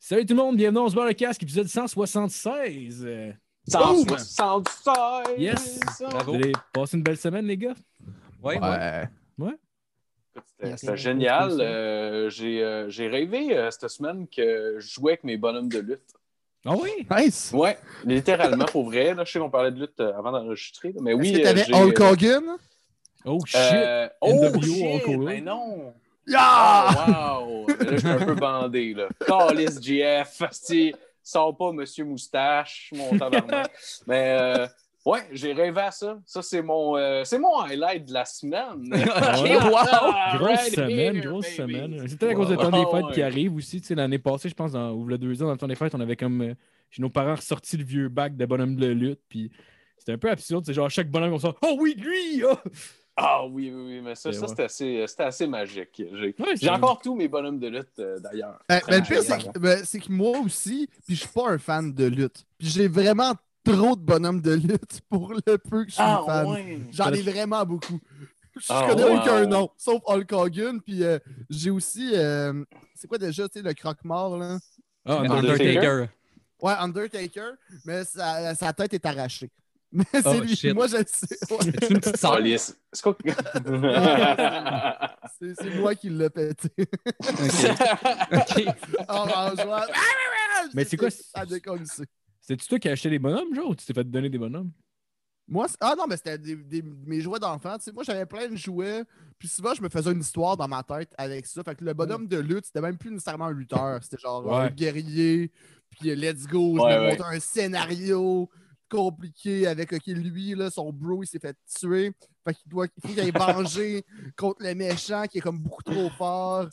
Salut tout le monde, bienvenue dans ce casque, épisode 176. Euh, 176! Yes! Bravo. Vous avez passé une belle semaine, les gars? Ouais, ouais. Ouais? C'était génial. Euh, J'ai euh, j'ai rêvé euh, cette semaine que je jouais avec mes bonhommes de lutte. Ah oui? Nice! Ouais, littéralement, pour vrai. Là, je sais qu'on parlait de lutte avant d'enregistrer, mais oui. Est-ce que t'avais j'ai, Hulk Hogan? Oh shit! euh, oh, NWO, shit! Hulk Hogan. Ben non! Yeah! Ah, wow! Là, je suis un peu bandé, là. Calice GF, sors pas, monsieur Moustache, mon tabarnak. Mais, euh, ouais, j'ai rêvé à ça. Ça, c'est mon, euh, c'est mon highlight de la semaine. Wow! Grosse semaine, grosse semaine. Peut-être à cause de temps des fêtes qui arrive aussi. Tu sais, l'année passée, je pense, dans, ou le deux ans, dans le temps des fêtes, on avait comme. euh, chez nos parents ressorti le vieux bac de bonhomme de lutte. Puis c'était un peu absurde. C'est genre chaque bonhomme, on sort Oh oui, lui! ah! Ah oui, oui, oui, mais ça, ça ouais. c'était assez, c'était assez magique. J'ai, encore tous mes bonhommes de lutte, euh, d'ailleurs. Ben, le pire, magique. c'est que, ben, c'est que moi aussi, puis je suis pas un fan de lutte. Puis j'ai vraiment trop de bonhommes de lutte pour le peu que je suis Ah fan. ouais! J'en ai vraiment beaucoup. Je Ah, connais wow. aucun nom, sauf Hulk Hogan. Puis euh, j'ai aussi. euh, c'est quoi déjà, tu sais, le croque-mort, là? Ah, Undertaker. Undertaker. Ouais, Undertaker, mais sa, sa tête est arrachée. Mais c'est Oh, lui. shit. Moi, je le sais. Ouais. C'est une petite sœur. C'est quoi? C'est c'est moi qui l'ai pété. Ok. en mangeant. Ah, Mais c'est quoi, décoller. C'était-tu toi qui as acheté des bonhommes, genre, ou tu t'es fait donner des bonhommes? Moi, c'est- ah non, mais c'était des, des- mes jouets d'enfant. tu sais. Moi, j'avais plein de jouets. Puis souvent, je me faisais une histoire dans ma tête avec ça. Fait que le bonhomme de lutte, c'était même plus nécessairement un lutteur. C'était genre Ouais. un guerrier. Puis let's go. Je Ouais, me ouais. montais un scénario compliqué avec OK, lui, là, son bro, il s'est fait tuer. Fait qu'il doit, il faut qu'il aille venger contre le méchant qui est comme beaucoup trop fort.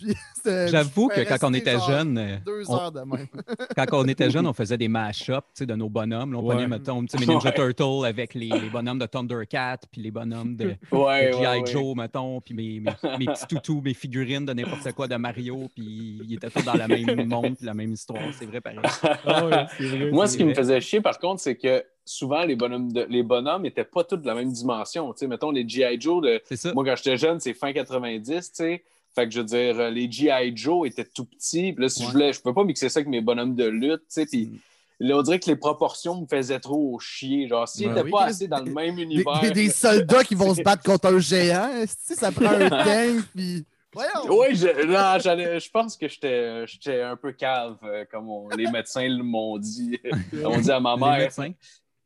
J'avoue que quand on était genre jeune, Deux on- heures de même. quand on était jeune, on faisait des mash-ups tu sais, de nos bonhommes. là. on Ouais. prenait, mettons, tu sais, mes Ninja Ouais. Turtles avec les, les bonhommes de Thundercat, puis les bonhommes de, G.I. ouais, ouais. Joe, mettons, puis mes, mes, mes petits toutous, mes figurines de n'importe quoi de Mario, puis ils étaient tous dans la même monde, puis la même histoire. C'est vrai, pareil. Ah ouais, c'est vrai. Moi, ce qui me faisait chier, par contre, c'est que souvent, les bonhommes de- les bonhommes n'étaient pas tous de la même dimension. Tu sais, mettons, les G.I. Joe, de... C'est ça. moi, quand j'étais jeune, c'est fin 90, tu sais. Fait que je veux dire, euh, les G.I. Joe étaient tout petits. Puis là, si je voulais, je peux pas mixer ça avec mes bonhommes de lutte, tu sais. Puis Mm. là, on dirait que les proportions me faisaient trop chier. Genre, s'ils n'étaient Oui, pas assez dans le même univers. des- des soldats qui vont se battre contre un géant. Si ça prend un tank, puis. Voyons! Oui, je, non, je pense que j'étais j'étais un peu cave, euh, comme on- les médecins m'ont dit. On dit à ma Les mère. médecins.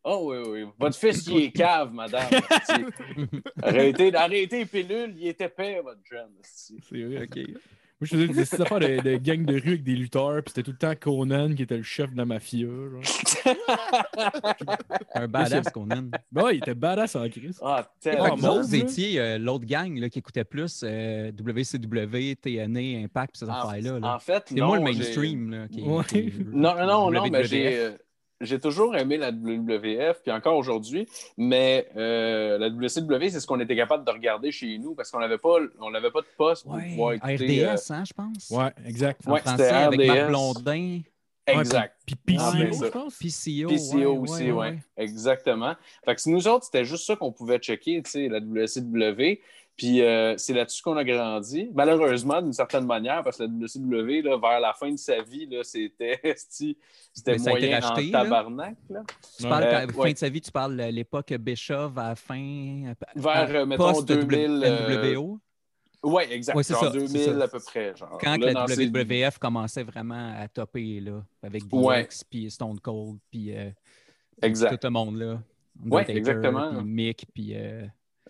Oh oui, oui. Votre fils, il est cave, madame. arrêtez, arrêtez les pilules, il est épais, votre jeune. C'est vrai, ok. Moi, je faisais des petites affaires de, de gang de rue avec des lutteurs, puis c'était tout le temps Conan qui était le chef de la mafia. Un badass aime. Ben ouais, il était badass en crise. Ah, tellement. vous autres, étiez euh, l'autre gang là, qui écoutait plus euh, WCW, TNA, Impact, ces En, affaires-là. là. en fait, C'est moi le mainstream. Là, qui, Ouais. qui- Non, non, non, non, mais j'ai. Euh, J'ai toujours aimé la WWF, puis encore aujourd'hui, mais euh, la WCW, c'est ce qu'on était capable de regarder chez nous parce qu'on n'avait pas, on n'avait pas de poste pour Ouais, pouvoir écouter. RDS, hein, je pense. Ouais, exact. En Ouais, français, avec Marc. Blondin, euh, exact. Puis PCO, Ah, ben je pense. PCO. PCO ouais, aussi, ouais, Exactement. Fait que nous autres, c'était juste ça qu'on pouvait checker, tu sais, la WCW. Puis euh, c'est là-dessus qu'on a grandi. Malheureusement, d'une certaine manière, parce que la WCW, là, vers la fin de sa vie, là, c'était moyen racheté, en là. tabarnak. Là. Tu parles, Euh, fin ouais. de sa vie, tu parles de l'époque Bischoff à la fin. Vers, euh, mettons, post 2000, euh, NWO. Oui, exact. Ouais, c'est genre ça, c'est 2000 ça. à peu près. Genre. Quand Là, la ces- WWF commençait vraiment à topper, là, avec. DX, puis Stone Cold, puis euh, tout le monde, là. Undertaker, exactement. Puis Mick, puis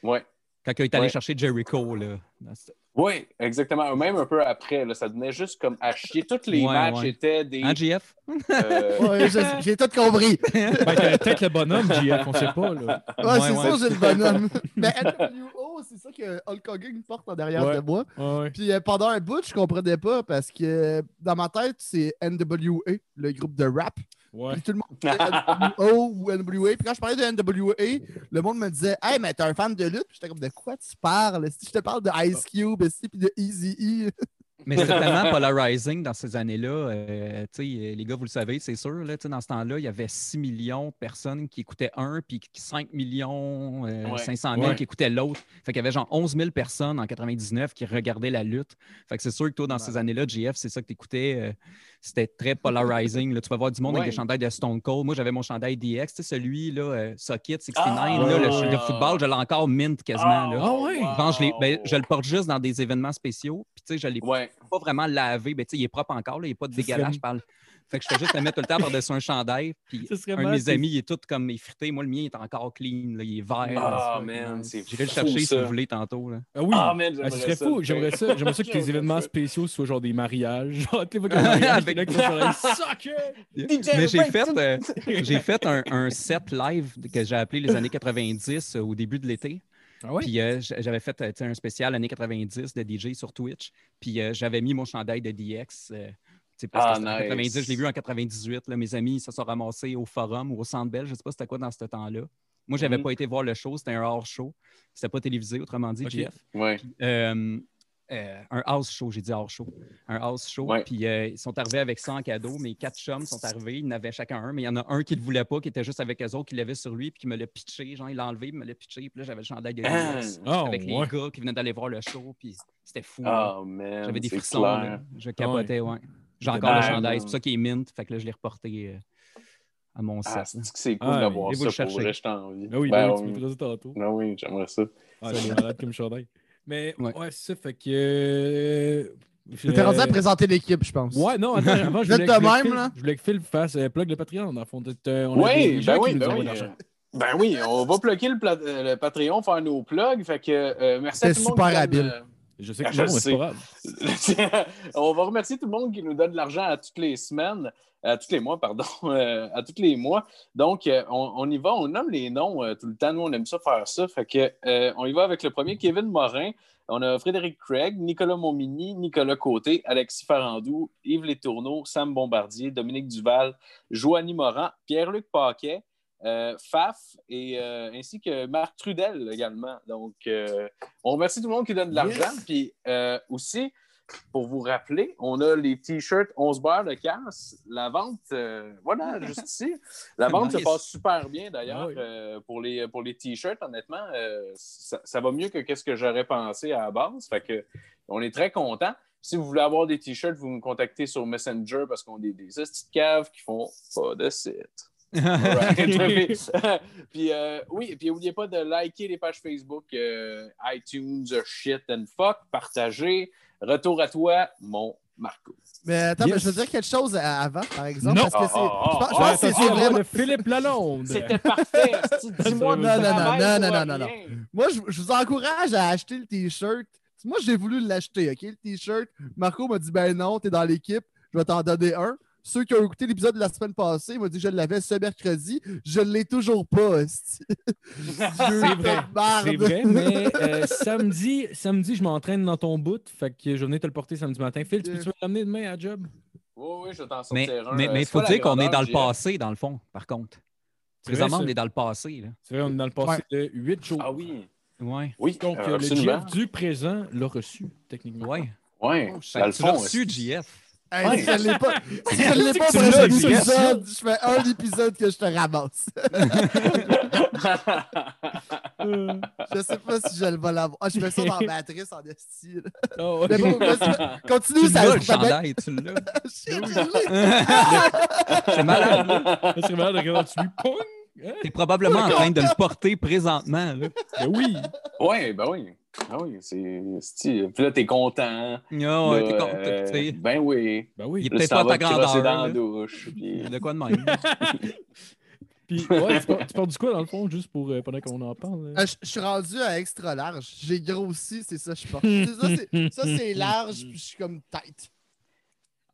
Ouais. Quand il est allé Ouais. chercher Jericho, là. Oui, exactement. Même un peu après, là, ça devenait juste comme à chier. Tous les Ouais, matchs ouais. étaient des. Hein, GF? euh, j'ai tout compris. Ben, peut-être le bonhomme, JF, on sait pas. Là. Ouais, Ouais, c'est ouais. ça, j'ai le bonhomme. Mais NWO, c'est ça que Hulk Hogan porte en derrière Ouais. de moi. Ouais, ouais. Puis euh, pendant un bout, je comprenais pas parce que dans ma tête, c'est NWA, le groupe de rap. Ouais. Puis tout le monde disait NWO ou NWA. Puis quand je parlais de NWA, le monde me disait Hey, mais t'es un fan de lutte? Puis j'étais comme De quoi tu parles? Si je te parle de Ice Cube, si, puis de Easy E. Mais c'était tellement polarizing dans ces années-là. euh, tu sais, les gars, vous le savez, c'est sûr. Là, tu sais, dans ce temps-là, il y avait 6 millions de personnes qui écoutaient un, puis 5 millions euh, Ouais. 500 000 Ouais. qui écoutaient l'autre. Fait qu'il y avait genre 11 000 personnes en 99 qui regardaient la lutte. Fait que c'est sûr que toi, dans ces années-là, GF, c'est ça que tu écoutais. c'était très polarizing. là. Tu vas voir du monde Ouais. avec des chandails de Stone Cold. Moi, j'avais mon chandail DX, tu sais, celui-là, euh, Socket 69. Ah, là, le, ouais. le football, je l'ai encore mint quasiment. là. Ah ouais? Genre, je, l'ai- ben, je le porte juste dans des événements spéciaux. Puis, tu sais, je l'ai Ouais. Pas vraiment lavé. Ben, tu sais, il est propre encore. là, il n'y a pas de dégalage. Je parle. Fait que je fais juste le mettre tout le temps par-dessus un chandail. Puis, un de mes amis, il est tout comme effrité. Moi, le mien, il est encore clean. là, il est vert. Ah, là. man, c'est J'irai le chercher si vous voulez tantôt. là. Ah oui. Man, Ah, ce serait ça, fou. J'aimerais ça, j'aimerais ça que tes événements ça. spéciaux soient genre des mariages. Genre, tu Avec-. Mais j'ai fait, euh, j'ai fait un, un set live que j'ai appelé les années 90 euh, au début de l'été. Ah ouais? Puis euh, j'avais fait euh, un spécial années 90 de DJ sur Twitch. Puis euh, j'avais mis mon chandail de DX. euh, parce Ah, que nice. 90, je l'ai vu en 98. là, mes amis se sont ramassés au forum ou au Centre Bell. Je ne sais pas c'était quoi dans ce temps-là. Moi, je n'avais Mhm. pas été voir le show. C'était un hors-show. C'était pas télévisé, autrement dit, Ok. JF. Ouais. Euh, euh, un house show, j'ai dit hors show. Un house show. Ouais. Puis euh, ils sont arrivés avec ça en cadeau. Mes quatre chums sont arrivés. Ils en avaient chacun un, mais il y en a un qui ne le voulait pas, qui était juste avec eux autres, qui l'avait sur lui, puis qui me l'a pitché. Genre, il l'a enlevé, il me l'a pitché. Puis là, j'avais le chandail de Ah. DX Oh, avec les gars qui venaient d'aller voir le show. Puis c'était fou. Ah, man. J'avais des frissons. là. Je capotais, ouais. J'ai encore le chandail. C'est pour ça qu'il est mint. Fait que là, je l'ai reporté euh, à mon Ah, set. c'est que c'est cool Ah, d'avoir ça pour vrai, je t'en envie. Ah oui, Ben, ben oui, tu me ça tantôt. Ben oui, j'aimerais ça. Ah, c'est malade comme chandail. Mais Ouais. ouais, c'est ça, fait que. euh, T'es rendu à présenter l'équipe, je pense. Ouais, non, attends, avant, je voulais, je même, que Phil- là? je voulais que Phil fasse euh, plug le Patreon, dans le fond. Euh, on a Oui, ben oui, ben oui. Ben oui, on va bloquer le, Patreon, faire nos plugs. Fait que euh, merci à C'est tout le monde. super habile. Je sais que Ah, non, je c'est sais. pas grave. on va remercier tout le monde qui nous donne de l'argent à toutes les semaines, à tous les mois, pardon, euh, à tous les mois. Donc, euh, on, on y va, on nomme les noms euh, tout le temps. Nous, on aime ça faire ça. Fait que, on y va avec le premier, Kevin Morin. On a Frédéric Craig, Nicolas Montmini, Nicolas Côté, Alexis Farandou, Yves Létourneau, Sam Bombardier, Dominique Duval, Joanie Morin, Pierre-Luc Paquet, Faf et ainsi que Marc Trudel également. Donc, on remercie tout le monde qui donne de l'argent. Puis aussi, pour vous rappeler, on a les t-shirts 11 barres de casse. La vente, euh, voilà, juste ici. La vente se passe super bien d'ailleurs oui. euh, pour, les, pour les t-shirts. Honnêtement, euh, ça, ça va mieux que qu'est-ce que j'aurais pensé à la base. Fait que on est très contents. Si vous voulez avoir des t-shirts, vous me contactez sur Messenger parce qu'on est des petites caves qui font pas de site. Puis, puis, euh, oui, puis n'oubliez pas de liker les pages Facebook, euh, iTunes, shit and fuck, partager. Retour à toi, mon Marco. Mais attends, Yes. mais je veux dire quelque chose avant, par exemple. Non. Parce que c'est. Ah, je pense- ah, que c'est- vraiment. Philippe Lalonde. C'était parfait. Dis-moi Non, non, non, non, non, non, non. Moi, je, je vous encourage à acheter le T-shirt. Moi, j'ai voulu l'acheter, OK? Le T-shirt. Marco m'a dit, ben non, t'es dans l'équipe, je vais t'en donner un. Ceux qui ont écouté l'épisode de la semaine passée, ils m'ont dit que je l'avais ce mercredi. Je ne l'ai toujours pas. C'est vrai. C'est vrai, mais euh, samedi, samedi, je m'entraîne dans ton bout. Fait que je vais venir te le porter samedi matin. Phil, tu peux-tu me l'amener demain à job? Oui, oui, je t'en Mais sortir mais- Euh, mais il c'est faut dire qu'on est dans le passé, dans le fond, par contre. Présentement, on est dans le passé. Là. C'est vrai, on est dans le passé de 8 jours. Ah oui. Ouais. Oui, Donc, euh, euh, le. GF du présent l'a reçu, techniquement. Ouais. Oui, Oh, dans le tu l'as fond. reçu, JF. Hey, Ouais. si je ne l'ai pas, si je l'ai pas Tu pour un tu épisode, je fais un épisode que je te ramasse. Je sais pas si je le vais l'avoir. Ah, je mets ça dans la matrice en esti. bon, vas-y, continue, Tu ça l'as, le chandail, tu l'as. C'est malade. serait malade de regarder dessus. Pong! Hein? T'es probablement en train de le porter présentement. Là. Ben oui! Oui, ben oui. Ah oui, c'est. Puis là, t'es content. Ah ouais, Là, t'es con- euh, ben oui. Ben Il oui. est Là, peut-être pas ta grandeur. dans la douche. Puis... De quoi de même? Puis, ouais, tu, pars du quoi, dans le fond, juste pour, euh, pendant qu'on en parle? Ah, Je je suis rendu à extra large. J'ai grossi, c'est ça, je pense. C'est ça, c'est- Ça, c'est large, puis je suis comme tête.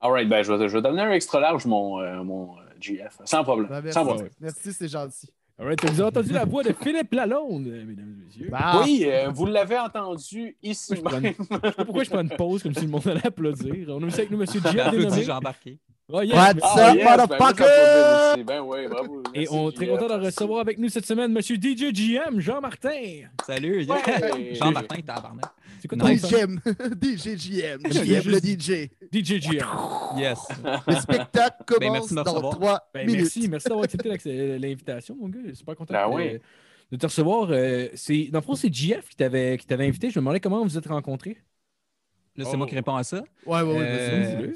All right, ben je vais, je vais devenir extra large, mon, euh, mon euh, GF. Sans problème. Ben, merci. Sans problème. Merci, c'est gentil. Alright, vous avez entendu la voix de Philippe Lalonde, euh, mesdames et messieurs. Bah, Oui, euh, vous l'avez entendu ici Je prends même. Je sais pas pourquoi je prends une pause comme si le monde allait applaudir. On a aussi avec nous M. Dénommé. j'ai embarqué. Oh, yes, What's merci. up, yes, ben, motherfucker? Ben oui, bravo. Et on est très content de recevoir avec nous cette semaine M. DJ GM, Jean-Martin. Salut. Ouais. Jean-Martin, tabarnak. C'est quoi ton Nice. nom? DJ JM. Le DJ. DJ GM. Yes. Le spectacle Ben, commence dans trois Ben, minutes. merci, merci d'avoir accepté euh, l'invitation, mon gars. Super content Ben de, oui. de te recevoir. Euh, c'est, dans le fond, c'est JF qui t'avait, qui t'avait invité. Je me demandais comment vous êtes rencontrés. Là, c'est Oh. moi qui réponds à ça. Ouais, ouais, ouais. Euh.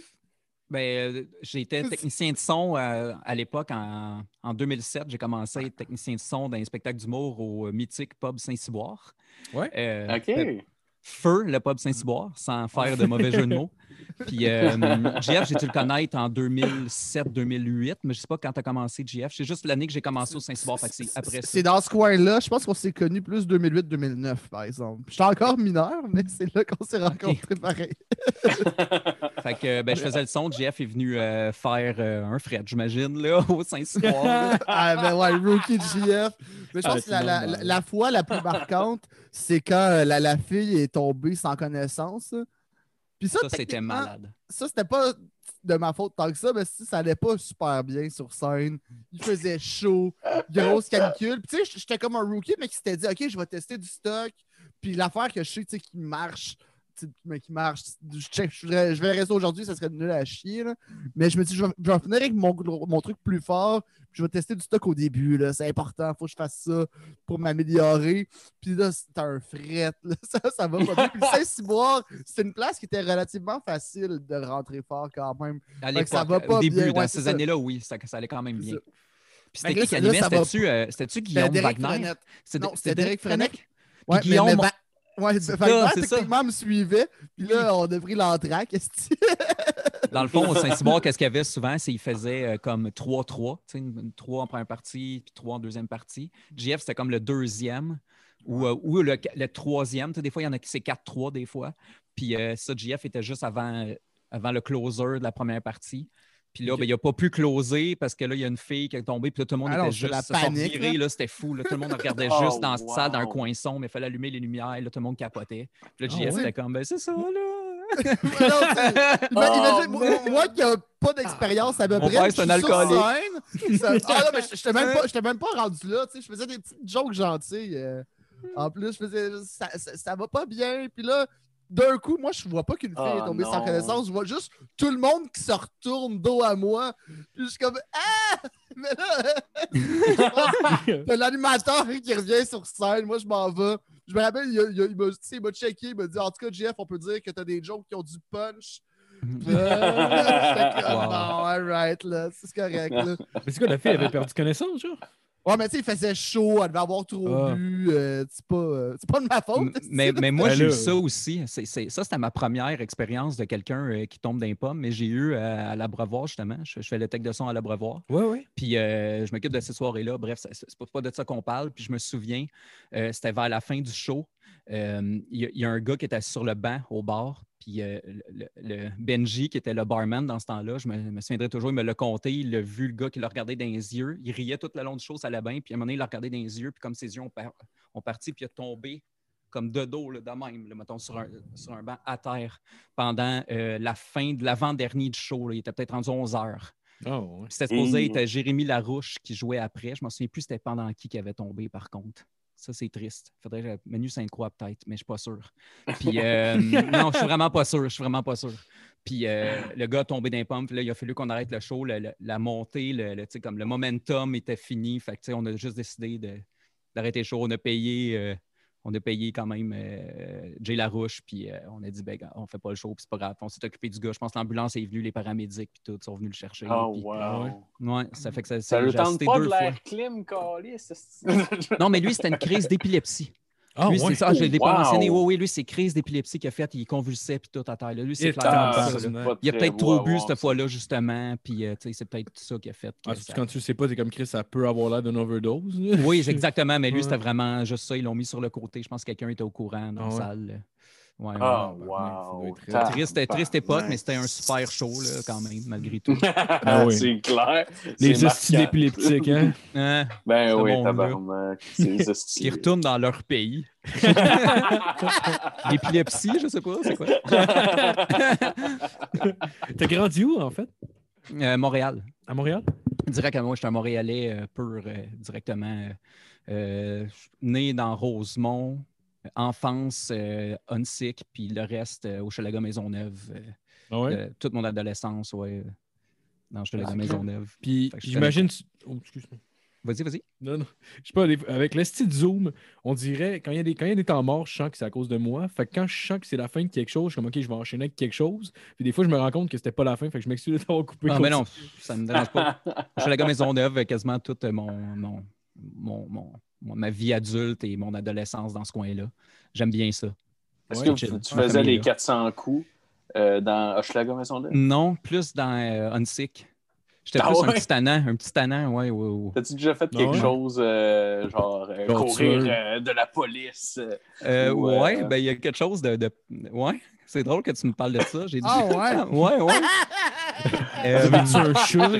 Ben, euh, j'étais technicien de son euh, à l'époque, en, en 2007. J'ai commencé à être technicien de son dans un spectacle d'humour au euh, mythique pub Saint-Cyboire. Ouais. Euh, OK. Feu, le pub Saint-Cyboire, sans faire de mauvais jeu de mots. Puis, euh, JF, j'ai dû le connaître en 2007-2008, mais je sais pas quand tu as commencé, JF. C'est juste l'année que j'ai commencé au Saint-Cyboire. fait que c'est après ça. C'est dans ce coin-là. Je pense qu'on s'est connus plus 2008-2009, par exemple. J'étais encore mineur, mais c'est là qu'on s'est rencontrés pareil. Fait que ben, je faisais le son. JF est venu euh, faire euh, un fret, j'imagine, là, au Saint-Cyboire. ah, ben ouais, rookie de JF. Mais je Ah, pense c'est que la, la- la- la fois la plus marquante, c'est quand euh, la, la fille est tombée sans connaissance. Puis ça, Ça, c'était malade. ça, c'était pas de ma faute tant que ça, mais si ça allait pas super bien sur scène. Il faisait chaud, grosse canicule. Puis tu sais, j'étais comme un rookie, mais qui s'était dit, OK, je vais tester du stock. Puis l'affaire que je sais, tu sais, qui marche, mais qui marche, je, vais rester aujourd'hui, ça serait nul à chier. là. Mais je me dis, je vais, je vais finir avec mon, mon truc plus fort. Je vais tester du stock au début. là. C'est important, faut que je fasse ça pour m'améliorer. Puis là, c'était un fret. là. Ça, ça va pas bien. Puis Saint-Cyboire, c'est une place qui était relativement facile de rentrer fort quand même. À Fait ça va pas au début, bien, dans ouais, c'est ces années-là, oui, ça, ça allait quand même C'est bien. Puis Fait c'était qui qui animait? C'était-tu euh, C'était Guillaume Wagner? Non, c'était Derek Frenette? Ouais, Guillaume, mais, mais Ba- ouais, C'est c'est ça. techniquement, me suivait. Puis là, on a pris l'entraque. Dans le fond, au Saint-Cyboire, qu'est-ce qu'il y avait souvent? C'est qu'il faisait euh, comme 3-3, tu sais, une, une 3 en première partie, puis 3 en deuxième partie. JF, c'était comme le deuxième ou, euh, le, troisième. Des fois, il y en a qui c'est 4-3 des fois. Puis euh, ça, JF était juste avant, avant le closer de la première partie. Puis là, ben, il n'a pas pu closer parce que là, il y a une fille qui est tombée. Puis là, tout le monde Ah était juste la panique, virés, là. là, C'était fou. là. Tout le monde regardait Oh, juste dans la salle, dans un wow. coin sombre. mais Il fallait allumer les lumières. Là, tout le monde capotait. Puis là, Ah JF, ouais? était comme, ben, c'est ça, là. Mais non, c'est- ima- Oh, imagine, moi, moi qui n'ai pas d'expérience à peu Mon près. père, je c'est un alcoolique. scène, ça- Ah non, mais je n'étais même, pas- j'étais même pas rendu là. tu sais, Je faisais des petites jokes gentilles. euh. En plus, je faisais. Ça, ça, ça va pas bien. Puis là, d'un coup, moi, je vois pas qu'une fille Oh, est tombée sans connaissance. Je vois juste tout le monde qui se retourne dos à moi. Puis je suis comme Ah! Mais là, T'as l'animateur qui revient sur scène. Moi, je m'en vais. Je me rappelle, il, il m'a il m'a checké. Il m'a dit En tout cas, Jeff, on peut dire que t'as des jokes qui ont du punch. Euh, Wow. Bon, alright, là. C'est correct, là. Mais c'est quoi, la fille avait perdu connaissance, genre? Ouais, mais tu sais, il faisait chaud. Elle devait avoir trop Ah. bu. euh, c'est pas, euh, c'est pas de ma faute. Mais, mais moi, Ben j'ai eu ça aussi. C'est- c'est- ça, c'était ma première expérience de quelqu'un euh, qui tombe d'un pomme, mais j'ai eu euh, à l'Abreuvoir, justement. Je, je fais le tech de son à l'Abreuvoir. Ouais, ouais. Puis euh, je m'occupe de ces soirées-là. Bref, c'est pas, pas de ça qu'on parle. Puis je me souviens, euh, c'était vers la fin du show. Euh, Il y, a- il y a un gars qui était assis sur le banc au bar. Puis euh, le, le- le Benji, qui était le barman dans ce temps-là, je me, me souviendrai toujours, il me l'a compté. Il a vu le gars qui l'a regardé dans les yeux. Il riait tout le long du show, ça allait bien. Puis à un moment donné, il l'a regardé dans les yeux. Puis comme ses yeux ont, par- ont parti, puis il a tombé comme de dos, là, de même, là, mettons, sur un, sur un banc à terre pendant euh, la fin de l'avant-dernier du show. là. Il était peut-être rendu 11 heures. Oh, ouais. Puis C'était supposé être Jérémy Larouche qui jouait après. Je me souviens plus c'était pendant qui qui avait tombé, par contre. Ça, c'est triste. Faudrait que Manu Sainte-Croix, peut-être, mais je suis pas sûr. Puis, euh, non, je suis vraiment pas sûr. Je suis vraiment pas sûr. Puis, euh, le gars tombé d'un pompe. Là, il a fallu qu'on arrête le show. Le- le- la montée, le, comme le momentum était fini. Fait que, on a juste décidé d'arrêter le show. On a payé, euh, on a payé quand même euh, Jay Larouche. Puis, euh, on a dit, ben, gars, on fait pas le show. Puis, c'est pas grave. On s'est occupé du gars. Je pense que l'ambulance est venue, les paramédics, puis tout, sont venus le chercher. Oh, Puis, wow. Ouais, ça fait que ça, Ça c'est- le tente assisté pas deux de fois. l'air clim. Non, mais lui, c'était une crise d'épilepsie. Ah, lui, ouais. c'est ça, je l'ai pas Wow. mentionné. Oui, oui, lui, c'est crise d'épilepsie qu'il a fait. Il convulsait puis tout à terre. là. Lui, c'est. Ah, c'est pas Il a peut-être trop bu cette fois-là, justement. Puis, euh, tu sais, c'est peut-être ça qui a fait. que Ah, ça- Quand tu le sais pas, t'es comme Chris, ça peut avoir l'air d'une overdose. Oui, c'est exactement. Mais lui, Ouais. c'était vraiment juste ça. Ils l'ont mis sur le côté. Je pense que quelqu'un était au courant dans Ah la ouais. salle. Ouais, Ah, ouais, ça doit wow. être Ta- Triste, triste époque, mais c'était un super show, là, quand même, malgré tout. Ah oui. C'est clair. Les hosties marquant. d'épileptiques, hein? Hein? Ben oui, tabarnak. Qui retournent dans leur pays. L'épilepsie, je sais pas, c'est quoi? T'as grandi où, en fait? Euh, Montréal. À Montréal? Direct à moi, j'étais un Montréalais euh, pur, euh, directement. euh, euh, né dans Rosemont, enfance, euh, Unsick, puis le reste euh, au Chalaga Maisonneuve. euh, Ah ouais? euh, toute mon adolescence, ouais. euh, Dans Chalaga Ah, Maisonneuve. Puis je j'imagine. tu- Oh, excuse-moi. Vas-y, vas-y. Non, non. Je sais pas, avec le style Zoom, on dirait, quand il y, a des, quand il y a des temps morts, je sens que c'est à cause de moi. Fait que quand je sens que c'est la fin de quelque chose, je suis comme, OK, je vais enchaîner avec quelque chose. Puis des fois, je me rends compte que c'était pas la fin, fait que je m'excuse de t'avoir coupé. Ah, mais non, ça me dérange pas. Au Chalaga Maisonneuve, euh, quasiment toute mon, mon, mon, mon- ma vie adulte et mon adolescence dans ce coin-là. J'aime bien ça. Est-ce Ouais, que tu, tu faisais famille, les là. 400 coups euh, dans Hochelaga Maison d'Œuvre? Non, plus dans euh, Unsick. J'étais Ah plus un petit tannant, un petit tannant, ouais, ouais, ouais. T'as-tu déjà fait Ah quelque chose, euh, genre euh, Genre courir euh, de la police? euh, Euh, Ou, euh, Ouais, ben il y a quelque chose de, de- Ouais, c'est drôle que tu me parles de ça. J'ai dit. Ah ouais? ouais, ouais. Euh, T'avais-tu un genre?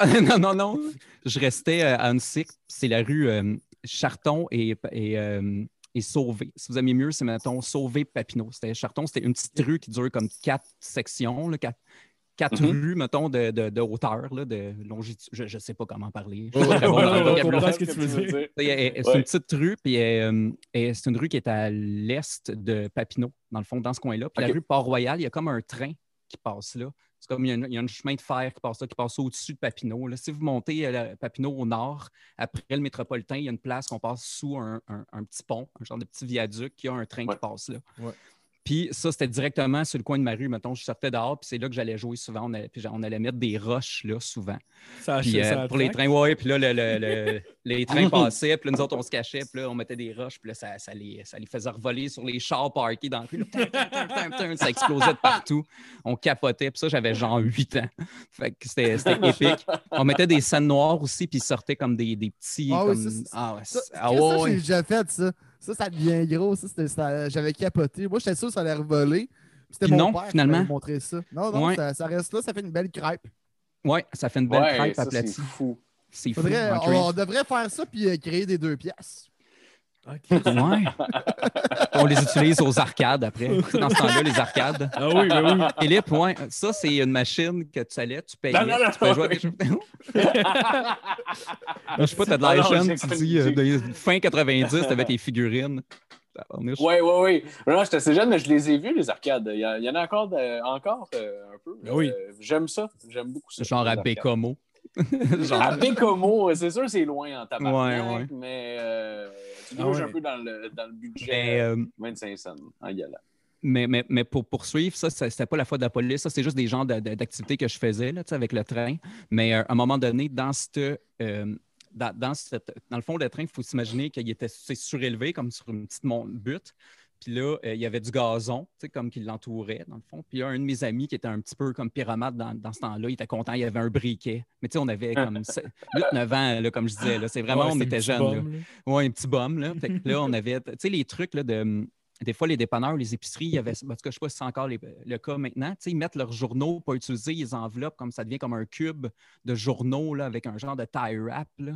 non, non, non. Je restais à Unsick. C'est la rue euh, Charton et, et, euh, et Sauvé. Si vous aimez mieux, c'est, mettons, Sauvé Papineau. C'était Charton, c'était une petite rue qui dure comme quatre sections, là, quatre, quatre Mhm. rues, mettons, de, de, de hauteur, là, de longitude. Je ne sais pas comment parler. Je comprends ce que tu veux dire. C'est Ouais. une petite rue, puis euh, et c'est une rue qui est à l'est de Papineau, dans le fond, dans ce coin-là. Puis la rue Port-Royal, il y a comme un train qui passe là. C'est comme il y, a un, il y a un chemin de fer qui passe là, qui passe au-dessus de Papineau. Là. Si vous montez euh, Papineau au nord, après le métropolitain, il y a une place qu'on passe sous un, un- un petit pont, un genre de petit viaduc, qui a un train Ouais. qui passe là. Ouais. Puis ça, c'était directement sur le coin de ma rue. Mettons, je sortais dehors, puis c'est là que j'allais jouer souvent. On allait, puis on allait mettre des roches là, souvent. Ça Puis, euh, ça pour les trains, ouais, puis là, le- le- le- les trains passaient, puis là, nous autres, on se cachait, puis là, on mettait des roches, puis là, ça, ça les, ça les faisait revoler sur les chars parkés dans le rue. là. Ça explosait de partout. On capotait, puis ça, j'avais genre 8 ans. Fait que c'était épique. On mettait des scènes noires aussi, puis ils sortaient comme des, des petits. Ah oui, comme- ça, ah ouais, Ça, ah ça, ouais, j'ai déjà fait ça. Ça, ça devient gros. Ça, c'était- ça- J'avais capoté. Moi, j'étais sûr que ça allait revoler. C'était mon non, père qui finalement. montré ça. Non, non, Ouais. ça, ça reste là, ça fait une belle crêpe. ouais, ça fait une belle Ouais, crêpe ça, c'est aplatie. fou. C'est fou. On, on devrait faire ça puis euh, créer des deux pièces. Ouais. On les utilise aux arcades après. Dans ce temps-là, les arcades. Ah oui, ben oui. Philippe, ouais, ça, c'est une machine que tu allais, tu payais, Non, non, non, tu peux jouer jeux. Je sais pas, t'as de la Ah non, chaîne, tu dis, euh, de- fin 90, t'avais tes figurines. Oui, oui, oui. Non, j'étais assez jeune, mais je les ai vus, les arcades. Il y, a- il y en a encore, de- encore euh, un peu. Ben oui. Euh, J'aime ça. J'aime beaucoup ça. Genre à arcades. À Bécomo, c'est sûr, c'est loin en tabarnak, Ouais, ouais. mais euh, tu Ah ouais. un peu dans le, dans le budget. mais, euh, 25 cents en y allant. mais, mais, mais pour poursuivre, ça, ça, c'était pas la faute de la police. Ça, c'est juste des genres de- de- d'activités que je faisais là, tu sais, avec le train. Mais euh, à un moment donné, dans cette. euh, dans, dans cette- dans le fond, le train, il faut s'imaginer qu'il était c'est surélevé, comme sur une petite butte. Puis là, euh, il y avait du gazon, tu sais, comme qui l'entourait, dans le fond. Puis un de mes amis qui était un petit peu comme pyramide dans, dans ce temps-là. Il était content, il y avait un briquet. Mais tu sais, on avait comme 8-9 ans, là, comme je disais. Là. C'est vraiment, Ouais, on était jeunes. Oui, un petit bum. Là. Fait que là, on avait, tu sais, les trucs là, de. Des fois, les dépanneurs, les épiceries, il y avait. En tout cas, je ne sais pas si c'est encore les- le cas maintenant. Tu sais, ils mettent leurs journaux, pas utiliser, ils enveloppent comme ça devient comme un cube de journaux là, avec un genre de tie wrap là,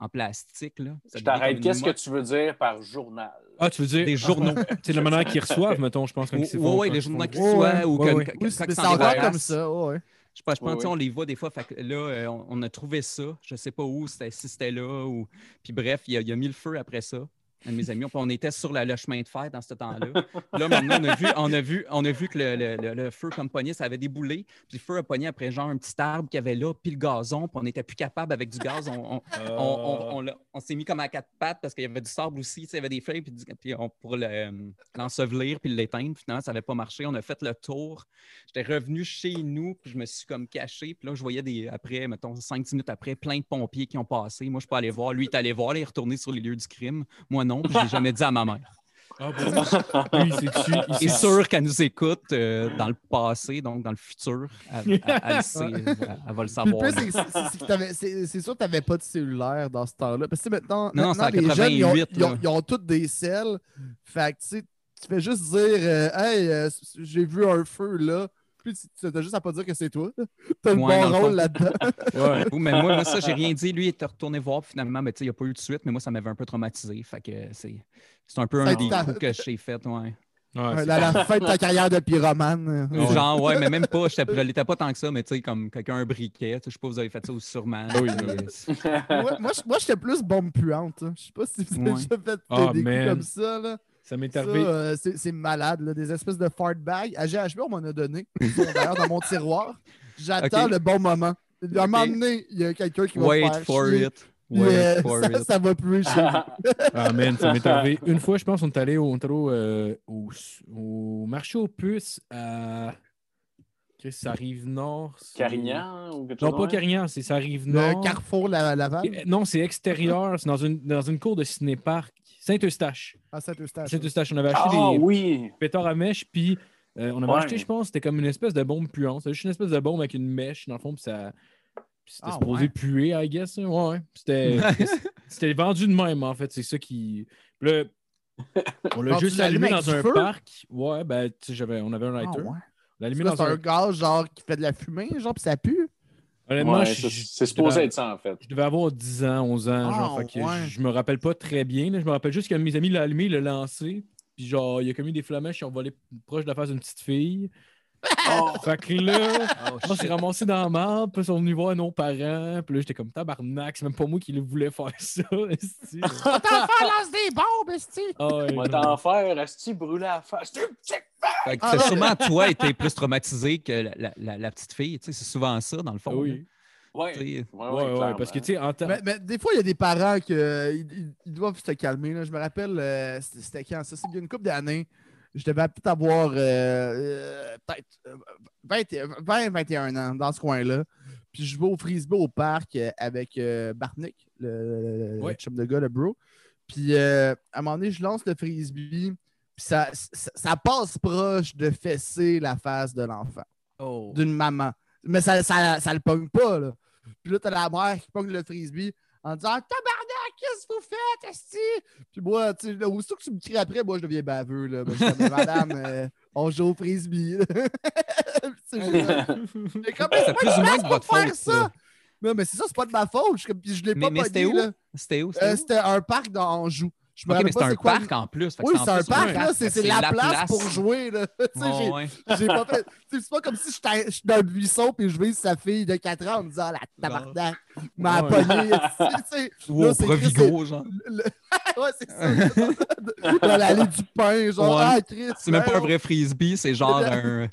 en plastique. Là. Ça Je t'arrête. Qu'est-ce que tu veux dire par journal? Ah, tu veux dire. Des journaux. C'est la manière qu'ils reçoivent, mettons, je pense. Oui, oui, les journaux font- qui Ouais, soient ouais, ou c'est ils c'est s'en encore comme ça. ouais. Je pense, je pense Oui, tu sais, oui. on les voit des fois. Fait que là, euh, on, on a trouvé ça. Je ne sais pas où, c'était- si c'était là. Ou... Puis bref, il a, il a mis le feu après ça. Un de mes amis. On était sur la- le chemin de fer dans ce temps-là. Là, maintenant, on a vu, on a vu, on a vu que le, le- le- le feu comme pogné, ça avait déboulé. Puis le feu a pogné après genre un petit arbre qu'il y avait là, puis le gazon. Puis on n'était plus capable avec du gaz. On, on- Euh, on, s'est mis comme à quatre pattes parce qu'il y avait du sable aussi, il y avait des feuilles, puis, puis on, pour le, l'ensevelir puis l'éteindre. Finalement, ça n'avait pas marché. On a fait le tour. J'étais revenu chez nous, puis je me suis comme caché. Puis là, je voyais des, après, mettons, 5-10 minutes après, plein de pompiers qui ont passé. Moi, je peux aller voir. Lui, il est allé voir, là, il est retourné sur les lieux du crime. Moi, non, puis je l'ai jamais dit à ma mère. Ah. Lui, il s'est- sûr qu'elle nous écoute euh, dans le passé, donc dans le futur. Elle, elle- elle le sait, elle, elle va le savoir. c'est- sûr que tu n'avais pas de cellulaire dans ce temps-là. Parce que maintenant, Non, les jeunes, ils ont, 88, ils ont- là. ils ont tous des selles. Fait que tu fais juste dire euh, Hey, euh, j'ai vu un feu là. Puis tu as juste à pas dire que c'est toi. Tu as le Ouais, bon le rôle là-dedans. Ouais. Oui, mais moi, moi, ça, j'ai rien dit. Lui, il était retourné voir finalement, mais tu sais, il n'y a pas eu de suite, mais moi, ça m'avait un peu traumatisé. Fait que c'est, c'est un peu Ça un des coups que j'ai fait, ouais. À la fin de ta carrière de pyromane. Ouais. Genre, ouais, mais même pas, je l'étais pas tant que ça, mais tu sais, comme quelqu'un un briquet. Je sais pas, vous avez fait ça aussi sûrement. Oui, oui. moi, moi, j'étais plus bombe puante. hein. Je sais pas si vous avez Ouais. déjà fait des, Ah, des coups comme ça. Là. Ça m'est arrivé. euh, c'est malade, là, des espèces de fart bags. À GHB, on m'en a donné. Ils sont d'ailleurs dans mon tiroir. J'attends le bon moment. À un moment donné, il y a quelqu'un qui va Wait faire for chier, it. Wait for ça, it. ça va nous. Ah, man, ça m'est arrivé. Une fois, je pense, on est allé au, euh, au, au marché aux puces à. Chris, ça arrive nord. Carignan ou quelque Non, pas? Carignan, c'est ça arrive Le nord. Carrefour la, Laval? Non, c'est extérieur. C'est dans une, dans une cour de cinéparc. Saint-Eustache. À Saint-Eustache. Saint-Eustache. On avait acheté Ah des oui! pétards à mèche, puis euh, on avait Ouais. acheté, je pense, c'était comme une espèce de bombe puante. C'était juste une espèce de bombe avec une mèche, dans le fond, puis ça. puis C'était Ah, supposé ouais. puer, I guess. hein. Ouais, ouais. C'était c'était vendu de même, en fait. C'est ça qui. Puis là, on l'a juste allumé dans un feu? parc. Ouais, ben, tu sais, j'avais- on avait un Ah, lighter. ouais. On l'a allumé dans C'est un. un gaz genre qui fait de la fumée, genre, puis ça pue? Honnêtement, Ouais, c'est supposé devais- être ça, en fait. Je devais avoir 10 ans, 11 ans, genre, Ah, fait que ouais. je, je me rappelle pas très bien. là. Je me rappelle juste que mes amis l'ont allumé, il l'a lancé, puis genre, il a commis des flamèches qui ont volé proche de la face d'une petite fille. Oh, Fait que là, Oh, on s'est ramassé dans la marde, puis ils sont venus voir nos parents, puis là, j'étais comme tabarnak, c'est même pas moi qui le voulais faire ça. esti. T'en fais lance des bombes, esti! Ah ouais, on va t'en faire, est-tu brûlé à la face? Fait que Ah, ouais. sûrement, toi, été plus traumatisé que la, la- la- la petite fille. Tu sais, c'est souvent ça, dans le fond. Ah oui. Sais, ouais, Ouais, ouais, parce que tu sais, en temps. Mais, mais des fois, il y a des parents qui ils, ils doivent se calmer. là. Je me rappelle, euh, c'était quand ça? C'est il y a une couple d'années. Je devais peut-être avoir euh, euh, peut-être euh, 20, 20, 21 ans dans ce coin-là. Puis je vais au frisbee au parc euh, avec euh, Bartnick, le, chum de gars, le bro. Puis euh, à un moment donné, je lance le frisbee. Puis ça, ça, ça passe proche de fesser la face de l'enfant Oh. d'une maman. Mais ça, ça, ça le pogne pas, là. Puis là, t'as la mère qui pogne le frisbee en disant Tabarnak, qu'est-ce que vous faites, Esti? Puis moi, tu sais, aussitôt que tu me cries après, moi, je deviens baveux, là. Ben, je suis comme, Madame, euh, on joue au frisbee. là. C'est. Mais comment C'est pas ou de moins place de pour faire faute, ça? ça. Non, mais c'est ça, c'est pas de ma faute. Je, comme- je l'ai Mais, pas mais c'était pogné, où? là. C'était où? C'était Euh, où? C'était un parc dans Anjou. Je me Ok, rappelle mais c'est un quoi parc en plus. Oui, c'est un parc, là. C'est la, place, pour jouer, là. Ouais, pas fait. C'est pas comme si je suis dans le buisson puis je vise sa fille de 4 ans en me disant Ah, la tabarnak m'a pogné. Ou au c'est Provigo, genre. ouais, c'est ça. Dans l'allée du pain, genre, ah, Chris. C'est même pas un vrai frisbee, c'est genre un,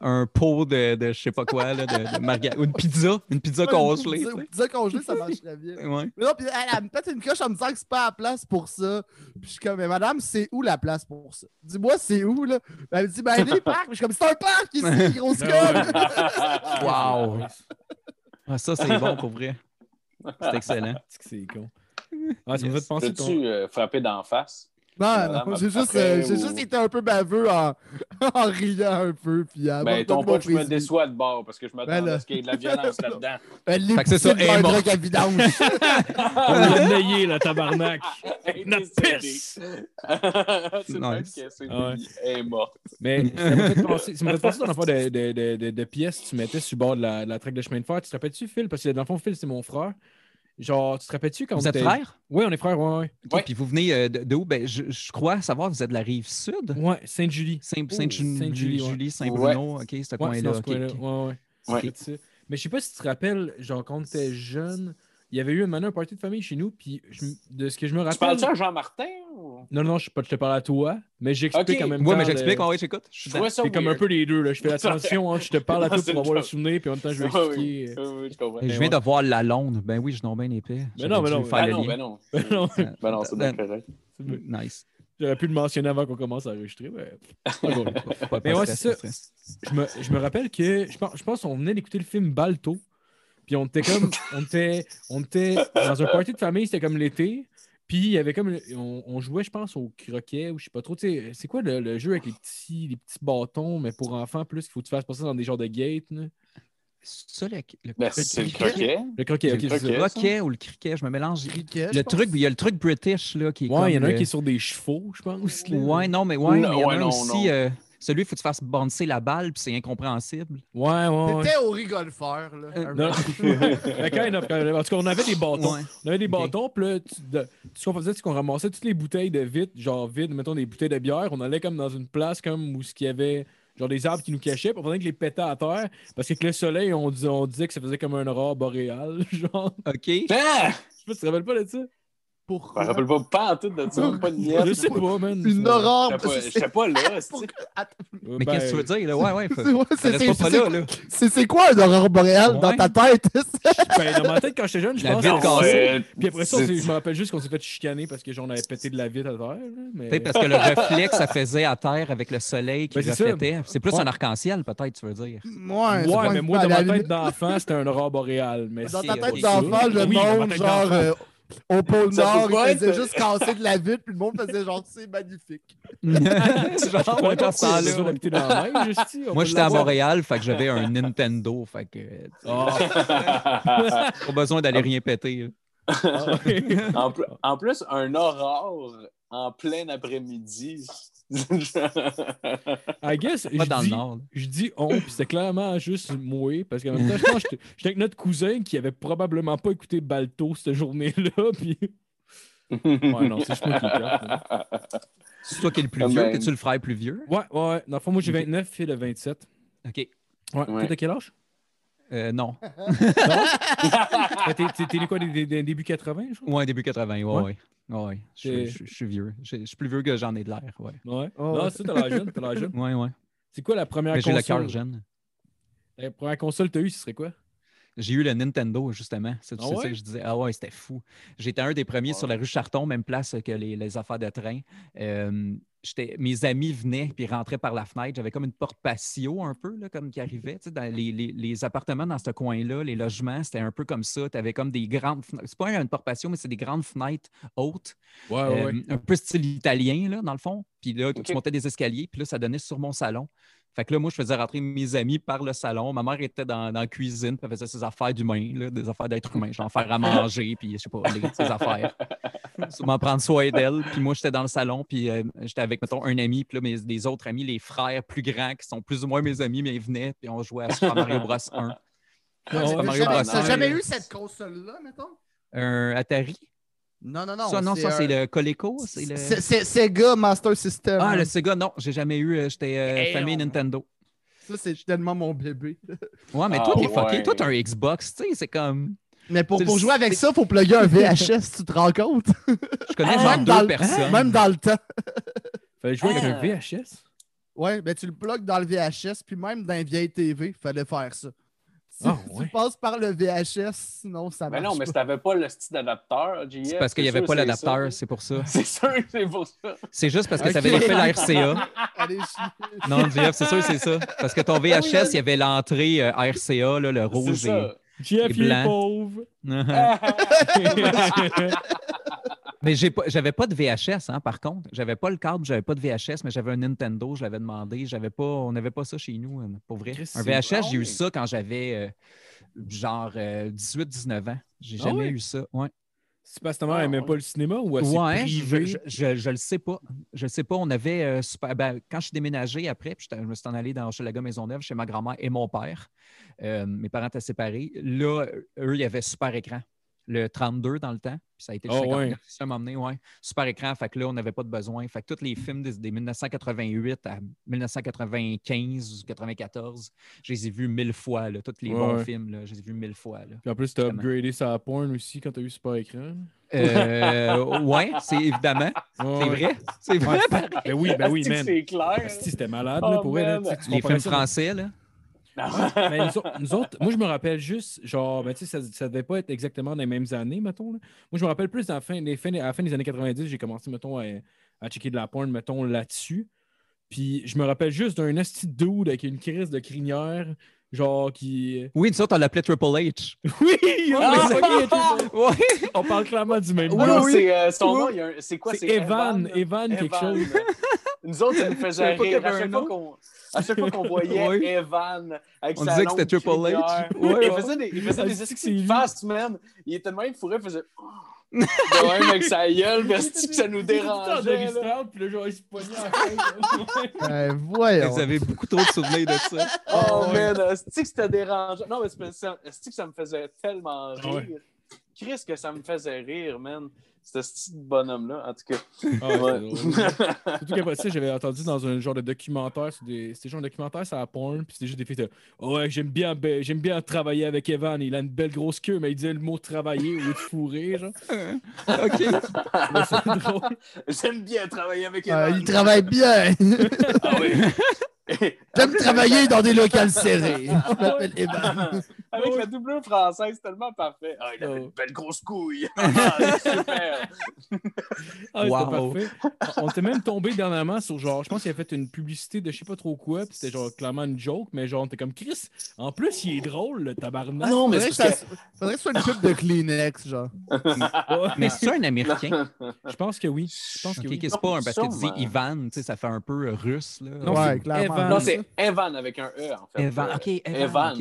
un pot de, de je sais pas quoi, là, de, de une pizza, une pizza ouais, congelée. une pizza- Pizza congelée, ça marcherait bien. Ouais. Mais non, puis elle, elle me pète une coche en me disant que c'est pas la place pour ça. Puis je suis comme, mais madame, c'est où la place pour ça? Dis-moi, c'est où, là? Elle me dit, ben, les parcs. Puis je suis comme, c'est un parc ici, grosse Ben ouais. Wow. Ah, ça, c'est bon pour vrai. C'est excellent. C'est que c'est con. Ah, ça me fait penser ton... T'as-tu euh, frappé d'en face? Non, non, j'ai juste, euh, j'ai ou- juste été un peu baveux en, en riant un peu. Puis en Ben, ton je me déçois de bord parce que je Ben m'attendais là. à ce qu'il y ait de la violence là-dedans. Elle Fait que c'est ça, l'est elle est un morte. truc à vidange. On l'a nayé, là, tabarnak. Notre pisse! C'est Nice. c'est Ah ouais. Elle est morte. Mais ça m'a fait penser, ça m'a fait penser dans le fond de, de, de, de, de pièces que tu mettais sur le bord de la, de la traque de chemin de fer. Tu te rappelles-tu, Phil? Parce que dans le fond, Phil, c'est mon frère. Genre, tu te rappelles-tu quand Vous on êtes frères? Oui, on est frères, ouais, ouais. Ok, Puis vous venez euh, de, de où? Ben, je, je crois savoir, vous êtes de la rive sud? Ouais, Sainte-Julie. Saint- Sainte-Julie, Saint-Bruno, ok, ce coin-là. C'est ça. Mais je sais pas si tu te rappelles, genre, quand on était jeune, il y avait eu un un party de famille chez nous, puis je de ce que je me Tu rappelle. parles-tu à Jean-Martin? Non, non, je, je te parle à toi, mais j'explique Ok. en même Ouais, temps. mais de- j'explique, j'écoute. Je suis Je trouvais ça C'est comme un peu les deux, là. Je fais attention, hein, je te parle à toi pour avoir le souvenir, puis en même temps, je vais oui. expliquer. euh, Oui, oui, je comprends. Je viens ouais. de voir la londe. Ben oui, je donc bien épais. Mais non, mais non, Ben non, lien. ben non. Ben non, Ben non, c'est bien correct. Nice. j'aurais pu le mentionner avant qu'on commence à enregistrer, mais. Mais ouais, c'est ça. je, me, je me rappelle que je pense, je pense qu'on venait d'écouter le film Balto. Puis on était comme. On était, on était dans un party de famille, c'était comme l'été. Puis il y avait comme. On, on jouait, je pense, au croquet ou je sais pas trop. Tu sais, c'est quoi le, le jeu avec les petits, les petits bâtons, mais pour enfants plus, il faut que tu fasses passer dans des genres de gates. là? Ça, le, le, Ben, c'est le croquet. Le croquet, C'est ok, le c'est croquet. ça. le croquet ou le criquet, je me mélange. Cricket, je Le truc, il y a le truc british là, qui est Ouais, il y en a un qui est sur des chevaux, je pense. là. Ouais, non, mais ouais, Non, mais il y en a ouais, un non, aussi. non. euh, celui, il faut que tu fasses bouncer la balle, puis c'est incompréhensible. Ouais, ouais, ouais. T'étais au rigolfeur, là. Euh, Non. peu. Kind of, kind of. En tout cas, on avait des bâtons. Ouais. On avait des bâtons, puis là, tu- de- ce qu'on faisait, c'est qu'on ramassait toutes les bouteilles de vide, genre vide, mettons des bouteilles de bière. On allait comme dans une place comme où ce qu'il y avait genre des arbres qui nous cachaient, puis on faisait que les pétait à terre, parce qu'avec le soleil, on, dis- on disait que ça faisait comme un aurore boréal, genre. OK. Ah! Je sais pas, tu te rappelles pas de ça? Je me Pourquoi? rappelle pas, pas en tout de ça, pas de Je sais pas, man. Une aurore. J'étais pas- là, Mais ben, qu'est-ce que tu veux dire? Là? Ouais, ouais. c'est- c'est- quoi une aurore boréale dans ta tête? ben, dans ma tête, quand j'étais jeune, je La pense que- cassée. Puis après ça, je me rappelle juste qu'on s'est fait chicaner parce que genre, on avait pété de la vitre à terre. Mais... Parce que le reflet que ça faisait à terre avec le soleil qui Ben, reflétait. C'est plus un arc-en-ciel, peut-être, tu veux dire. Ouais, Ouais, mais moi, dans ma tête d'enfant, c'était un aurore boréal. Mais Dans ta tête d'enfant, le monde, genre, euh, au pôle Ça Nord, pas il faisait être- juste casser de la vitre, puis le monde faisait genre, c'est magnifique. Genre, On ouais, est dans la esti, on Moi, j'étais à. Montréal, fait que j'avais un Nintendo. Fait que Ah, pas besoin d'aller rien péter. ah, ouais. en, pl- en plus, un aurore en plein après-midi. I guess, Pas je dans le dis, nord. là. je dis on, puis c'était clairement juste moi, parce qu'en même temps, je pense que j'étais avec notre cousin qui avait probablement pas écouté Balto cette journée-là, puis... Ouais, non, c'est moi qui le. C'est toi qui es le plus Ah, vieux. ben. T'es-tu le frère plus vieux? Ouais, ouais, dans le fond, moi, j'ai Ok. 29, et le 27. OK. Ouais, Ouais. toi, t'as quel âge? Euh, non. Ouais, T'es t'es- né quoi, des, des- des débuts 80, je crois? Ouais, début 80. Ouais, Ouais. ouais. Ouais, ouais. Je, T'es- je- je suis vieux. Je, je suis plus vieux que j'en ai de l'air. Ouais, Ouais. Oh, non, ouais. ça, t'as l'air jeune, t'as l'air jeune. ouais. ouais. C'est quoi la première Mais j'ai console? le cœur jeune. La première console que t'as eue, ce serait quoi? J'ai eu le Nintendo, justement. C'est Ah ça que je disais. Ah ouais, c'était fou. J'étais un des premiers Ouais. sur la rue Charton, même place que les, les affaires de train. Euh, mes amis venaient puis rentraient par la fenêtre. J'avais comme une porte patio un peu, là, comme qui arrivait. Tu sais, dans les, les- les appartements dans ce coin-là, les logements, c'était un peu comme ça. Tu avais comme des grandes fenêtres. C'est pas une porte patio, mais c'est des grandes fenêtres hautes. Ouais, Euh, un peu style italien, là, dans le fond. Puis là, tu montais des escaliers, puis là, ça donnait sur mon salon. Fait que là, moi, je faisais rentrer mes amis par le salon. Ma mère était dans, dans la cuisine, puis elle faisait ses affaires d'humain, des affaires d'être humain, genre faire à manger, puis je sais pas, les, ses affaires. Sûrement prendre soin d'elle. Puis moi, j'étais dans le salon, puis euh, j'étais avec, mettons, un ami, puis là, mes, des autres amis, les frères plus grands, qui sont plus ou moins mes amis, mais ils venaient, puis on jouait à Super Mario Bros 1. Ah T'as ouais, jamais- Mario T'as Bros. jamais eu cette console-là, mettons? Un Atari? Non, non, non. ça, non, ça, c'est le Coleco? C'est le... C'est c'est Sega Master System. Ah, le Sega, non, j'ai jamais eu. euh, J'étais euh, Hey, famille on- Nintendo. Ça, c'est tellement mon bébé. Ouais, mais Ah, toi, t'es ouais. fucké. Toi, t'as un Xbox, tu sais, c'est comme. Mais pour, pour jouer avec ça, il faut plugger un VHS, tu te rends compte? Je connais Ah, genre même dans deux le- personnes. Même dans le temps. Fallait jouer avec Ah. un VHS? Ouais, ben tu le plugues dans le VHS, puis même dans une vieille TV, il fallait faire ça. Ah, tu passes par le VHS, sinon ça Mais marche non, mais si t'avais pas le style d'adapteur, JF, C'est parce qu'il n'y avait sûr, pas l'adapteur, c'est pour ça. C'est sûr que c'est pour ça. C'est juste parce que Ok. ça avait l'effet la RCA. Allez. Non, JF, c'est sûr, c'est ça. Parce que ton VHS, il y avait l'entrée euh, RCA, là, le rouge et. Et il est pauvre. mais j'avais pas de VHS, hein, par contre. J'avais pas le câble, j'avais pas de VHS, mais j'avais un Nintendo, je l'avais demandé. J'avais pas, on n'avait pas ça chez nous, hein, pour vrai. Un VHS, j'ai eu ça quand j'avais euh, genre 18-19 ans. J'ai Ah jamais eu ça. Ouais. C'est parce que ta mère Ah, pas le cinéma ou elle Ouais, je, privée? je, je, je le sais pas. Je le sais pas. On avait euh, super- ben, quand je suis déménagé après, puis je me suis en allé dans Hochelaga Maisonneuve chez ma grand-mère et mon père. Euh, mes parents étaient séparés. Là, eux, il y avait super écran. Le 32 dans le temps. Puis ça a été le Ah 59. ouais. Ça m'a emmené, ouais. Super écran. Fait que là, on n'avait pas de besoin. Fait que tous les films des, des 1988 à 1995 ou 94, je les ai vus mille fois. Là. Tous les Ouais, bons ouais. films, là, je les ai vus mille fois. Là. Puis en plus, t'as Vraiment. upgradé sa porn aussi quand t'as eu Super Écran. Euh, ouais, c'est évidemment. C'est vrai. C'est vrai. Ben oui, ben oui, man. C'est clair? C'était malade, Oh, là, pour elle. tu tu Les films ça, français, là. Ben, nous, autres, nous autres, moi, je me rappelle juste, genre, ben, tu sais, ça, ça devait pas être exactement dans les mêmes années, mettons. là. Moi, je me rappelle plus, dans la fin, les fins- à la fin des années 90, j'ai commencé, mettons, à, à checker de la porn, mettons, là-dessus. Puis, je me rappelle juste d'un esti de dude avec une crise de crinière, genre, qui. Oui, nous autres, on l'appelait Triple H. Oui! Ah! on, est- Oui. on parle clairement du même Oui, gars. oui, c'est euh, son Oui. nom, c'est quoi? C'est Evan, Evan, quelque Evan. chose. Nous autres, ça nous faisait rire. À chaque, un fois nom. qu'on, à chaque fois qu'on voyait Oui. Evan avec On sa disait que longue c'était Triple H. crinière, Ouais, il ouais. faisait des, il faisait Ah, des c'est c'est fast, man. Il était même fourré, il faisait... De même avec sa gueule, esti que ça nous dérangeait. là. Puis là, genre, il se pognait tête. Voyons. Vous avez beaucoup trop de souvenirs de ça. Oh, ouais. man, esti que c'était dérangeant? Non, mais c'est- c'est- que ça me faisait tellement rire. Ouais. Chris, que ça me faisait rire, man. Ce petit bonhomme-là, en tout cas. Ah, ouais. Surtout qu'après ça, j'avais entendu dans un genre de documentaire, des... c'était genre un documentaire sur la porn, puis c'était juste des filles de oh, ouais, j'aime bien, be- j'aime bien travailler avec Evan, il a une belle grosse queue, mais il disait le mot travailler au lieu de fourrer, genre. OK. Mais c'est drôle. J'aime bien travailler avec Euh, Evan. il travaille bien. Ah oui. J'aime travailler dans des locales serrés. Je m'appelle Evan. Avec la doublure française, c'est tellement parfait. Ah, il avait Oh. une belle grosse couille. Ah, c'est super. Ah, c'était Wow. parfait. On était même tombé dernièrement sur genre, je pense qu'il a fait une publicité de je sais pas trop quoi, puis c'était genre clairement une joke, mais genre, t'es comme Chris, en plus, il est drôle, le tabarnak. Ah non, mais que, c'est ça, faudrait que ce soit une pub de Kleenex, genre. Mais c'est un Américain? je pense que oui. Je pense que oui. C'est pas un parce que tu dis Sûrement. Ivan, tu sais, ça fait un peu euh, russe, là. Non, ouais, c'est clairement. Evan. Non, c'est Evan avec un E, en fait. Evan. OK, Evan.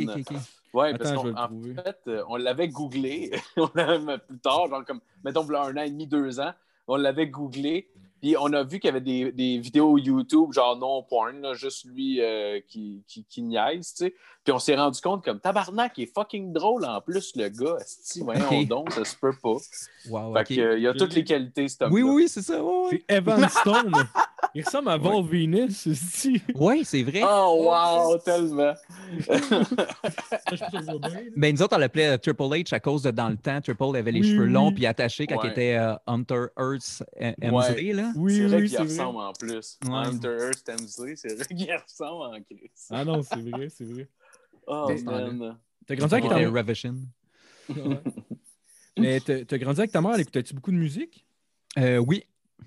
Ouais, parce qu'en fait, euh, on l'avait googlé. on l'avait plus tard, genre comme, mettons, un an et demi, deux ans. On l'avait googlé. Puis on a vu qu'il y avait des, des vidéos YouTube, genre non porn, là, juste lui euh, qui, qui, qui niaise, tu sais. Puis on s'est rendu compte comme tabarnak, il est fucking drôle en plus, le gars. Esti, voyons Ok. donc, ça se peut pas. Wow, Fait OK. que, euh, il a toutes les qualités, cet homme Oui, oui, oui, c'est ça. ouais, ouais. C'est Evan Stone. Il ressemble à Val Venus, ceci. Oui, c'est vrai. Oh, wow, tellement. Ben, nous autres, on l'appelait euh, Triple H à cause de dans le temps. Triple avait les Oui, cheveux oui. longs puis attachés quand Ouais. il était euh, Hunter Earth Hemsley, là. Oui, c'est vrai oui, qu'il vrai. ressemble en plus. Ouais. Hunter Hearst Hemsley, c'est vrai qu'il ressemble en Chris. Ah non, c'est vrai, c'est vrai. Oh, Mais- man. T'as grandi avec ta. Ouais. Mais t'as grandi avec ta mère, elle écoutait-tu beaucoup de musique? Euh, oui.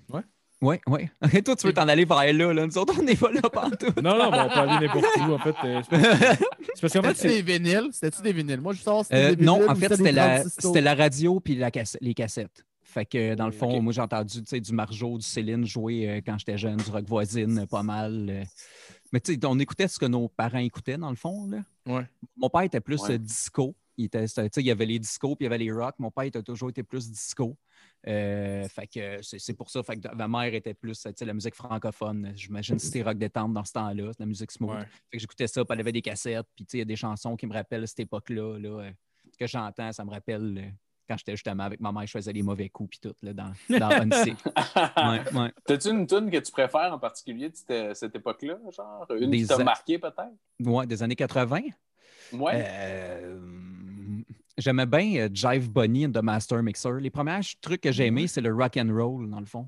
Ouais. Oui, oui. Et toi, tu veux t'en aller vers là, là? Nous autres, on n'est pas là partout. Non, non, bon, on peut aller n'importe où, en fait. euh, c'est parce- c'est parce qu'en fait, c'est. des vinyles? C'était-tu des vinyles? Moi, je sors c'était Euh, des vinyles non, en fait, c'était la, la radio puis la les cassettes. Fait que dans le fond, moi j'ai entendu du Marjo, du Céline jouer euh, quand j'étais jeune, du rock voisine, euh, pas mal. euh. Mais tu sais, on écoutait ce que nos parents écoutaient, dans le fond. Là. Ouais. Mon père était plus Ouais. disco. Il, était, il y avait les discos puis il y avait les rock. Mon père était toujours été plus disco. Euh, fait que c'est, pour ça. Fait que ma mère était plus tu sais, la musique francophone. J'imagine que c'était rock détente dans ce temps-là, la musique smooth. Ouais. Fait que j'écoutais ça, puis elle avait des cassettes, puis tu sais, il y a des chansons qui me rappellent cette époque-là. Là, que j'entends, ça me rappelle quand j'étais justement avec ma mère, je faisais les mauvais coups, puis tout, là, dans, dans. Ouais, ouais. T'as-tu une tune que tu préfères en particulier de cette, cette époque-là, genre? Une Des qui t'a a- marqué peut-être? Ouais, des années 80. Ouais. Euh, J'aimais bien euh, Jive Bunny and the Master Mixer. Les premiers trucs que j'ai aimés, c'est le rock and roll, dans le fond.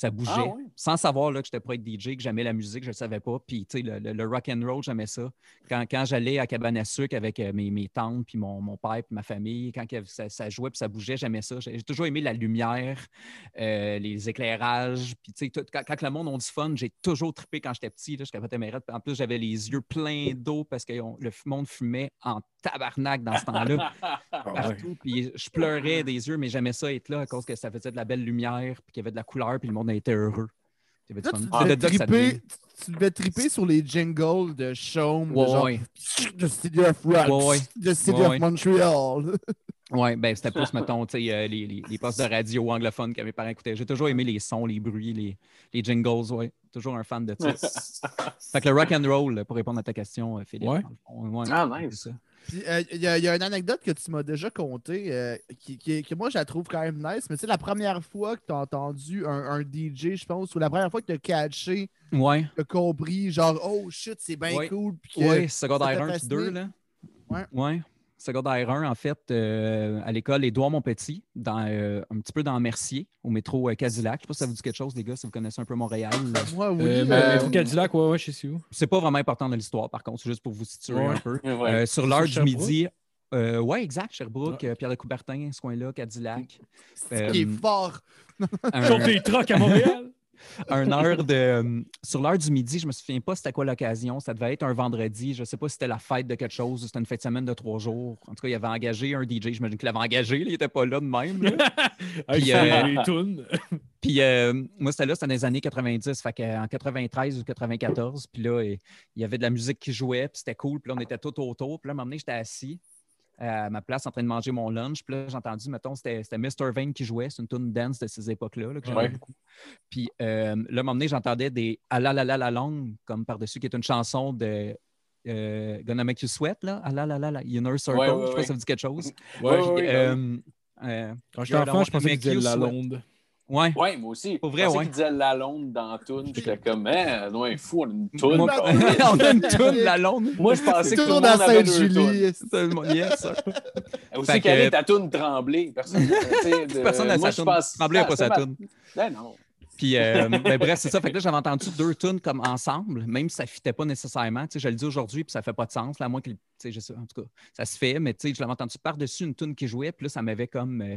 Ça bougeait. Ah ouais? Sans savoir là, que j'étais pas être DJ, que j'aimais la musique, je ne le savais pas. Puis, tu sais, le, le- le rock and roll, j'aimais ça. Quand, quand j'allais à Cabane à sucre avec euh, mes, mes tantes, puis mon, mon père, puis ma famille, quand ça, ça jouait, puis ça bougeait, j'aimais ça. J'ai toujours aimé la lumière, euh, les éclairages. Puis, tu sais, quand, quand le monde a du fun, j'ai toujours trippé quand j'étais petit. Là, je capotais mes rêves. En plus, j'avais les yeux pleins d'eau parce que on- le monde fumait en tabarnak dans ce temps-là Ah partout. Puis je pleurais des yeux, mais j'aimais ça être là à cause que ça faisait de la belle lumière, puis qu'il y avait de la couleur, puis le monde était heureux. Là, fun. tu devais, de triper, devient- tu devais triper sur les jingles de Chaume, Ouais, de genre ouais. The City of Rocks, Ouais, ouais. The City Ouais, of ouais. Montreal. Ouais, ben c'était plus, mettons, tu sais, euh, les, les, les postes de radio anglophones que mes parents écoutaient. J'ai toujours aimé les sons, les bruits, les, les jingles, ouais. Toujours un fan de ça. fait que le rock and roll, pour répondre à ta question, euh, Philippe. Ouais. dans le fond, ouais, Ah, nice. ça. Puis, euh, il y, a- il y a une anecdote que tu m'as déjà contée euh, qui, qui- que moi, je la trouve quand même nice. Mais tu sais, la première fois que tu as entendu un, un DJ, je pense, ou la première fois que tu as catché, Ouais, tu as compris, genre, oh shit, c'est bien Ouais. cool. Puis que ouais, secondaire t'a 1 puis fasciné. 2, là. Ouais. Ouais. Secondaire 1, en fait, euh, à l'école Édouard Montpetit, dans, euh, un petit peu dans Mercier, au métro euh, Cadillac. Je sais pas si ça vous dit quelque chose, les gars, si vous connaissez un peu Montréal. Moi, oui. Vous, Cadillac, ouais, ouais, je sais où. C'est pas vraiment important dans l'histoire, par contre, c'est juste pour vous situer Ouais. un peu. Ouais. Euh, sur l'heure du Sherbrooke? midi. Euh, ouais, exact, Sherbrooke, Ouais. Pierre de Coubertin, ce coin-là, Cadillac. ce qui est fort. Un- Sauf des trucks à Montréal? Un heure de. euh, sur l'heure du midi, je me souviens pas c'était quoi l'occasion. Ça devait être un vendredi. Je sais pas si c'était la fête de quelque chose ou c'était une fête de semaine de trois jours. En tout cas, il avait engagé un DJ. J'imagine qu'il l'avait engagé. là, il était pas là de même. là. Avec Puis, euh. Puis euh, moi, c'était là, c'était dans les années 90, fait qu'en 93 ou 94. Puis là, il y avait de la musique qui jouait, puis c'était cool. Puis là, on était tout autour. Puis là, à un moment donné, j'étais assis euh, à ma place en train de manger mon lunch. Puis là, j'ai entendu, mettons, c'était c'était Mr. Vane qui jouait. C'est une tune dance de ces époques-là là, que j'aimais Ouais. beaucoup. Puis euh, là, à un moment donné, j'entendais des « Ah la la la la long » comme par-dessus, qui est une chanson de... Euh, Gonna Make You Sweat, là. Ah la la la la, Inner Circle. Ouais, ouais, je sais pas si ça vous dit quelque chose. Ouais, Puis, ouais, ouais. euh, Euh, Quand j'étais enfant, je pensais qu'il disait la londe. Ouais. Ouais, moi aussi. Pour vrai, ouais. qu'il disait la londe dans toune. J'étais comme, hein, non, un fou, on a une toune. Moi- on a une toune, la londe. Moi, je pensais que tout le monde avait. Sainte-Julie. Yes, sir. Aussi, quelle que- est ta toune tremblée? Personne n'a moi, sa pense- Tremblay n'a pas c'est sa toune. Ben non. Puis, euh, ben, bref, c'est ça. Fait que là, j'avais entendu deux tunes comme ensemble, même si ça ne fitait pas nécessairement. Tu sais, je le dis aujourd'hui, puis ça fait pas de sens. Là, à moins que, tu sais, je sais, en tout cas, ça se fait, mais tu sais, je l'avais entendu par-dessus une tune qui jouait, puis là, ça m'avait comme, euh,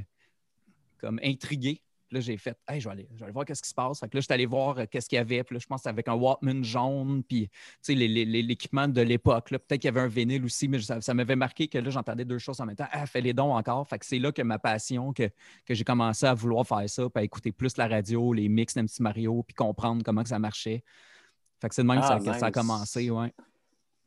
comme intrigué. Puis là, j'ai fait, hey, je vais aller, je vais aller voir qu'est-ce qui se passe. Fait que là, j'étais allé voir euh, qu'est-ce qu'il y avait. Puis là, je pense que c'était avec un Walkman jaune, puis, l'équipement de l'époque. Peut-être qu'il y avait un vinyle aussi, mais ça, ça m'avait marqué que là, j'entendais deux choses en même temps. Ah, fais les dons encore. Fait que c'est là que ma passion, que, que j'ai commencé à vouloir faire ça, puis à écouter plus la radio, les mix d'MC Mario, puis comprendre comment que ça marchait. Fait que c'est de même que Ah, ça, que ça a commencé, ouais.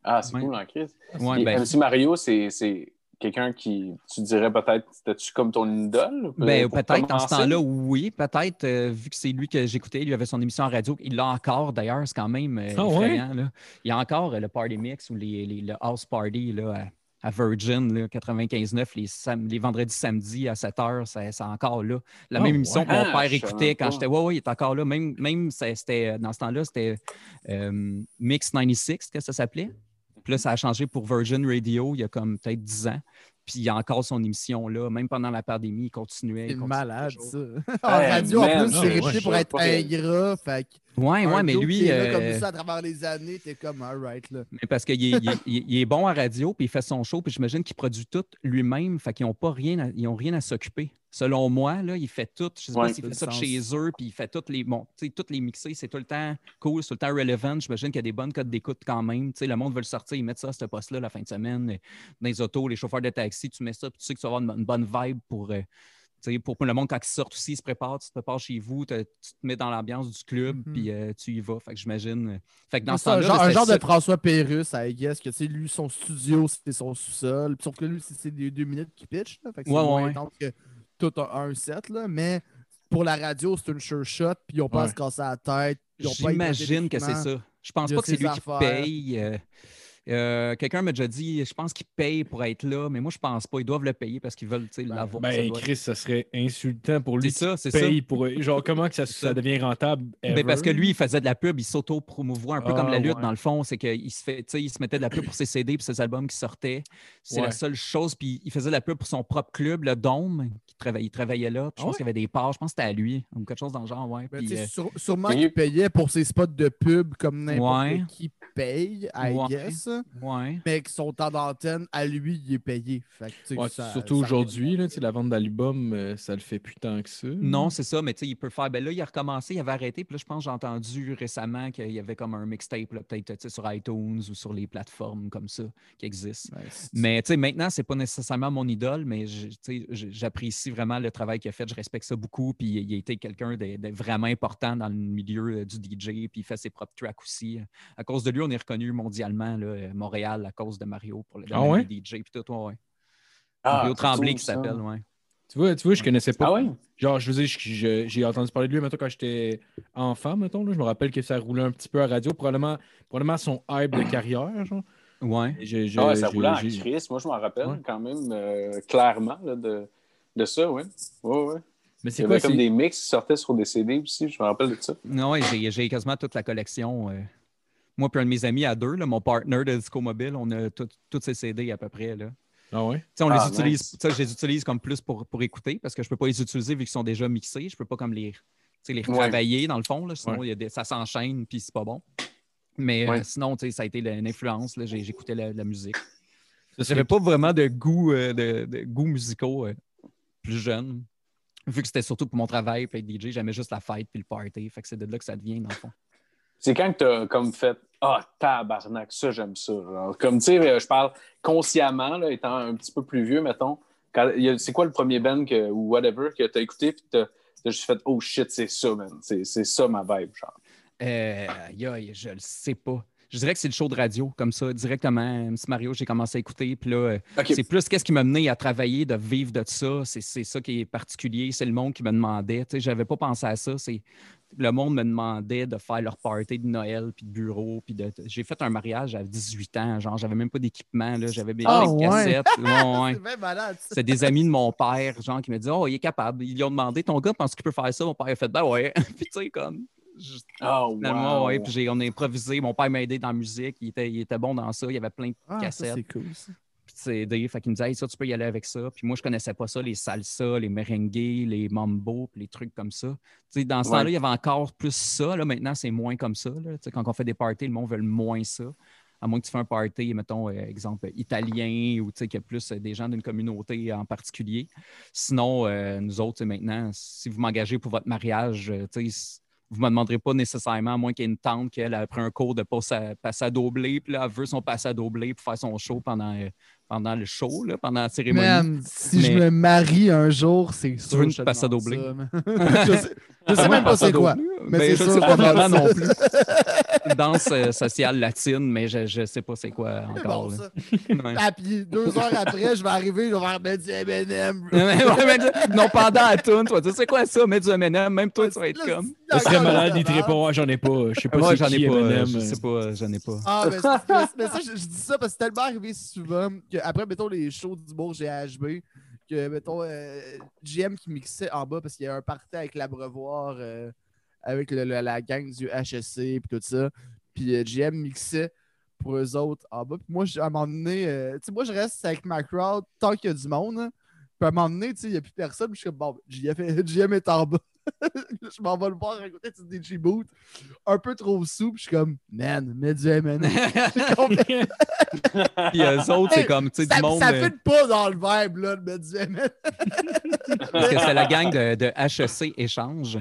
Ah, c'est Ouais. cool en crise. Ouais, ben, MC Mario, c'est quelqu'un qui, tu dirais peut-être, c'était-tu comme ton idole? Ben, pour peut-être en ce temps-là, oui. Peut-être, euh, vu que c'est lui que j'écoutais, il avait son émission en radio. Il l'a encore, d'ailleurs, c'est quand même euh, Ah ouais? effrayant, là. Il y a encore euh, le Party Mix ou les, les- le House Party là, à, à Virgin, là, 95.9, les, sam- les vendredis, samedis à 7 h, c'est c'est encore là. La Ah même émission que mon Ah, père je écoutait quand j'étais. Ouais, ouais, il est encore là. Même, même c'était, euh, dans ce temps-là, c'était euh, Mix 96, que ça s'appelait? Puis là, ça a changé pour Virgin Radio il y a comme peut-être 10 ans. Puis il y a encore son émission là, même pendant la pandémie, il continuait. C'est il continuait malade, toujours. ça. en radio, en plus, c'est réputé pour être ingrat. Fait Ouais, ouais, mais lui. qui est là euh, comme ça à travers les années, t'es comme, alright, là. mais parce qu'il est, il est- il bon à radio, puis il fait son show, puis j'imagine qu'il produit tout lui-même, fait qu'ils n'ont pas rien à, ils ont rien à s'occuper. Selon moi, là, il fait tout. Je sais Ouais, pas s'il fait ça de chez eux, puis il fait toutes les. Bon, tu sais, toutes les mixer, c'est tout le temps cool, c'est tout le temps relevant. J'imagine qu'il y a des bonnes codes d'écoute quand même. Tu sais, le monde veut le sortir, ils mettent ça à ce poste-là la fin de semaine. euh, Dans les autos, les chauffeurs de taxi, tu mets ça, puis tu sais que tu vas avoir une, une bonne vibe pour. Pour le monde, quand ils sortent aussi, ils se préparent, tu te prépares chez vous, tu te mets dans l'ambiance du club, Mhm. puis euh, tu y vas. Fait que j'imagine. Fait que dans ce un genre, un de François Pérusse, I guess, que lui, son studio, c'était son sous-sol. Puis Sauf que lui, c'est des deux minutes qui pitch. Là, fait que c'est Ouais, moins ouais. que tout un, un set. Là, mais pour la radio, c'est une sure shot. Puis ils n'ont pas à Ouais. se casser la tête. à J'imagine que c'est ça. Je pense pas que c'est lui qui paye. euh, euh, Quelqu'un m'a déjà dit, je pense qu'il paye pour être là, mais moi, je pense pas. Ils doivent le payer parce qu'ils veulent tu sais, l'avoir. Ben, doit- Chris, ça serait insultant pour lui. C'est ça, c'est ça. paye pour. Genre, comment que ça, C'est ça ça. devient rentable? Ben, parce que lui, il faisait de la pub, il s'auto-promouvoit un peu comme Ah, la lutte, ouais. dans le fond. C'est qu'il se, fait, tu sais, il se mettait de la pub pour ses CD et ses albums qui sortaient. C'est la seule chose. Puis il faisait de la pub pour son propre club, le Dôme, qui travaillait, il travaillait là. Puis je Ah pense ouais? qu'il y avait des parts. Je pense que c'était à lui, ou quelque chose dans le genre. Ouais. Mais Puis, tu sais, euh, sûrement qu'il payait pour ses spots de pub comme n'importe Ouais. qui paye, I Ouais. Ouais. Mais que son temps d'antenne, à lui, il est payé. Fait que, tu sais, Ouais, ça- surtout aujourd'hui, là, tu sais, la vente d'albums, euh, ça le fait plus tant que ça. Non, c'est ça, mais tu sais, il peut faire. Ben là, il a recommencé, il avait arrêté. Puis là, je pense que j'ai entendu récemment qu'il y avait comme un mixtape, peut-être sur iTunes ou sur les plateformes comme ça qui existent. Mais tu sais, maintenant, c'est pas nécessairement mon idole, mais j'apprécie vraiment le travail qu'il a fait. Je respecte ça beaucoup. Puis il a été quelqu'un de, de vraiment important dans le milieu euh, du DJ. Puis il fait ses propres tracks aussi. À cause de lui, on est reconnu mondialement, là, euh, Montréal, à cause de Mario pour le Ah ouais? DJ. Puis tout, ouais, ouais. Ah, Mario Tremblay qui s'appelle, ouais. Tu vois, tu vois, je connaissais pas. Ah ouais? Genre, je veux dire, j'ai entendu parler de lui, mettons, quand j'étais enfant, mettons. Là, je me rappelle que ça roulait un petit peu à radio. Probablement, probablement son hype de carrière, genre. Ouais. Et Ah ouais, ça roulait en crise. Moi, je m'en rappelle Ouais. quand même euh, clairement là, de, de ça, oui. Ouais, ouais. Mais Il c'est y quoi, avait comme des mix qui sortaient sur des CD aussi, je me rappelle de ça. Non, ouais, j'ai quasiment toute la collection. euh. Moi puis un de mes amis à deux, là, mon partner de Disco Mobile, on a tous ces CD à peu près. Là. Tu Ah ouais? sais, on Ah, les utilise, nice. tu sais, je les utilise comme plus pour, pour écouter parce que je ne peux pas les utiliser vu qu'ils sont déjà mixés. Je ne peux pas comme les, tu sais, les Ouais. retravailler dans le fond. Là, sinon, il y a des- ça s'enchaîne puis c'est pas bon. Mais euh, Ouais. sinon, tu sais, ça a été une influence. J'écoutais la, la musique. J'avais serait pas vraiment de goût, euh, de, de goût musicaux euh, plus jeune. Vu que c'était surtout pour mon travail, puis être DJ, j'aimais juste la fête puis le party. Fait que c'est de là que ça devient, dans le fond. C'est quand que t'as comme fait Ah, tabarnak, ça, j'aime ça. Genre, comme tu sais, je parle consciemment, là, étant un petit peu plus vieux, mettons. C'est quoi le premier band que, ou whatever que t'as écouté, puis t'as juste fait Oh shit, c'est ça, man. C'est c'est ça ma vibe, genre. Euh, aïe, je le sais pas. Je dirais que c'est le show de radio, comme ça, directement. MC Mario, j'ai commencé à écouter. Puis là, euh, c'est plus qu'est-ce qui m'a mené à travailler, de vivre de ça. C'est c'est ça qui est particulier. C'est le monde qui me demandait. Tu sais, j'avais pas pensé à ça. C'est le monde me demandait de faire leur party de Noël, puis de bureau, puis de... J'ai fait un mariage à 18 ans, genre, j'avais même pas d'équipement, là, j'avais des Ah, ouais. cassettes. Ouais. C'est des amis de mon père, genre, qui me disaient Oh, il est capable. Ils lui ont demandé Ton gars pense qu'il peut faire ça? Mon père a fait Ben ouais. puis, tu sais, comme. je- Oh, Finalement, wow. ouais. Puis, j'ai- on a improvisé. Mon père m'a aidé dans la musique. Il était, il était bon dans ça. Il y avait plein de Ah, ça, cassettes. c'est cool. ça. De CD. Fait qu'il me disait, Hey, ça, tu peux y aller avec ça. Puis moi, je connaissais pas ça, les salsa, les merengues, les mambo, les trucs comme ça. Dans ce Ouais. temps-là, il y avait encore plus ça. Là, maintenant, c'est moins comme ça. là. Quand on fait des parties, le monde veut moins ça. À moins que tu fais un party, mettons, euh, exemple, italien ou qu'il y a plus euh, des gens d'une communauté en particulier. Sinon, euh, nous autres, maintenant, si vous m'engagez pour votre mariage, vous ne me demanderez pas nécessairement, à moins qu'il y ait une tante qu'elle a pris un cours de passe à, passe à doubler, puis là, elle veut son passe à doubler pour faire son show pendant, pendant le show, là, pendant la cérémonie. Man, si je me marie un jour, c'est sûr. veux une je man. je sais, je sais même pas c'est quoi. Mais Ben, c'est je sûr, sais pas vraiment non plus. Danse euh, sociale latine, mais je ne sais pas c'est quoi encore. bon, là. ça. Ouais. Ah, puis deux heures après, je vais arriver, je vais faire ben, du M&M. Tu- non, pendant la tune, tu vas dire, c'est quoi ça, mettre du M&M, même toi, tu vas être comme. Ça serait malade, il te répond, j'en ai pas. Je sais pas Moi, c'est j'en ai pas, M&M, je euh. sais pas, j'en ai pas. Ah, mais, c'est- mais- mais ça, je, je dis ça parce que c'est tellement arrivé souvent qu'après, mettons, les shows du bourg GHB, que, mettons, euh, GM qui mixait en bas parce qu'il y a un party avec l'abreuvoir, euh, avec le- le- la gang du HSC puis tout ça. Puis euh, GM mixait pour eux autres en bas. Puis moi, je- à un moment donné, euh, tu sais, moi, je reste avec ma crowd tant qu'il y a du monde. hein. Puis à un moment donné, tu sais, il n'y a plus personne. Puis je suis comme, bon, JF est- GM est en bas. je m'en vais le voir à côté du DJ Boot. Un peu trop sous. Puis je suis comme, man, mets du M&M. Puis eux autres, c'est comme, tu sais, du monde. ça euh, fit pas dans le vibe, là, de mettre du M&M. Parce que c'est la gang de, de HEC Échange.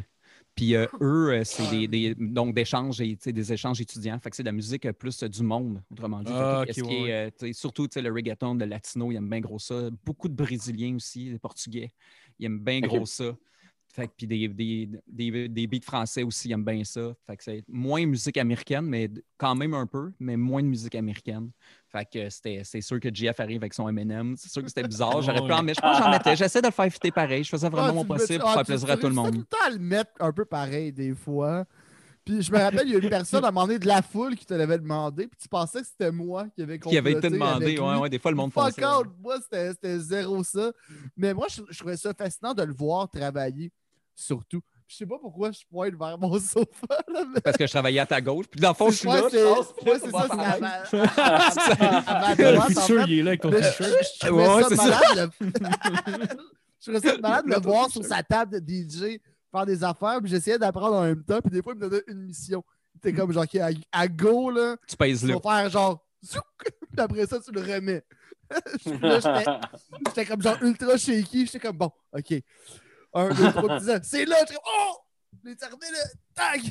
Puis euh, eux, euh, c'est des, des- donc d'échanges et tu sais, des échanges étudiants. Fait que c'est de la musique euh, plus du monde, autrement dit. Ah, est, ouais, surtout le reggaeton, le latino, ils aiment bien gros ça. Beaucoup de Brésiliens aussi, des Portugais, ils aiment bien gros ça. Fait que, puis des, des, des, des beats français aussi, ils aiment bien ça. Fait que c'est moins musique américaine, mais quand même un peu, mais moins de musique américaine. Fait que c'était, c'est sûr que JF arrive avec son M&M. C'est sûr que c'était bizarre. J'aurais pu en mettre. Je pense que j'en mettais. J'essaie de le faire fitter pareil. Je faisais vraiment Ah, mon le possible pour ah, faire plaisir à tout le monde. tout le temps à le mettre un peu pareil, des fois? Puis je me rappelle, il y a une personne à un moment donné de la foule qui te l'avait demandé, puis tu pensais que c'était moi qui avait Qui avait été demandé. Ouais, ouais, des fois, le monde Fuck fait ça. out, moi, c'était c'était zéro ça. Mais moi, je, je trouvais ça fascinant de le voir travailler, surtout. Je sais pas pourquoi je pointe vers mon sofa. Là, mais... Parce que je travaillais à ta gauche. Puis dans le fond, je suis là. c'est je passe, puis là, ouais, c'est ça, c'est Le futur, fait. il est là avec ton t-shirt. je trouvais Ouais, ça c'est je trouvais ça malade de le voir sur sa table de DJ faire des affaires. Puis j'essayais d'apprendre en même temps. Puis des fois, il me donnait une mission. T'es comme genre, OK, à, à go, là, Tu pèses tu là. vas faire genre, zouk, puis après ça, tu le remets. J'étais comme genre ultra shaky. J'étais comme, bon, OK. Un, deux, trois, ça, c'est là. Comme, oh! Les terminés, là, tac!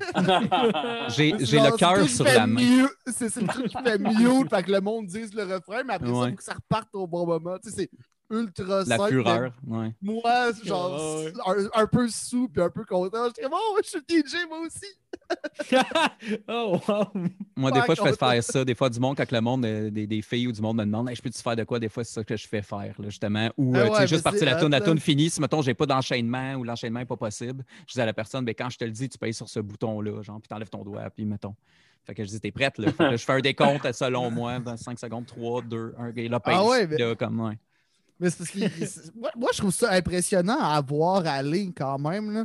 J'ai le cœur sur la main. C'est c'est le truc qui fait mute, fait que le monde dise le refrain, mais après ça, Ouais. il faut que ça reparte au bon moment. Tu sais, c'est ultra La simple. fureur. Ouais. Moi, genre, Ouais, un, un peu sous puis un peu content. J'étais bon, je suis DJ moi aussi. oh, wow. Moi, des fois, je fais faire ça. Des fois, du monde, quand le monde, euh, des, des filles ou du monde me demande, Hey, je peux-tu faire de quoi? Des fois, c'est ça que je fais faire, là, justement. Ou, Ah euh, tu ouais, sais, juste partir la tourne, la tourne finie. Si, mettons, j'ai pas d'enchaînement ou l'enchaînement n'est pas possible, je dis à la personne, ben, quand je te le dis, tu payes sur ce bouton-là, genre, puis t'enlèves ton doigt, puis mettons. Fait que je dis, t'es prête, là. Fait que je fais un décompte selon moi, dans 5 secondes, 3, 2, 1, et là, paye. Ah ouais, mais- là, comme, ouais. Mais c'est parce que moi, je trouve ça impressionnant à voir aller quand même. Là.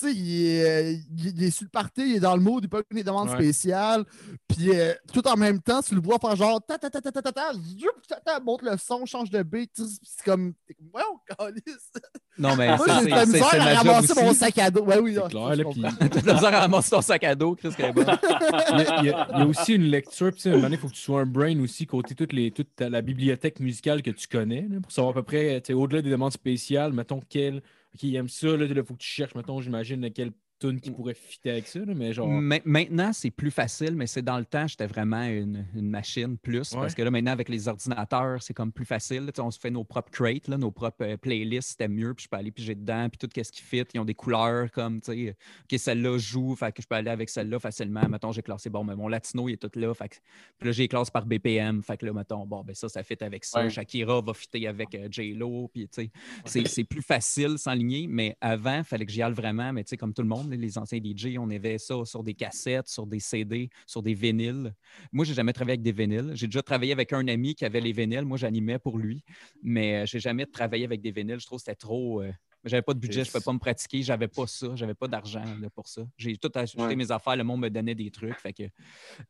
Tu sais, il est, euh, il, il est sur le party, il est dans le mood, il peut des demandes Ouais. spéciales. Puis euh, tout en même temps, tu le vois faire genre ta ta ta ta ta ta ta, zoup, ta, ta, monte le son, change de beat. C'est comme. on calisse. Non, mais Moi, ça, j'ai de la misère à ramasser mon sac à dos. Ouais, oui, C'est clair, ça, je là, comprends. puis- T'as de la misère à ramasser ton sac à dos, Chris. Il y, a, il y a- il y a aussi une lecture, puis à un moment donné, il faut que tu sois un brain aussi, côté toutes les, toute la bibliothèque musicale que tu connais, là, pour savoir à peu près, tu sais, au-delà des demandes spéciales, mettons, quel. Ok, il aime ça, là, il faut que tu cherches, mettons, j'imagine, quelle tune qui pourrait fitter avec ça, là, mais genre. Ma- Maintenant, c'est plus facile, mais c'est dans le temps, j'étais vraiment une, une machine plus. Ouais. Parce que là, maintenant, avec les ordinateurs, c'est comme plus facile. On se fait nos propres crates, là, nos propres euh, playlists, c'était mieux. Puis je peux aller piger dedans, puis tout ce qui fit. Ils ont des couleurs comme, tu sais, OK, celle-là joue, fait que je peux aller avec celle-là facilement. Mettons, j'ai classé, bon, mais mon latino, il est tout là. Fait que, puis là, j'ai les classes par BPM. Fait que là, mettons, bon, ben ça, ça fit avec ça. Ouais. Shakira va fitter avec euh, J-Lo. Puis, tu sais, c'est- c'est plus facile s'enligner. Mais avant, il fallait que j'y aille vraiment. Mais tu sais, comme tout le monde, Les anciens DJ, on avait ça sur des cassettes, sur des CD, sur des vinyles. Moi, j'ai jamais travaillé avec des vinyles. J'ai déjà travaillé avec un ami qui avait les vinyles. Moi, j'animais pour lui, mais je j'ai jamais travaillé avec des vinyles. Je trouve que c'était trop. J'avais pas de budget, je ne pouvais pas me pratiquer, j'avais pas ça, j'avais pas d'argent pour ça. J'ai tout acheté mes affaires, le monde me donnait des trucs. Fait que,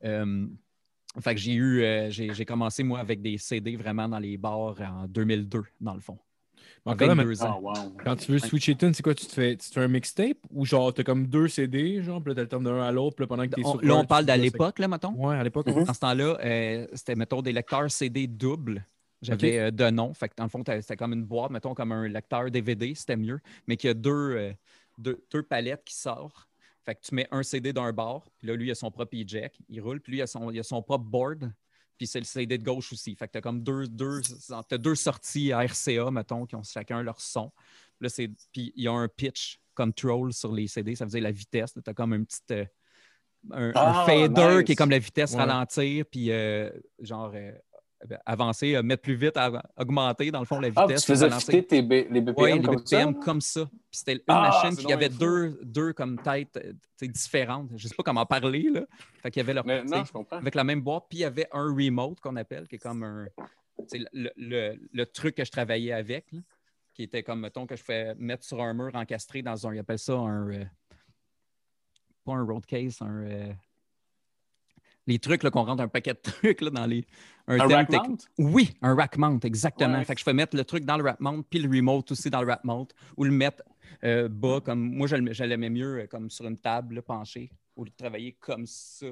euh, fait que j'ai eu, euh, j'ai commencé moi avec des CD vraiment dans les bars en 2002, dans le fond. Ah, quand tu veux switcher tune, c'est quoi? Tu te, fais, tu fais un mixtape ou genre tu as comme deux CD, genre, puis là tu d'un à l'autre, pendant que tu es sur Là, on parle d'à l'époque, là, mettons? Ouais, à l'époque. Dans ce temps-là, euh, c'était, mettons, des lecteurs CD doubles. J'avais euh, deux noms. Fait que dans le fond, c'était comme une boîte, mettons, comme un lecteur DVD, c'était mieux. Mais qu'il y a deux, euh, deux, deux, palettes qui sortent. Fait que tu mets un CD d'un bord, puis là, lui, il a son propre jack, il roule, puis lui, il a son, il a son propre board, puis c'est le CD de gauche aussi. Fait que tu as comme deux, deux, as deux sorties RCA, mettons, qui ont chacun leur son. Là, puis il y a un pitch control sur les CD, ça veut dire la vitesse. Tu as comme un petit. Euh, un, ah, fader qui est comme la vitesse ralentir, puis genre ben, avancer, euh, mettre plus vite, augmenter, dans le fond, la vitesse. Ah, tu faisais fitter tes les BPM oui, comme les BPM comme ça. Puis c'était une ah, machine qui avait deux, deux comme têtes euh, différentes. Je ne sais pas comment parler, là. Fait qu'il y avait leur, non, je comprends. Avec la même boîte, puis il y avait un remote qu'on appelle, qui est comme un... Le, le, le, truc que je travaillais avec, qui était comme, mettons, que je fais mettre sur un mur encastré dans un... Ils appellent ça un... Euh, pas un road case, un les trucs qu'on rentre un paquet de trucs là, dans les. Un, rack mount? Oui, un rack mount, exactement. Fait que je peux mettre le truc dans le rack mount, puis le remote aussi dans le rack mount, ou le mettre euh, bas, comme moi, je l'aimais mieux euh, comme sur une table penchée, au lieu de travailler comme ça.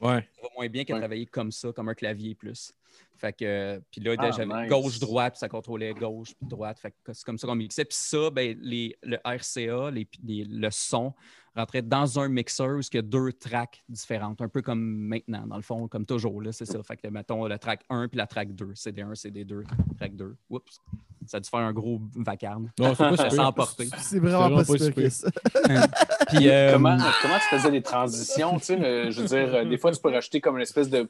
Ouais. Ça va moins bien que de travailler comme ça, comme un clavier plus. Fait que, puis là, ah, j'avais gauche-droite, ça contrôlait gauche, droite. Fait que c'est comme ça qu'on mixait. Puis ça, ben, les, le RCA, les, le son, rentrait dans un mixeur où il y a deux tracks différentes, un peu comme maintenant, dans le fond, comme toujours. C'est ça. Fait que, mettons, le track 1 puis la track 2. CD1, CD2, track 2. Oups. Ça a dû faire un gros vacarme. Non, c'est pas. C'est vraiment, pas, super. puis, euh, comment, comment tu faisais les transitions? Tu sais, je veux dire, des fois, tu peux rajouter comme une espèce de euh,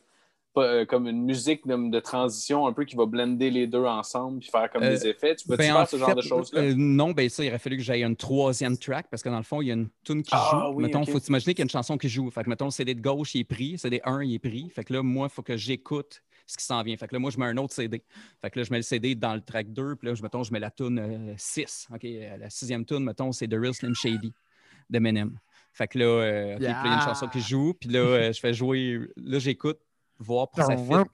comme une musique de, transition un peu qui va blender les deux ensemble puis faire comme des euh, effets. Tu peux ben, faire ce genre de choses-là? Euh, non, ben ça, il aurait fallu que j'aille une troisième track parce que dans le fond, il y a une tune qui ah, joue. mettons, il faut s'imaginer qu'il y a une chanson qui joue. Fait que, mettons, le CD de gauche, il est pris, CD 1, il est pris. Fait que là, moi, il faut que j'écoute ce qui s'en vient. Fait que là, moi, je mets un autre CD. Fait que là, je mets le CD dans le track 2, puis là, je, mettons, je mets la tune 6. OK, la sixième tune, mettons, c'est The Real Slim Shady de Menem. Fait que là, il y a une chanson qui joue, puis là, je fais jouer. Là, j'écoute voir pour ça fit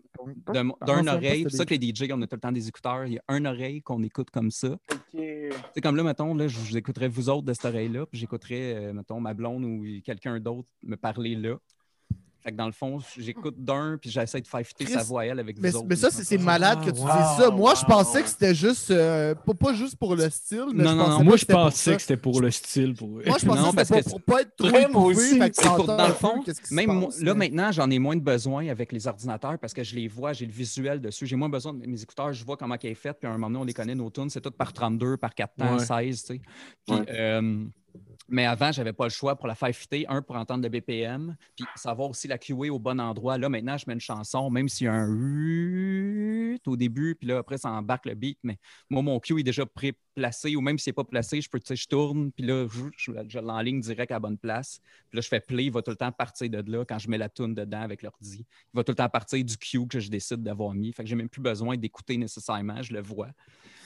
d'un oreille. C'est ça que les DJ, on a tout le temps des écouteurs. Il y a un oreille qu'on écoute comme ça. C'est comme là, mettons, là, je vous écouterais vous autres de cette oreille-là, puis j'écouterais, euh, mettons, ma blonde ou quelqu'un d'autre me parler là. Fait que dans le fond, j'écoute d'un, puis j'essaie de faire fitter sa voix elle avec mais, autres. Mais ça, c'est malade que tu ah, dises ça. Moi, je pensais que c'était juste, euh, pas, juste pour le style. Mais non, je non, non, moi, je pensais que c'était pour le style. Pour... Moi, je pensais que c'était pour, pas être trop éprouvé. Dans le fond, même là, maintenant, j'en ai moins de besoin avec les ordinateurs parce que je les vois, j'ai le visuel dessus. J'ai moins besoin de mes écouteurs, je vois comment ils est fait, puis à un moment donné, on les connaît, nos tunes, c'est tout par 32, par 4 temps, 16, tu sais. Puis, euh, mais avant, je n'avais pas le choix pour la faire fitter, un, pour entendre le BPM, puis savoir aussi la QA au bon endroit. Là, maintenant, je mets une chanson, même s'il y a un au début, puis là, après, ça embarque le beat. Mais moi, mon Q est déjà pré-placé, ou même s'il n'est pas placé, je peux, tu sais, je tourne, puis là, je, l'enligne direct à la bonne place. Puis là, je fais play, il va tout le temps partir de là quand je mets la tune dedans avec l'ordi. Il va tout le temps partir du Q que je décide d'avoir mis. Fait que j'ai même plus besoin d'écouter nécessairement, je le vois.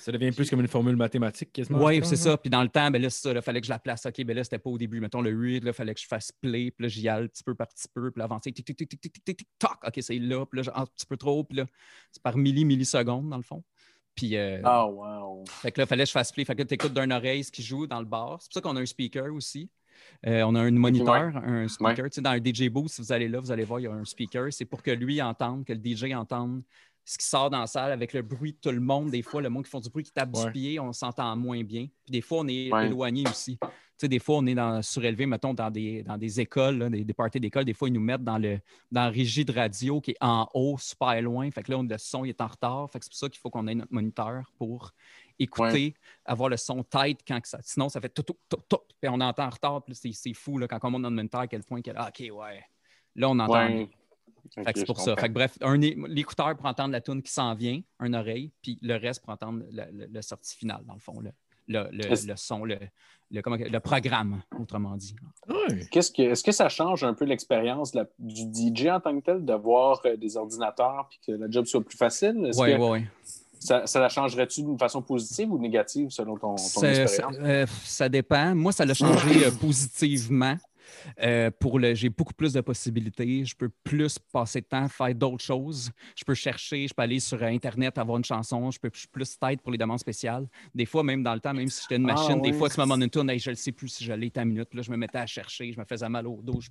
Ça devient plus comme une formule mathématique quasiment. Oui, c'est ça. Puis dans le temps, ben là, il fallait que je la place. OK, ben là, c'était pas au début. Mettons le 8, il fallait que je fasse play, puis là, j'y aille petit peu par petit peu, puis avancer, tic, tic, tic, tic, tic, tic, tic, toc. OK, c'est là, puis là, un petit peu trop, puis là, c'est par milli, millisecondes, dans le fond. Puis. Euh, oh, wow. Fait que là, il fallait que je fasse play. Fait que tu écoutes d'une oreille ce qui joue dans le bar. C'est pour ça qu'on a un speaker aussi. Euh, on a un moniteur, un speaker. Tu sais, dans un DJ booth, si vous allez là, vous allez voir, il y a un speaker. C'est pour que lui entende, que le DJ entende ce qui sort dans la salle avec le bruit de tout le monde. Des fois, le monde qui font du bruit, qui tape du pied, on s'entend moins bien. Puis des fois, on est éloigné aussi. Tu sais, des fois, on est dans, surélevé, mettons, dans des, dans des écoles, des, des parties d'école. Des fois, ils nous mettent dans le dans la régie de radio qui est en haut, super loin. Fait que là, on, le son il est en retard. Fait que c'est pour ça qu'il faut qu'on ait notre moniteur pour écouter, avoir le son tête quand ça. Sinon, ça fait tout, tout, tout, tout. Puis on entend en retard. Puis c'est fou là, quand on monte dans le moniteur à quel point qu'elle. Ah, OK, ouais. Là, on entend c'est pour ça. Fait bref, l'écouteur pour entendre la tune qui s'en vient, un oreille, puis le reste pour entendre le, sortie finale, dans le fond, le, le, le- Est-ce- le son, le, le, comment- le programme, autrement dit. Qu'est-ce que, est-ce que ça change un peu l'expérience de la- du DJ en tant que tel, d'avoir euh, des ordinateurs et que la job soit plus facile? Est-ce Oui, que oui, oui. ça, ça la changerait-tu d'une façon positive ou négative selon ton, ton Ça, expérience? ça- euh, ça dépend. Moi, ça l'a changé euh, positivement. Euh, pour le, j'ai beaucoup plus de possibilités. Je peux plus passer de temps, faire d'autres choses. Je peux chercher, je peux aller sur Internet, avoir une chanson. Je peux je plus tête pour les demandes spéciales. Des fois, même dans le temps, même si j'étais une Ah, machine, des fois, tu me demandes une tourne, hey, je ne sais plus si j'allais ta minute. Là, je me mettais à chercher, je me faisais mal au dos, je,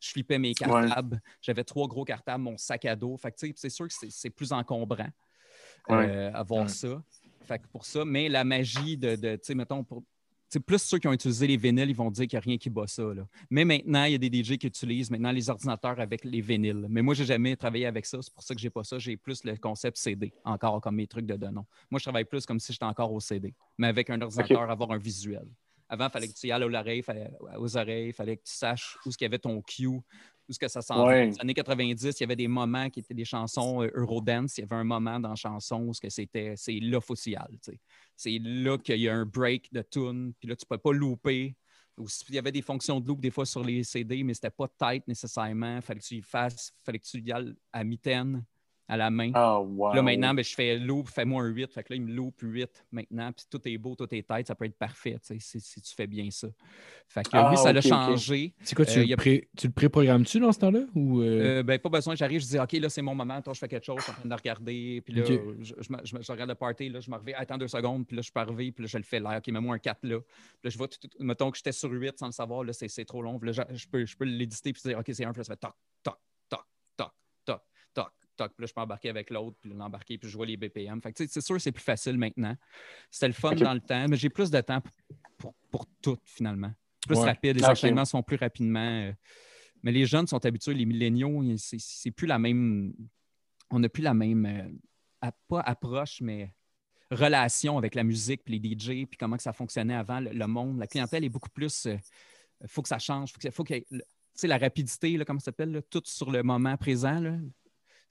je flippais mes cartables. J'avais trois gros cartables, mon sac à dos. Fait c'est sûr que c'est, c'est plus encombrant Ouais. euh, avoir Ouais. ça. Fait que pour ça, mais la magie de, de tu sais, mettons, pour, tu sais, plus ceux qui ont utilisé les vinyles, ils vont dire qu'il n'y a rien qui bat ça. là. Mais maintenant, il y a des DJ qui utilisent maintenant les ordinateurs avec les vinyles. Mais moi, je n'ai jamais travaillé avec ça. C'est pour ça que je n'ai pas ça. J'ai plus le concept CD, encore comme mes trucs de Denon. Moi, je travaille plus comme si j'étais encore au CD, mais avec un ordinateur, avoir un visuel. Avant, il fallait que tu y ailles aux oreilles, fallait- aux oreilles, il fallait que tu saches où ce qu'il y avait ton cue, où ce que ça s'en Ouais. Dans les années 90, il y avait des moments qui étaient des chansons euh, Eurodance. Il y avait un moment dans la chanson où c'était, c'est là faut s'y aller, tu sais. C'est là qu'il y a un break de tune, puis là, tu ne peux pas louper. Ou Il y avait des fonctions de loop des fois sur les CD, mais c'était pas tight nécessairement. Fallait que tu y fasses, fallait que tu y ailles à mitaine, à la main. Ah, wow. Là, maintenant, ben, je fais loop, fais-moi un 8. Fait que là, il me loop 8 maintenant. Puis tout est beau, tout est tête. Ça peut être parfait, tu sais, si, si tu fais bien ça. Fait que Ah, oui, ça ok, l'a changé. C'est quoi, tu, Euh, le pré- tu le pré-programmes-tu dans ce temps-là? Ou, euh, Euh, ben, pas besoin, j'arrive, je dis, OK, là, c'est mon moment, toi, je fais quelque chose, je suis en train de regarder, puis là, je, je, me- je me- je regarde le party, là, je me reviens, attends deux secondes, puis là, je peux arriver, puis là, je le fais là, OK, mets-moi un 4 là. Puis là, je vois, tout, tout- mettons que j'étais sur 8 sans le savoir, là, c'est trop long, puis là, je, je peux, je peux l'éditer, puis dire, OK, c'est un, puis là, ça fait toc, toc, toc, puis là, je peux embarquer avec l'autre, puis l'embarquer, puis je vois les BPM. Fait que, tu sais, c'est sûr, c'est plus facile maintenant. C'était le fun dans le temps, mais j'ai plus de temps pour, pour, pour tout, finalement. Plus Ouais. rapide, les Ok. enchaînements se font plus rapidement. euh, mais les jeunes sont habitués, les milléniaux, c'est- plus la même. On n'a plus la même. euh, pas approche, mais relation avec la musique, puis les DJ, puis comment que ça fonctionnait avant, le, le monde. La clientèle est beaucoup plus. Il faut que ça change. Faut que, faut que, le- tu sais, la rapidité, là, comment ça s'appelle, tout sur le moment présent. là.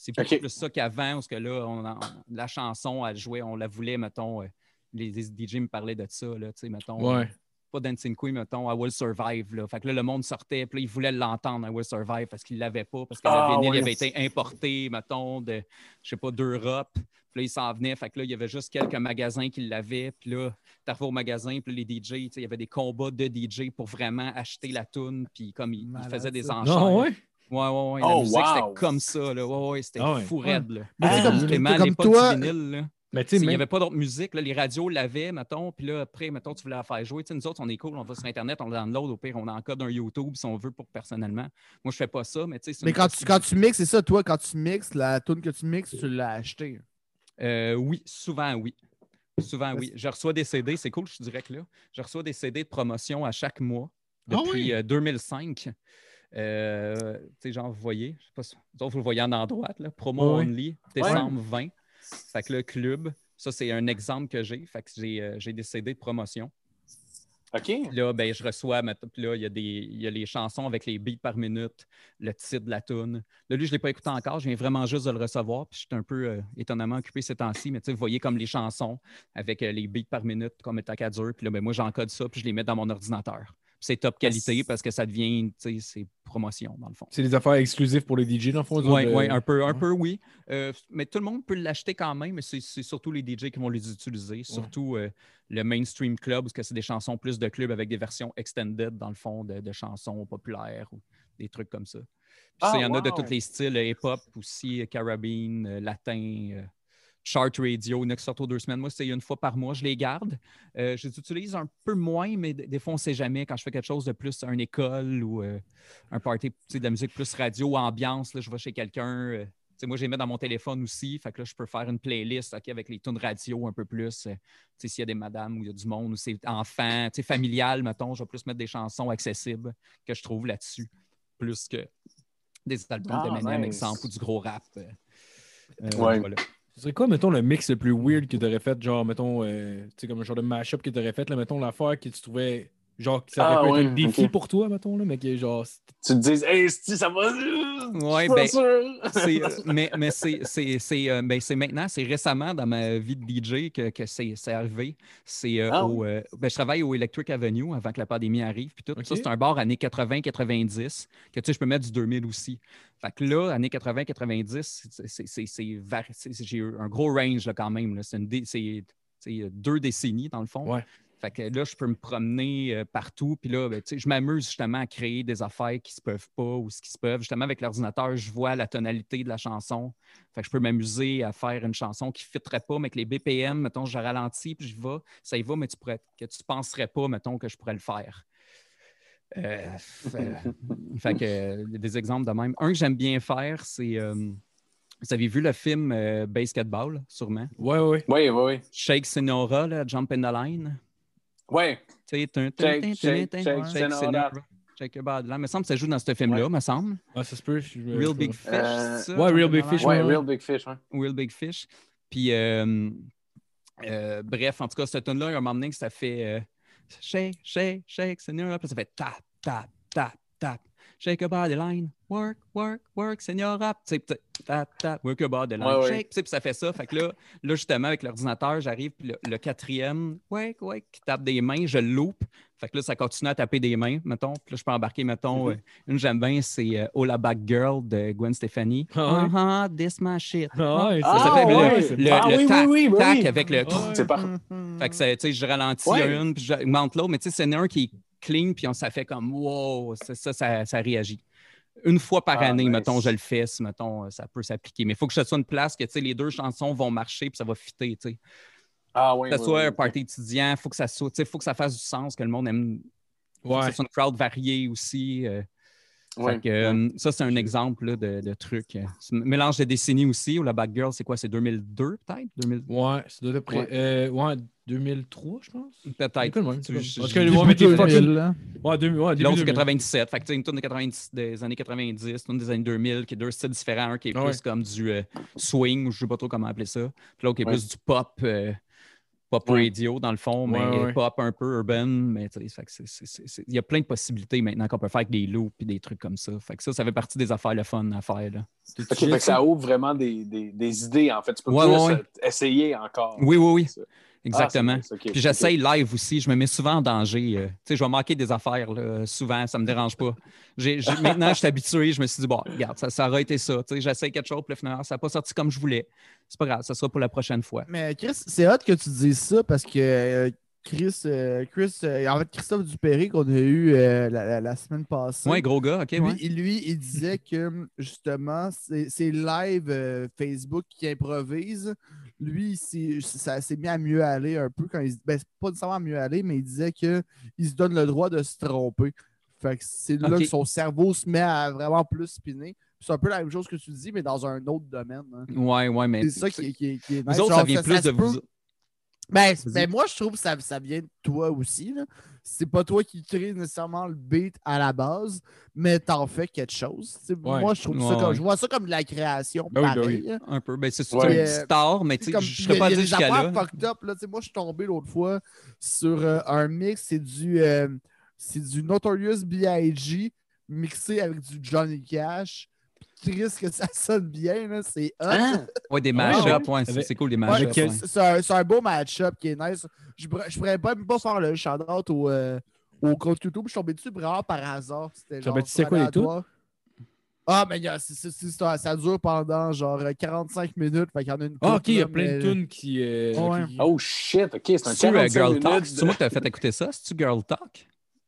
C'est beaucoup Ok. plus ça qu'avant, parce que là, on la chanson, elle jouait, on la voulait, mettons. euh, les, les DJ me parlaient de ça, là, tu sais, mettons ouais. pas Dancing Queen, mettons, I Will Survive. Là. Fait que là, le monde sortait, puis là, ils voulaient l'entendre, I Will Survive, parce qu'ils ne l'avaient pas, parce que Ah, vinyle ouais. il avait été importé, mettons, de, je sais pas, d'Europe. Puis là, ils s'en venaient. Fait que là, il y avait juste quelques magasins qui l'avaient. Puis là, t'arrivais au magasin, puis les DJ, tu sais, il y avait des combats de DJ pour vraiment acheter la toune, puis comme ils, faisaient des enchères. Non, ouais? Ouais, ouais, ouais. La Oh, musique, wow. c'était comme ça, là. Ouais, ouais, c'était Ah ouais. fou raide, là. Mais tu sais, Ah, comme, Vraiment, toi, du vinyle, là. Mais tu Il n'y même- avait pas d'autre musique. Là, les radios l'avaient, mettons. Puis là, après, mettons, tu voulais la faire jouer. Tu sais, nous autres, on est cool. On va sur Internet, on le download. Au pire, on encode un YouTube si on veut pour personnellement. Moi, je fais pas ça, mais tu sais, c'est mais quand tu, quand tu mixes, c'est ça, toi, quand tu mixes, la tune que tu mixes, tu l'as achetée. Euh, oui, souvent, oui. Souvent, oui. Je reçois des CD. C'est cool, je suis direct là. Je reçois des CD de promotion à chaque mois Ah depuis oui? euh, 2005. Euh, tu sais, genre, vous voyez, je sais pas si vous le voyez en endroit, là, promo only, décembre 20. Fait que le club, ça, c'est un exemple que j'ai. Fait que j'ai euh, j'ai des CD de promotion. OK. Là, ben, je reçois, là, il y, a des, il y a les chansons avec les beats par minute, le titre de la tune. Là, lui, je ne l'ai pas écouté encore, je viens vraiment juste de le recevoir, puis je suis un peu euh, étonnamment occupé ces temps-ci, mais tu vous voyez comme les chansons avec euh, les beats par minute, comme état qu'à dur, puis là, ben, moi, j'encode ça, puis je les mets dans mon ordinateur. C'est top qualité parce que ça devient, tu sais, c'est promotion, dans le fond. c'est des affaires exclusives pour les DJ, dans le fond. Oui, ouais, un peu, un ouais. peu oui. Euh, mais tout le monde peut l'acheter quand même, mais c'est surtout les DJ qui vont les utiliser. Surtout euh, le mainstream club, parce que c'est des chansons plus de club avec des versions extended, dans le fond, de, de chansons populaires ou des trucs comme ça. Puis Ah, il y en a de tous les styles, hip-hop aussi, euh, carabine, latin, chart radio, il y en a qui sortent aux deux semaines. Moi, c'est une fois par mois, je les garde. Euh, je les utilise un peu moins, mais des fois, on ne sait jamais. Quand je fais quelque chose de plus, une école ou euh, un party, de la musique plus radio, ambiance, là, je vais chez quelqu'un. euh, moi, je les mets dans mon téléphone aussi. Fait que là, je peux faire une playlist avec les tunes radio un peu plus. euh, S'il y a des madames ou il y a du monde ou c'est enfant, tu sais, familial, mettons, je vais plus mettre des chansons accessibles que je trouve là-dessus, plus que des albums Ah, d'Eminem, nice. exemple, ou du gros rap. euh, Ouais. voilà. Ce serait quoi, mettons, le mix le plus weird que tu aurais fait, genre, mettons, euh, tu sais, comme un genre de mashup que tu aurais fait, là, mettons, l'affaire que tu trouvais Genre, ça Ah, aurait pu ouais, être un défi pour toi, mettons, là, mais que genre. Tu te dis, hey, si ça va. Ouais, ben, euh, mais mais c'est, c'est, c'est, euh, ben, c'est maintenant, c'est récemment dans ma vie de DJ que, que c'est, c'est arrivé. C'est euh, Ah au, euh, ben, je travaille au Electric Avenue avant que la pandémie arrive. Puis tout ça, c'est un bar années 80-90, que tu sais, je peux mettre du 2000 aussi. Fait que là, années 80-90, c'est, c'est, c'est, c'est vari- c'est- j'ai eu un gros range là, quand même. là. C'est, une dé- c'est, c'est deux décennies dans le fond. Ouais. Fait que là, je peux me promener euh, partout. Puis là, ben, je m'amuse justement à créer des affaires qui se peuvent pas ou ce qui se peuvent. Justement, avec l'ordinateur, je vois la tonalité de la chanson. Fait que je peux m'amuser à faire une chanson qui ne fitterait pas, mais que les BPM, mettons, je ralentis, puis je vais, ça y va, mais tu pourrais, que tu penserais pas, mettons, que je pourrais le faire. Euh, fait, fait que euh, des exemples de même. Un que j'aime bien faire, c'est. euh, vous avez vu le film euh, Basketball, sûrement? Ouais, ouais. Oui, oui, oui. Shake Senora, là, Jump in the Line. Ouais. Tu sais. Shake your body. Là, me semble que ça joue dans ce film-là, me semble. Ah, ça se peut. je- je- Real Big Fish, Euh, c'est ça? ouais, Real Big Fish? Ouais, ouais. Real Big Fish. Ouais. Real Big Fish. Puis, euh, euh, bref, en tout cas, cette tune là un moment donné que ça fait euh, shake, shake, shake, Senora. Puis ça fait tap, tap, tap, tap. Shake your body line. Work, work, work, sais, puis tap, tap, work your body line. Ouais. Shake. Ça fait ça. Fait que là, là justement, avec l'ordinateur, j'arrive, puis le, le quatrième, wake, wake, qui tape des mains, je loupe. Fait que là, ça continue à taper des mains, mettons. Puis là, je peux embarquer, mettons, Mhm. euh, une j'aime bien, c'est euh, Oh la Back Girl de Gwen Stefani. Ah ouais? Uh-huh, this my shit. Ah, ouais, Ah, ça fait le, Ah, le oui, tac, oui, oui, oui, tac oui. avec le. C'est pas. Fait que tu sais, je ralentis une, puis j'augmente l'autre, mais tu sais, c'est un qui clean, puis on, ça fait comme wow, ça, ça, ça, ça réagit. Une fois par Ah, année, nice. mettons, je le fais, mettons, ça peut s'appliquer. Mais il faut que je sois une place que, les deux chansons vont marcher, puis ça va fitter. Ah, oui. Que oui, soit oui, un party étudiant, il faut que ça soit, faut que ça fasse du sens, que le monde aime. Faut que Ouais. ça soit une crowd variée aussi. euh, Ouais, fait que, euh, ça, c'est un exemple là, de, de truc. euh, c'est un mélange de décennies aussi, ou la Bad Girl, c'est quoi? C'est 2002, peut-être? 2000... Ouais, c'est de près. Ouais. euh, ouais, 2003, je pense. Peut-être. Le Parce que ouais, mais t'es 2000, fucking- là. Ouais, 2000, ouais, début L'autre, c'est 2000. 97. Fait que, tu sais, une tourne de 90, des années 90, une des années 2000, qui est deux styles différents. Un qui est Ah plus comme du euh, swing, ou je sais pas trop comment appeler ça. Puis l'autre qui est Ouais. plus du pop, euh, pop Ouais. radio, dans le fond, mais Ouais, pop un peu urban. Mais il y a plein de possibilités maintenant qu'on peut faire avec des loops et des trucs comme ça. Fait que ça, ça fait partie des affaires le fun à faire. Là. Fait que ça ouvre vraiment des, des, des idées, en fait. Tu peux plus euh, essayer encore. Oui, oui, oui. Exactement. Ah, ok, Puis j'essaye live aussi. Je me mets souvent en danger. euh, tu sais, je vais manquer des affaires là, souvent. Ça me dérange pas. Maintenant, je suis habitué. Je me suis dit, bon, regarde, ça, ça aurait été ça. Tu sais, J'essaye quelque chose, puis finalement, ça n'a pas sorti comme je voulais. C'est pas grave, ça sera pour la prochaine fois. Mais Chris, c'est hot que tu dises ça parce que euh, Chris, euh, Chris euh, en fait, Christophe Dupéré qu'on a eu euh, la, la- la semaine passée. Ouais, gros gars, OK, lui, ouais. il- lui, il disait que justement, c'est c'est live euh, Facebook qui improvise. Lui, c'est- ça s'est mis à mieux aller un peu quand il se- ben, c'est pas nécessairement à mieux aller, mais il disait qu'il se donne le droit de se tromper. Fait que c'est là que son cerveau se met à vraiment plus spinner. C'est un peu la même chose que tu dis, mais dans un autre domaine. hein. Ouais, ouais, mais. C'est ça qui, est- qui est- qui est Vous nice. autres, ça vient plus de vous. Ben, ben, moi, je trouve que ça, ça vient de toi aussi. là. C'est pas toi qui crée nécessairement le beat à la base, mais t'en fais quelque chose. Ouais. Moi, je trouve ça comme. ouais. Je vois ça comme de la création. Ben oui, ben pareil, hein. Un peu. Ben, c'est c'est Ouais. un petit star, mais tu sais, je serais pas des jusqu'à là. fucked up, là. Moi, je suis tombé l'autre fois sur euh, un mix, c'est du, euh, c'est du Notorious B.I.G. mixé avec du Johnny Cash. Triste que ça sonne bien, là. c'est hot. Ah! Ouais, des ouais. mashups, ouais, c'est cool, des. Avec- ouais. c'est c'est un, c'est un beau match-up qui est nice. Je, pourrais- je pourrais pas, même pas faire le shout-out au, euh, au compte YouTube. Je suis tombé dessus vraiment par hasard. C'était genre. tu sais quoi, les aléatoire. Ah, mais gars, c'est- c'est- c'est- ça, ça dure pendant genre euh, 45 minutes. Fait qu'il y en a une Ah, ok, il y a plein de tunes qui. euh, Ouais. qui- Oh shit, OK, c'est un C'est-tu euh, 45 Girl minutes. Talk? de- C'est moi qui t'as fait écouter ça? C'est-tu Girl Talk?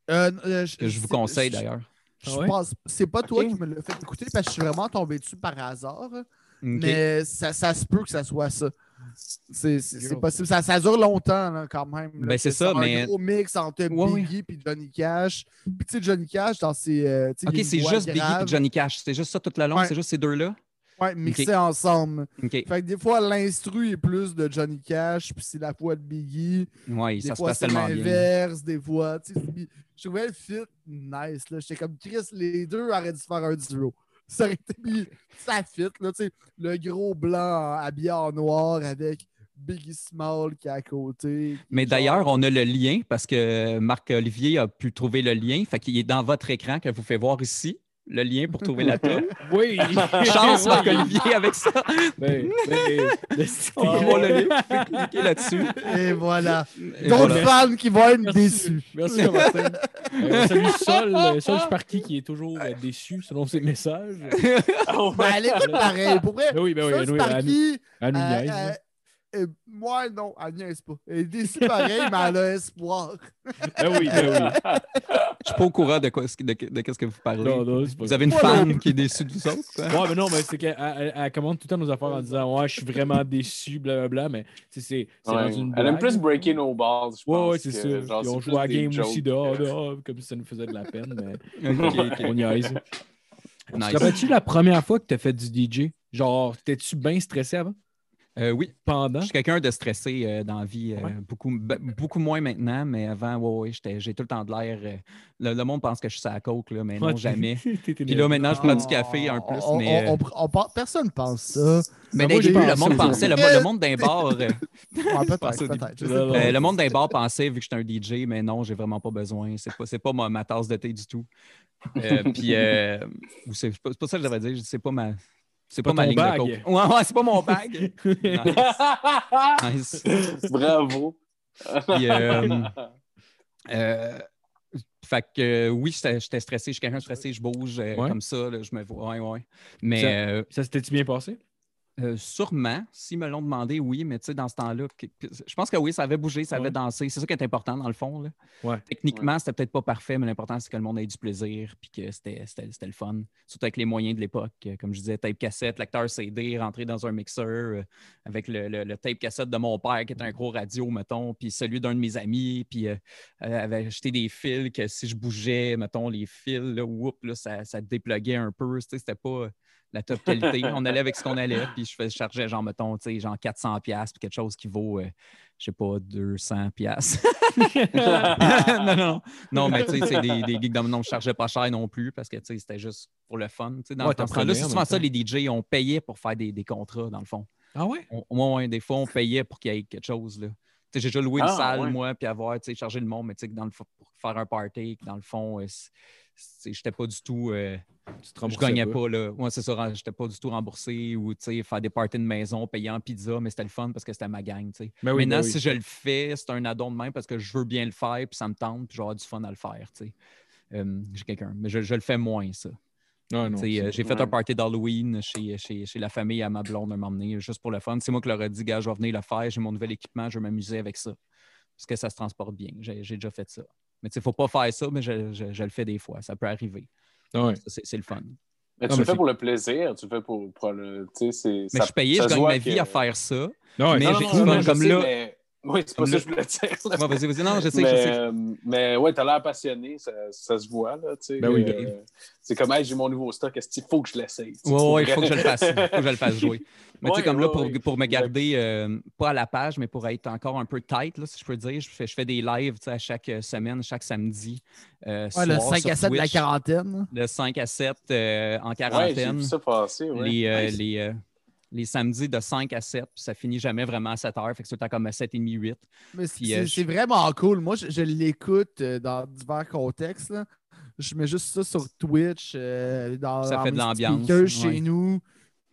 Euh, euh, Que je vous c'est- conseille je- d'ailleurs. Je Ah ouais? pense. C'est pas toi qui me l'as fait écouter parce que je suis vraiment tombé dessus par hasard. Mais ça, ça se peut que ça soit ça. C'est possible. Ça, ça dure longtemps là, quand même. Ben, c'est ça, un mais- gros mix entre Ouais. Biggie et Johnny Cash. Puis tu sais, Johnny Cash, dans ses. euh, Ok, c'est juste Biggie et Johnny Cash. C'est juste ça tout le long? Ouais. C'est juste ces deux-là? Ouais, mixés ensemble. Fait que des fois, l'instru est plus de Johnny Cash, puis c'est la voix de Biggie. Ouais, Des ça se passe tellement bien. l'inverse, des fois. Je trouvais le fit nice. J'étais comme Chris, les deux auraient dû faire un duo. Ça aurait été ça fit, là, tu sais, le gros blanc habillé en noir avec Biggie Small qui est à côté. Mais d'ailleurs, on a le lien parce que Marc-Olivier a pu trouver le lien. Fait qu'il est dans votre écran que vous fait voir ici le lien pour trouver la tune. Oui! Chance, Marc-Olivier, avec ça. Ben, ben, On va voir le lien, vous pouvez cliquer là-dessus. Et voilà. Et D'autres voilà. fans qui vont être déçus. Merci, Martin. Euh, on salue Sol, euh, Sol Sparky qui est toujours euh, déçu selon ses messages. Oh, Ben, elle écoute pareil. Pour vrai, Ben oui, ben oui, ça, oui, par elle- elle Euh, euh, là. euh, moi, non, elle niaise pas. Elle est déçue pareil, mais elle a espoir. Ben oui, ben oui. Je suis pas au courant de quoi de, de qu'est-ce que vous parlez. Non, non, c'est pas Vous avez une fan qui est déçue de vous autres, quoi? Ouais, mais non, mais c'est qu'elle elle, elle commande tout le temps nos affaires en disant Ouais, je suis vraiment déçu, blablabla, mais tu sais, c'est c'est Ouais. une Elle aime blague. plus breaking nos balls, je Ouais, pense. ouais, c'est ça. genre, Puis on c'est joue à game aussi jokes, dehors, euh, dehors, comme si ça nous faisait de la peine, mais on niaise. Te Nice. rappelles-tu la première fois que tu as fait du DJ? Genre, t'es-tu bien stressé avant? Euh, oui, Pendant? je suis quelqu'un de stressé euh, dans la vie. euh, Ouais? beaucoup, be- beaucoup moins maintenant, mais avant, ouais, ouais, j'ai tout le temps de l'air. euh, le, le monde pense que je suis à la coke, là, mais non, jamais. Puis là, maintenant, je prends du café un plus, on- mais. on- euh, on- on- on- personne pense ça. mais début, pensé le monde pensait, le, monde d'un bar. euh. Euh, le monde d'un bar pensait, vu que j'étais un DJ, mais non, j'ai vraiment pas besoin. C'est pas, c'est pas ma, ma tasse de thé du tout. Euh, puis, euh, c'est pas, c'est pas ça que je devrais dire. C'est pas ma. C'est pas, Pas ma ligne bag. de coke. Ouais, ouais, c'est pas mon bag. Nice. Nice. Bravo. Puis, euh, euh, fait que euh, oui, j'étais stressé. Je suis quelqu'un stressé, je bouge euh, Ouais. comme ça. là, je me vois. Ouais, ouais. Mais Ça- euh, Ça s'était-tu bien passé? Euh, sûrement, s'ils me l'ont demandé, oui, mais tu sais, dans ce temps-là, je pense que oui, ça avait bougé, ça avait Ouais. dansé. C'est ça qui est important dans le fond. Là. Ouais. Techniquement, c'était peut-être pas parfait, mais l'important, c'est que le monde ait du plaisir puis que c'était c'était- c'était le fun. Surtout avec les moyens de l'époque. euh, Comme je disais, tape cassette, lecteur CD, rentrer dans un mixeur euh, avec le, le- le tape cassette de mon père qui était un gros radio, mettons, puis celui d'un de mes amis, puis euh, euh, avait acheté des fils que si je bougeais, mettons, les fils, là, whoop, là, ça, ça dépluguait un peu. Tu sais, C'était pas la top qualité. On allait avec ce qu'on allait, puis je, chargeais genre, mettons, tu sais, genre 400 pièces puis quelque chose qui vaut, euh, je sais pas, 200 pièces. non, non, non, mais tu sais, c'est des, des gigs de non, je chargeais pas cher non plus parce que, tu sais, c'était juste pour le fun. Tu sais, dans Ouais, temps-là, t'apprenais c'est en souvent ça, les DJ, on payait pour faire des, des contrats, dans le fond. Ah ouais? Ouais, des fois, on payait pour qu'il y ait quelque chose, là. Tu sais, J'ai déjà loué une Ah, salle, ouais. moi, puis avoir, tu sais, chargé le monde, mais tu sais, que dans le fond, pour faire un party, que dans le fond, euh, j'étais pas du tout... euh, Tu te je gagnais pas, là. Moi, c'est ça, j'étais pas du tout remboursé ou, tu sais, faire des parties de maison, payer en pizza, mais c'était le fun parce que c'était ma gang, tu sais. Ben oui, Maintenant, ben oui. si je le fais, c'est un addon de même parce que je veux bien le faire, puis ça me tente, puis j'aurai du fun à le faire, tu sais. Euh, J'ai quelqu'un, mais je, je le fais moins, ça. Sais, euh, J'ai fait ouais. un party d'Halloween chez, chez, chez la famille à ma blonde un moment donné, juste pour le fun. C'est moi qui leur ai dit, gars, je vais venir le faire, j'ai mon nouvel équipement, je vais m'amuser avec ça. Parce que ça se transporte bien. J'ai déjà fait ça. Mais tu sais, il ne faut pas faire ça, mais je, je- je le fais des fois. Ça peut arriver. Ouais. C'est le fun. Mais tu le fais pour le plaisir, tu le fais pour, pour le. Tu sais, c'est. Mais ça- je suis payé, je gagne ma vie que- à faire ça. Non, Mais j'ai- comme là- mais- Oui, c'est pas ça que je voulais dire. là. Ouais, vas-y, vas-y. Non, je sais, mais, je sais. euh, mais ouais, t'as l'air passionné, ça, ça se voit, là, tu sais. Ben oui, euh, c'est comme, hey, j'ai mon nouveau stock, est-ce qu'il faut que je l'essaye? Oui, pour il faut que je le fasse. Il faut que je le fasse jouer. Mais tu sais, Ouais, comme là, ouais, pour, ouais. pour me garder, euh, pas à la page, mais pour être encore un peu tight, là, si je peux dire, je fais, je fais des lives tu sais, à chaque euh, semaine, chaque samedi. euh, Ouais, le soir 5 sur à 7 de la quarantaine. Le 5 à 7 euh, en Ouais, j'ai quarantaine. vu ça passer, ouais. les, euh, Nice. les, euh, les samedis de 5 à 7, puis ça finit jamais vraiment à 7 heures, fait que c'est tout le temps comme à 7h30, 8. Mais Puis, c'est euh, c'est je- vraiment cool. Moi, je, je l'écoute euh, dans divers contextes. là. Je mets juste ça sur Twitch, euh, dans, Ça dans fait de l'ambiance, ouais. chez nous.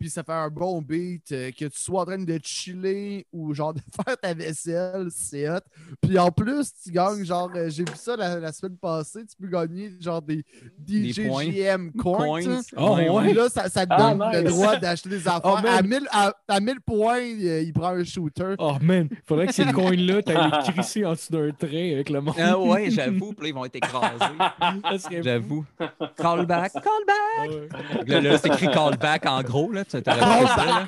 Puis ça fait un bon beat. euh, que tu sois en train de chiller ou genre de faire ta vaisselle, c'est hot. Puis en plus, tu gagnes genre, euh, j'ai vu ça la, la semaine passée, tu peux gagner genre des DJ points. GM coins. Coins. hein. Oh, Ouais, ouais. Puis là, ça, ça te Ah, donne le droit d'acheter des affaires. Oh, man. à, 1000, à, à 1000 points, il, il prend un shooter. Oh man, faudrait que ces coins-là, t'ailles les crisser en dessous d'un train avec le monde. Ah ouais, j'avoue, puis là, ils vont être écrasés. J'avoue. Callback, callback. Ah ouais. Là, là c'est écrit callback en gros, là. Là.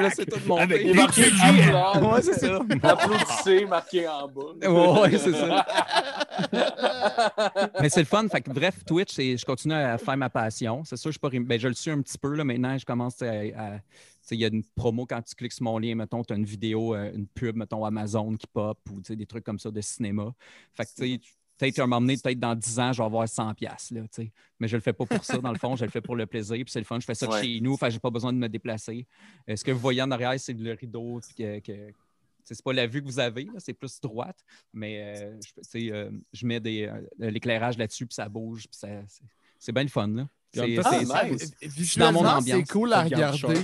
là, c'est tout mon Avec Il est marqué Applaudissez, Ouais, c'est ça. Applaudissez, marqué en bas. Ouais, c'est ça. Mais c'est le fun. Fait que, bref, Twitch, c'est- je continue à faire ma passion. C'est sûr, je, suis pas ben, je le suis un petit peu. Là, maintenant, je commence à. à- tu sais, il y a une promo quand tu cliques sur mon lien, mettons, tu as une vidéo, euh, une pub, mettons, Amazon qui pop ou tu sais, des trucs comme ça de cinéma. Fait que, tu sais, peut-être un moment donné, peut-être dans 10 ans, je vais avoir 100 pièces là, tu sais. Mais je le fais pas pour ça, dans le fond, je le fais pour le plaisir, puis c'est le fun. Je fais ça Ouais. chez nous, que j'ai pas besoin de me déplacer. Euh, ce que vous voyez en arrière, c'est le rideau, puis que, que- c'est pas la vue que vous avez, c'est plus droite, mais euh, je, tu sais, euh, je mets des, euh, l'éclairage là-dessus, puis ça bouge, puis ça, c'est, bien le fun. Là. C'est- c'est- Ah, c'est- nice. Visuellement, dans mon c'est ambiance. cool à regarder.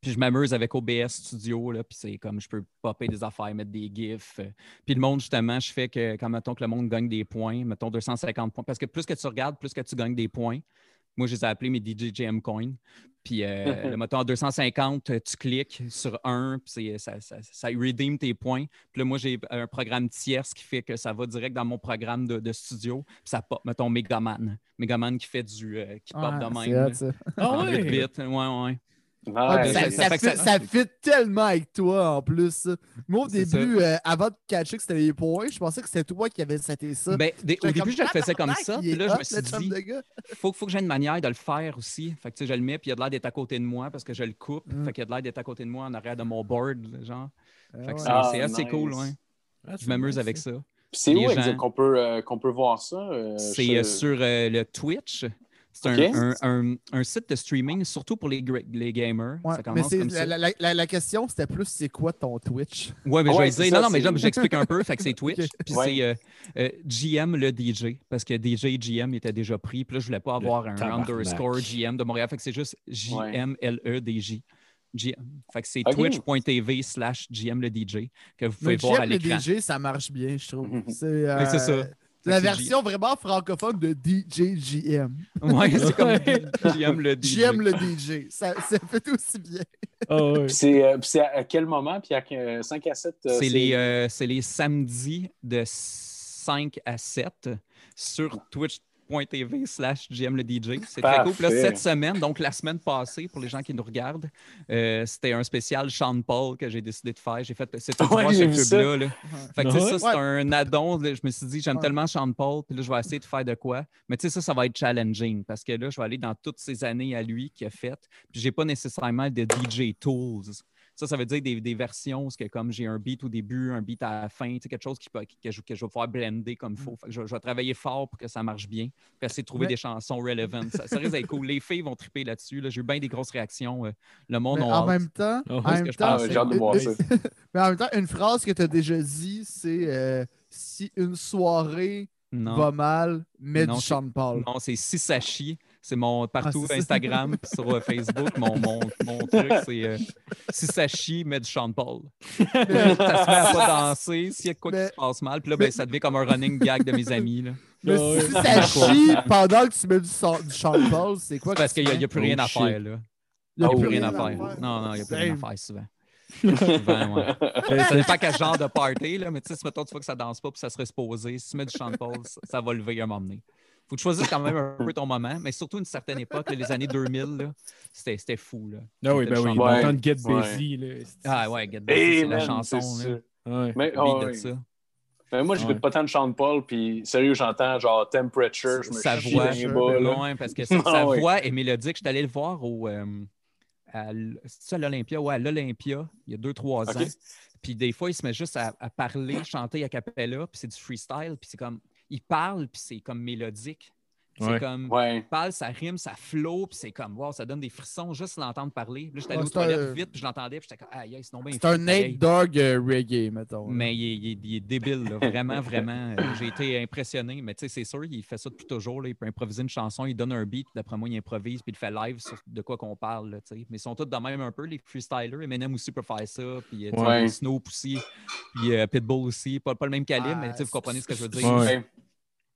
Puis je m'amuse avec OBS Studio, là, puis c'est comme je peux popper des affaires, mettre des GIFs. euh. Puis le monde, justement, je fais que quand mettons que le monde gagne des points, mettons 250 points, parce que plus que tu regardes, plus que tu gagnes des points. Moi, je les ai appelés mes DJJM Coins. Puis, euh, le mettons, en 250, euh, tu cliques sur un, puis ça, ça, ça redeem tes points. Puis là, moi, j'ai un programme tierce qui fait que ça va direct dans mon programme de, de studio. Puis ça pop, mettons, Megaman. Megaman qui fait du. euh, qui pop Ouais, de même. Ah vite, vite. Ouais, ouais. Ah, ça, fit, ça- ça fit tellement avec toi en plus. ça. Moi, au début, euh, avant de catcher que c'était les points, je pensais que c'était toi qui avais seté ça. Ben, des- au début, je le faisais comme ça. il Puis là, je me suis dit, faut, faut que j'ai une manière de le faire aussi. Fait que, tu sais, je le mets, puis il y a de l'air d'être à côté de moi parce que je le coupe. Mm. Fait qu'il y a de l'air d'être à côté de moi en arrière de mon board, genre. Fait que c'est Ah, c'est assez nice. cool, ouais. Ah, Je m'amuse avec ça. c'est où gens- qu'on peut, euh, qu'on peut voir ça? euh, C'est je- euh, sur euh, le Twitch. C'est un, un- un- un site de streaming, surtout pour les, les gamers. Ouais, ça commence comme la, ça. la- la- la question, c'était plus c'est quoi ton Twitch? Ouais, mais je Ouais, vais dire. ça, non, non, mais j'explique un peu. Fait que c'est Twitch. Puis Ouais. c'est euh, euh, GM le DJ. Parce que DJ GM était déjà pris. Puis là, je voulais pas avoir un tabarnak. underscore GM de Montréal. Fait que c'est juste J-M-L-E-D-J. GM. Fait que c'est twitch.tv slash GM le DJ que vous pouvez Mais voir à JM, le l'écran. DJ, ça marche bien, je trouve. C'est euh, ça. C'est la version vraiment francophone de DJJM. Ouais, c'est comme. GM le DJ. J'aime le DJ. Ça, ça fait aussi bien. Ah ouais. Puis c'est euh, puis c'est à quel moment? Puis à 5 à 7? euh, C'est les, euh, c'est les samedis de 5 à 7 sur twitch.tv slash GM le DJ. C'est très cool. Là, cette semaine, donc la semaine passée, pour les gens qui nous regardent, euh, c'était un spécial Sean Paul que j'ai décidé de faire. J'ai fait cette Ouais, j'ai vu ça. pub-là. là. Fait que tu sais, Ouais. ça, c'est un addon. là. Je me suis dit, j'aime Ouais. tellement Sean Paul, puis là, je vais essayer de faire de quoi. Mais tu sais, ça, ça va être challenging parce que là, je vais aller dans toutes ces années à lui qu'il a faites. Puis j'ai pas nécessairement de DJ tools. Ça, ça veut dire des, des versions, parce que comme j'ai un beat au début, un beat à la fin, tu sais, quelque chose qui, peut- que, je, que je vais pouvoir blender comme il faut. Fait que je, je vais travailler fort pour que ça marche bien, puis essayer de trouver Mais- des chansons relevant. Ça, ça risque d'être cool. Les filles vont triper là-dessus. là. J'ai eu bien des grosses réactions. euh, Le monde en même temps, en même temps, ça. mais en même une phrase que tu as déjà dit, c'est euh, si une soirée Non. va mal, mets Non, du Sean Paul. Non, c'est Sisachi. C'est mon partout Ah, c'est ça. Instagram sur euh, Facebook. Mon, mon, mon truc, c'est euh, Sisachi, mais du Sean Paul. ça se met à pas danser. S'il y a quoi Mais- qui se passe mal, puis là, mais- ben, ça devient comme un running gag de mes amis. Là. Mais Ah si ça chie pendant que tu mets du, du Sean Paul, c'est quoi Parce que qu'il n'y a, plus rien Oh, à shit. faire. Là. Il y a Il n'y a Oh, plus rien à faire. Non, non, il n'y a plus rien à faire souvent. souvent, ouais. Ça dépend quel genre de party, là, mais tu sais, si mettons, tu vois que ça danse pas puis ça serait supposé, si tu mets du Sean Paul, ça, ça va lever un moment donné. Faut que tu choisisses quand même un peu ton moment, mais surtout une certaine époque, là, les années 2000, là, c'était c'était fou. Là. Ah oui, ben oui. Ouais. De Get Ouais. Busy, là. c'est- Ah ouais, Get Busy, Hey, c'est la chanson. Ouais. Mais, ouais. ça. Mais moi, j'écoute Ouais. pas tant de Sean Paul, puis sérieux, j'entends genre Temperature, je me Sa chie voix, dans les bas, là. loin, parce que sa, voix est mélodique. Je suis allé le voir au, euh, à, l- c'est ça, à l'Olympia? Ouais, à l'Olympia, il y a deux, trois Ok. ans. Puis des fois, il se met juste à, à parler, chanter a cappella, puis c'est du freestyle, puis c'est comme, il parle, puis c'est comme mélodique. C'est Ouais. comme, Ouais. il parle, ça rime, ça flow, puis c'est comme, wow, ça donne des frissons juste l'entendre parler. Là, j'étais allé Ouais, aux toilettes vite, puis je l'entendais, puis j'étais comme, ah, yes, c'est non bien C'est un. Nate Dogg euh, reggae, mettons. là. Mais il est, il est- il est débile, là. vraiment, vraiment. Euh, J'ai été impressionné. Mais tu sais, c'est sûr, il fait ça depuis toujours. là. Il peut improviser une chanson, il donne un beat, d'après moi, il improvise, puis il fait live sur de quoi qu'on parle. là, tu sais. Mais ils sont tous de même un peu, les freestylers. Eminem aussi peut faire ça, puis euh, Ouais. Snoop aussi, puis euh, Pitbull aussi. Pas, pas le même calibre, Ah, mais tu sais, vous comprenez ce que je veux dire.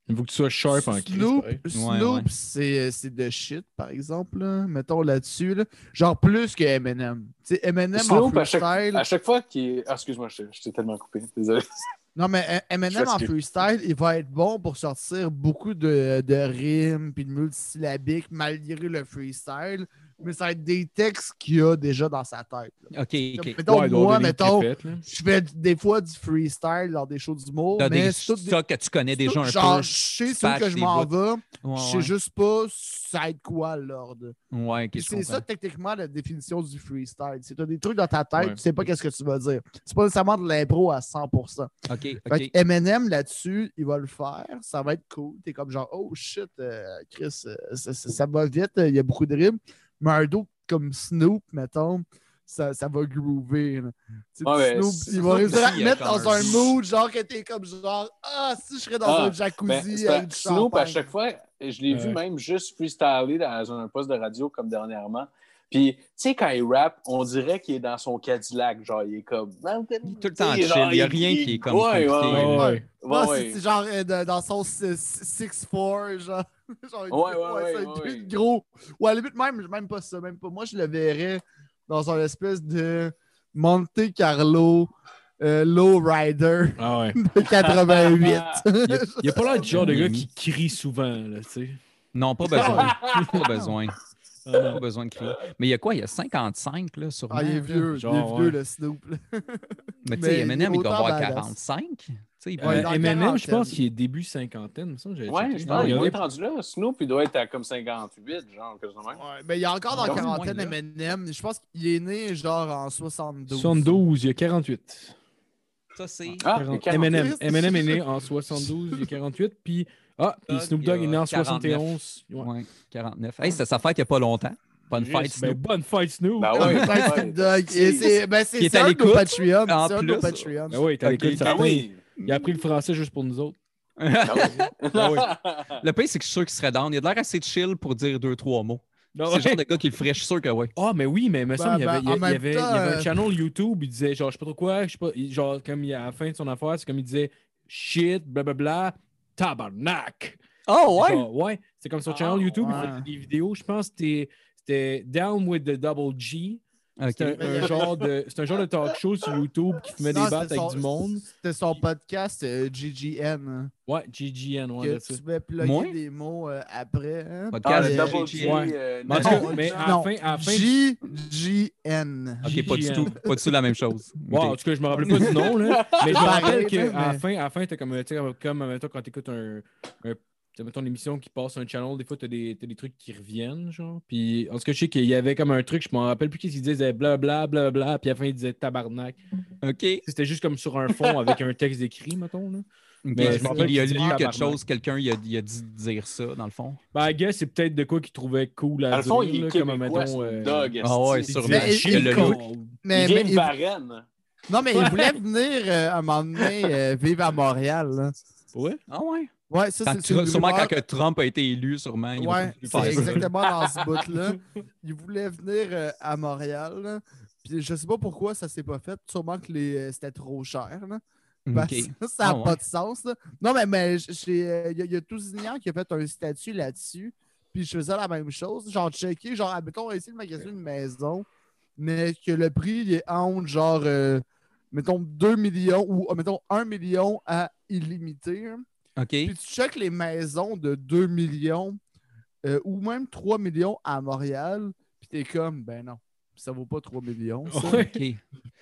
Il faut que tu sois sharp en crise. Snoop. Snoop ouais. c'est euh, c'est de shit, par exemple, là. mettons là-dessus. là. Genre plus que Eminem. Tu sais, Eminem Snoop, en à chaque, freestyle. à chaque fois qu'il. Ah, excuse-moi, je t'ai- je t'ai tellement coupé. Désolé. Non, mais euh, Eminem en freestyle, il va être bon pour sortir beaucoup de, de rimes puis de multisyllabiques malgré le freestyle. Mais ça va être des textes qu'il a déjà dans sa tête. là. OK, OK. Mettons, Ouais, moi, mettons, je fais des fois du freestyle dans des shows d'humour, T'as mais des stocks que tu connais déjà un genre, peu. je sais sur que je m'en vais, Ouais, je sais ouais. juste pas ça va être quoi l'ordre. Ouais, ok, Puis je c'est ça techniquement la définition du freestyle. C'est t'as des trucs dans ta tête, Ouais. tu sais pas qu'est-ce que tu vas dire. C'est pas nécessairement de l'impro à 100%. OK, Fait que Eminem là-dessus, il va le faire, ça va être cool. T'es comme genre oh shit, euh, Chris, euh, ça, ça- ça va vite, euh, il y a beaucoup de rimes. Mais un dos comme Snoop, mettons, ça, ça va groover. Ouais, Snoop, il va réussir à te mettre dans un mood, genre que t'es comme genre ah si je serais dans Ah, un Ben, jacuzzi c'est avec du Snoop, à chaque fois, je l'ai vu même juste freestyler dans un poste de radio comme dernièrement. Puis, tu sais, quand il rappe, on dirait qu'il est dans son Cadillac. Genre, il est comme. Tout le temps chill. genre, Il n'y a rien qui est comme Ouais, ouais, Ouais, c'est- genre euh, dans son 6-4, genre. genre Ouais, ouais, ouais, c'est un ouais, truc ouais. gros. Ou à la limite, même, même pas ça, même pas. Moi, je le verrais dans un espèce de Monte Carlo euh, Low Rider Ah ouais. de 88. Il n'y a pas l'air du genre de gars qui crie souvent, là, tu sais. Non, pas besoin. pas besoin. Ah, Pas non. besoin de crier. Mais il y a quoi? Il y a 55, là, sûrement. Ah, il est vieux, Genre, il est vieux, ouais. le Snoop. là. Mais tu sais, il Eminem, est il doit avoir badass. 45. Tu sais, il peut- Ouais, Euh, dans Eminem, je pense qu'il est début cinquantaine. il Ouais, je Ah, pense regardez. être rendu là. Snoop, il doit être à comme 58, genre. Ouais, mais il est encore dans Ah, la quarantaine. Eminem. Je pense qu'il est né genre en 72. 72, il y a 48. Ça, c'est. Ah, 40. 48. Eminem. Eminem est né en 72, il y a 48. Puis, ah, puis Dogg, Snoop il y a Dogg est né en 49. 71. Ouais. Ouais, 49. Hey, c'était sa fête il n'y a pas longtemps. Bonne fête, Ben, Snoop. bonne fight, Snoop. Ben Ah, ouais, ouais, ouais. Snoop Dogg. C'est ben, c'est est c'est de nos l'écoute, Patreon. C'est nos. Ben oui, t'as Ok. l'écoute Ah certain. oui! Il a appris le français juste pour nous autres. Ah oui. Ah oui. Le pire, c'est que je suis sûr qu'il serait down. Il a l'air assez chill pour dire deux, trois mots. C'est le genre de gars qui le ferait, je suis sûr que oui. Ah, mais oui, mais il me semble qu'il y ben, avait, il il avait, il avait un euh, channel YouTube, il disait, genre, je sais pas trop quoi, je sais pas, il- genre, comme il, à la fin de son affaire, c'est comme il disait shit, blablabla, tabarnak. Oh, Genre, ouais, c'est comme son Ah, channel YouTube, il ouais. faisait des vidéos, je pense que c'était Down with the Double G. C'est un, un genre de, c'est un genre de talk show sur YouTube qui fumait Non, des battes avec son- du monde. C'était son podcast euh, GGN. hein, Ouais, GGN, ouais, que tu pouvais plugger Moi? des mots euh, après. hein. Ah, Podcast Euh, GG. G. Ouais. euh, cas, non, mais genre- à la fin, à la fin GGN. OK, pas du tout. Pas du tout la même chose. Ouais, en tout cas, je me rappelle pas du nom, là. Mais je me rappelle qu'à la fin, à la fin, t'as comme, tu sais, comme, comme quand t'écoutes un, un mettons une émission qui passe sur un channel, des fois, t'as des, t'as des trucs qui reviennent, genre. Puis, en tout cas, je sais qu'il y avait comme un truc, je m'en rappelle plus qu'est-ce qu'il disait, blablabla, blablabla, puis à la fin, il disait tabarnak. OK. C'était juste comme sur un fond avec un texte écrit, mettons, là. Mais je me rappelle il a lu quelque chose, quelqu'un il a, il a dit dire ça, dans le fond. Ben, I guess, c'est peut-être de quoi qu'il trouvait cool à Dans le fond, dire, il là, est comme, mettons, euh. Ah ouais, il- le. Mais, Il vient de non, mais il voulait venir euh, à un moment donné euh, vivre à Montréal. là. Ouais? Ah ouais? Ouais, ça, c'est sûrement rumeur. quand que Trump a été élu, sûrement. Ouais, c'est exactement dans ce bout-là. Il voulait venir euh, à Montréal. là. Puis je sais pas pourquoi ça s'est pas fait. Sûrement que les, euh, c'était trop cher. là. Parce OK. que ça n'a Ah pas ouais. de sens. là. Non, mais mais euh, il y, a- y a Tousignan qui a fait un statut là-dessus. Puis je faisais la même chose. Genre, checker, genre, mettons, essayer de magasiner une maison, mais que le prix il est entre, genre, mettons, 2 millions ou, mettons, 1 million à illimité. hein. OK. Puis tu checkes les maisons de 2 millions euh, ou même 3 millions à Montréal, puis t'es comme, ben non, ça vaut pas 3 millions. ça. Ouais. OK.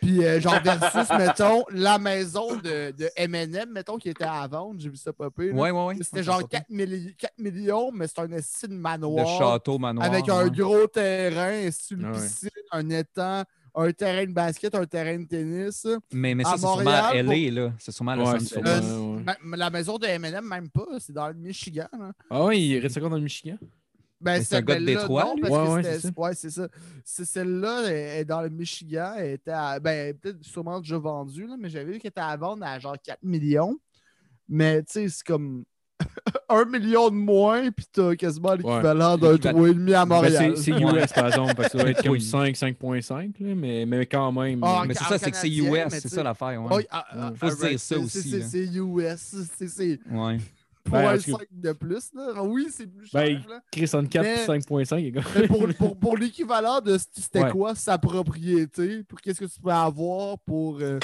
Puis euh, genre versus, mettons, la maison de, de M&M, mettons, qui était à vendre, j'ai vu ça popper. là. Ouais, ouais, ouais. C'était genre 4, milli- 4 millions, mais c'est un estime de Le manoir château manoir. avec un ouais. gros terrain, une Ah piscine, un étang, un terrain de basket, un terrain de tennis. Mais, ça, c'est sûrement Montréal, à pour- LA, là. C'est sûrement à Los Ouais, Angeles. c'est Euh, sûrement, ouais. Ma- La maison de M&M, même pas, c'est dans le Michigan. hein. Ah ouais, il reste encore dans le Michigan? Ben, c'est un gars de celle-là, Détroit, non, lui? parce Ouais, c'est ça. ouais, c'est ça. C'est celle-là, elle est dans le Michigan. Elle était à- ben, peut-être sûrement déjà vendue, là, mais j'avais vu qu'elle était à vendre à genre 4 millions. Mais tu sais, c'est comme 1 million de moins, puis t'as quasiment l'équivalent d'un L'équivalent. 3,5 à Ben, Montréal. c'est. US, par exemple, parce que ça va être comme Oui. 5, 5.5, là, mais, mais quand même. Ah, Mais c'est ça, c'est que c'est US, c'est ça l'affaire. Ouais. Ah, ah, Ouais. Faut se ah, dire ça c'est- aussi, c'est- US. c'est- C'est Ouais. Ben, en 0,5 tout de plus. Là. Ah Oui, c'est plus cher. Ben, là. Chris on 4 Mais- puis 5.5, les gars. Mais pour, pour, pour l'équivalent de c'était Ouais. quoi sa propriété, pour qu'est-ce que tu peux avoir pour euh,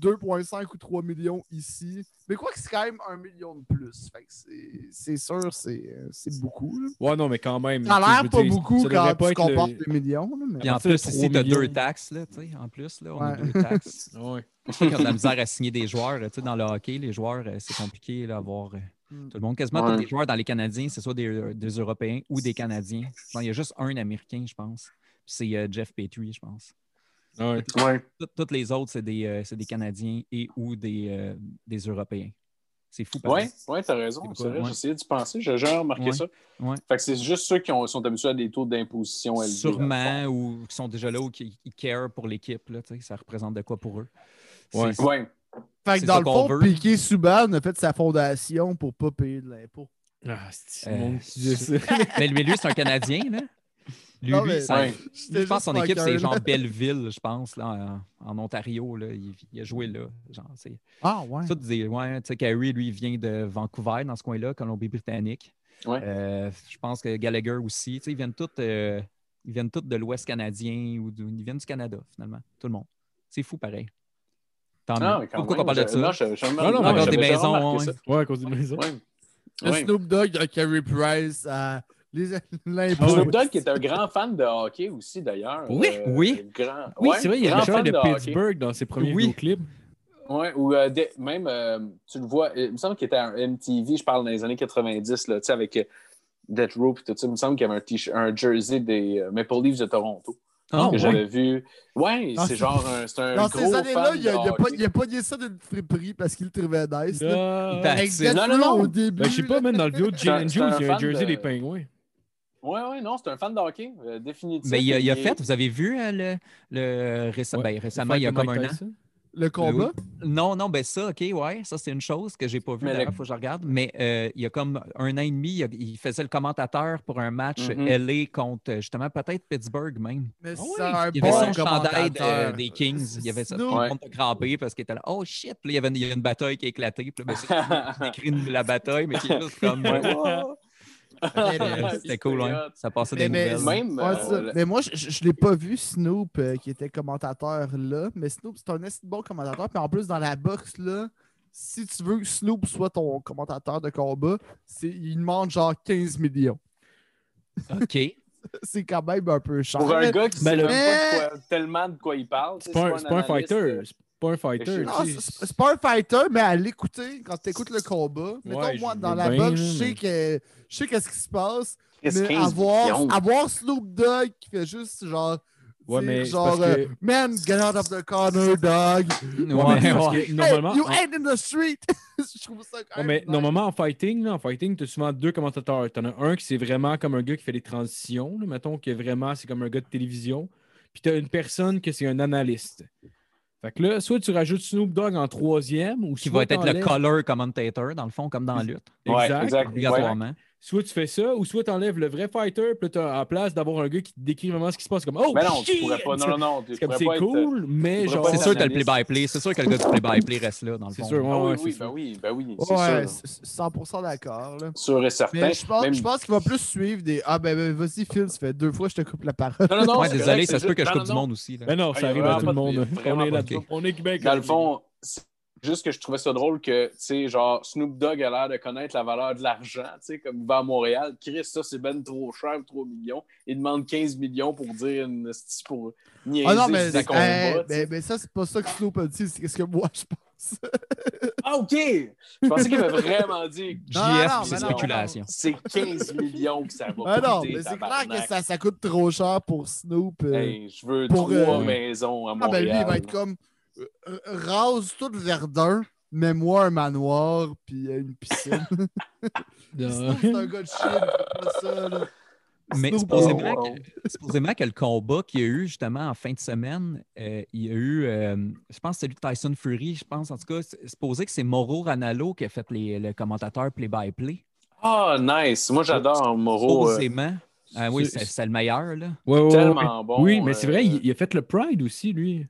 2,5 ou 3 millions ici. Mais quoi que c'est quand même un million de plus. Fait que c'est- sûr, c'est beaucoup. là. Ouais, non, mais quand même. Ça a l'air pas dire, beaucoup quand pas tu être le- millions. là, mais... Puis en plus, 3 ici, tu as deux taxes, là, tu sais, en plus, là, on a deux taxes. Ouais. De la misère à signer des joueurs. Tu sais, dans le hockey, les joueurs, euh, c'est compliqué là, avoir euh, Mm. tout le monde. Quasiment Ouais. tous les joueurs dans les Canadiens, c'est soit des, euh, des Européens ou des Canadiens. Il y a juste un Américain, je pense. C'est euh, Jeff Petrie, je pense. Ouais. Ouais. Tout- Toutes les autres, c'est des, euh, c'est des Canadiens et ou des, euh, des Européens. C'est fou. pareil. Ouais, ouais, t'as raison. C'est C'est vrai, essayé d'y penser. J'ai jamais remarqué Ouais. ça. Ouais. Fait que c'est juste ceux qui ont- sont habitués à des taux d'imposition élevés. Sûrement, ou qui sont déjà là ou qui qui care pour l'équipe. Ça représente de quoi pour eux. C'est-. Ouais. Fait C'est que dans le fond. Piqué Souban a fait sa fondation pour pas payer de l'impôt. Ah, c'est Euh, disait ça. Mais lui, lui, c'est un Canadien, là. Lui, Non, lui, mais- ça- Ouais. je pense que son équipe, c'est genre. Belleville, je pense, là, en, en Ontario. Là. Il, il a joué là. Genre, c'est Ah, ouais. Ouais, tu sais, Carey, lui, il vient de Vancouver, dans ce coin-là, Colombie-Britannique. Ouais. Euh, je pense que Gallagher aussi. Tu sais, ils viennent tous euh, ils viennent tous de l'Ouest canadien ou du- ils viennent du Canada, finalement. Tout le monde. C'est fou, pareil. Tant Ah, mieux. Pourquoi on parle de ça? Non, je- je- Non, non, non, j'avais des maisons, ouais. Ouais, à cause des maisons. Ouais. Snoop Dogg Carey Price à les. Snoop Dogg qui est un grand fan de hockey aussi, d'ailleurs. Oui, Euh, oui. Grand... Oui, ouais, c'est vrai, il y a chanteur fan de hockey. Pittsburgh dans ses premiers Oui. vidéoclips. Ouais, ou euh, même, euh, tu le vois, il me semble qu'il était à un MTV, je parle dans les années 90, là, tu sais, avec Death Row et tout ça. Il me semble qu'il y avait un, t-shirt- un jersey des Maple Leafs de Toronto Ah, que ouais. j'avais vu. Ouais, Ah, c'est c'est- genre un, c'est un Dans gros ces années-là, il a, a pas, dit ça d'une friperie parce qu'il le trouvait nice. Death non, non, non. au début. Ben, je sais pas, même dans le vidéo de un- Jalen un Juice, il y a un jersey de- des pingouins. Ouais, ouais, non, c'est un fan de hockey, euh, définitivement. Ben, il, a, il a fait, vous avez vu euh, le, le récem- Ouais. ben, récemment, il y a comme un an. Le combat? Non, non, ben ça, OK, ouais, ça c'est une chose que j'ai pas vue, Mais d'ailleurs, le- faut que je regarde. Mais euh, il y a comme un an et demi, il, a- il faisait le commentateur pour un match Mhm. LA contre justement peut-être Pittsburgh même. Mais c'est oui, un Il y avait bon son chandail de- des Kings. Il y avait ça. Snoop. Tout le Ouais. monde a crampé parce qu'il était là. Oh shit! Puis là, il y avait une, il y a une bataille qui a éclaté. Puis là, ben, c'est il décrit une- la bataille, mais qui est juste comme. Ouais. Euh, C'était cool, hein? Ça passait des Mais- mais- nouvelles. Même, Ouais, euh, Mais moi, je, je l'ai pas vu, Snoop, euh, qui était commentateur là. Mais Snoop, c'est un assez bon commentateur. Puis en plus, dans la boxe, là, si tu veux que Snoop soit ton commentateur de combat, c'est, il demande genre 15 millions. OK. C'est quand même un peu cher. Pour un gars qui Ben, sait le- même pas de quoi- tellement de quoi il parle. C'est pas, un- fighter. C'est pas un fighter. C'est pas un fighter, mais à l'écouter, quand tu écoutes le combat, mettons, Ouais, moi, dans la boxe, je sais que je sais qu'est-ce qui se passe, mais 15 avoir, avoir Snoop Dogg qui fait juste genre, Ouais, mais genre, parce que- euh, man, get out of the corner, dog. Ouais, mais Ouais, parce ouais. que normalement, Hey, you ain't in the street. je trouve ça quand Ouais, même mais nice. normalement, en fighting, là, en fighting, tu as souvent deux commentateurs. Tu en as un qui c'est vraiment comme un gars qui fait des transitions. là, mettons que vraiment, c'est comme un gars de télévision. Puis tu as une personne que c'est un analyste. Fait que là, soit tu rajoutes Snoop Dogg en troisième, ou Qui va être le color commentator, dans le fond, comme dans la lutte. Ouais, Exact. exact. Obligatoirement. Soit tu fais ça, ou soit tu enlèves le vrai fighter, puis là, en place d'avoir un gars qui te décrit vraiment ce qui se passe. Comme, oh, Mais non, tu pourrais pas. Non, non, non. C'est c'est être- cool, mais genre. C'est sûr que t'as le play-by-play. C'est sûr que le gars du play-by-play reste là, dans le C'est fond. sûr, ouais, Ah oui, ouais, oui, c'est ben sûr. oui, ben oui, c'est Ouais, sûr. c'est 100% d'accord. là. Sûr et certain. Mais je pense, Même- je pense qu'il va plus suivre des. Ah, ben, ben, vas-y, Phil, ça fait deux fois que je te coupe la parole. Non, non, non, Ouais, c'est désolé, ça c'est se peut que je coupe du monde aussi. là. Ben non, Ah, ça il y a arrive à tout le monde. On est là On est Québec. Dans le fond, c'est juste que je trouvais ça drôle que, tu sais, genre, Snoop Dogg a l'air de connaître la valeur de l'argent, tu sais, comme il va à Montréal. Chris, ça, c'est ben trop cher, 3 millions. Il demande 15 millions pour dire une pour niaiser Ah non, mais, des combats. hey, mais, mais ça, c'est pas ça que Snoop a dit, c'est ce que moi je pense. Ah, OK! Je pensais qu'il avait vraiment dit Non, non, JF, c'est non, spéculation. c'est 15 millions que ça va Ah non, coûter, mais c'est clair que ça, ça coûte trop cher pour Snoop. euh. Hey, je veux Pour, trois euh, maisons à ah, ben Montréal. lui, il va être comme rase tout le Verdun, mets-moi un manoir, puis une piscine. C'est un gars de pas ça. Là. Mais supposément, oh, que, supposément que le combat qu'il y a eu justement en fin de semaine, euh, il y a eu, euh, je pense que c'est lui Tyson Fury, je pense en tout cas, c'est supposé que c'est Mauro Ranallo qui a fait les, le commentateur play-by-play. Ah, nice! Moi, j'adore Moreau. euh, Supposément. Ah oui, c'est- le meilleur, là. Ouais, tellement ouais. bon. Oui, mais c'est vrai, il, il a fait le Pride aussi, lui.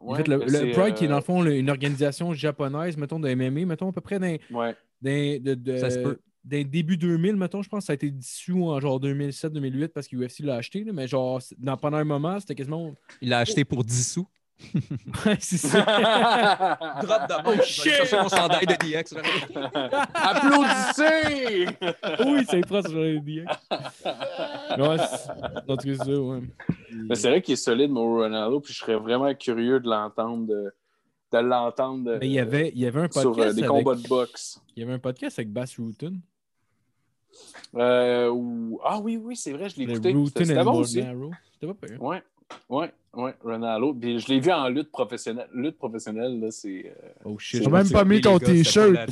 Ouais. Ouais, fait le, le Pride, qui est dans le euh, fond le- une organisation japonaise, mettons, de MMA, mettons, à peu près d'un, Ouais. d'un, de, de- Ça se peut. d'un début 2000, mettons, je pense que ça a été dissous en genre 2007-2008 parce que UFC l'a acheté, là, mais genre, dans, pendant un moment, c'était quasiment. Il l'a acheté pour 10 sous. Ouais, c'est ça. Drop de main. je vais aller chercher mon chandail de DX. Applaudissez! oui, c'est proche sur les DX. Ouais, c'est- en tout cas, c'est ça, ouais. Mais c'est vrai qu'il est solide, mon Ronaldo, puis je serais vraiment curieux de l'entendre, de, de l'entendre euh, Mais il y avait, il y avait un sur podcast. euh, des avec, combats de boxe. Il y avait un podcast avec Bass Rutten. Euh, ou- Ah oui, oui, c'est vrai, je l'ai écouté. C'était bon aussi. C'était pas pire. Ouais, ouais, ouais, Ronaldo. Puis je l'ai vu en lutte professionnelle. Lutte professionnelle, là, c'est. euh, Oh shit. J'ai même pas mis ton t-shirt.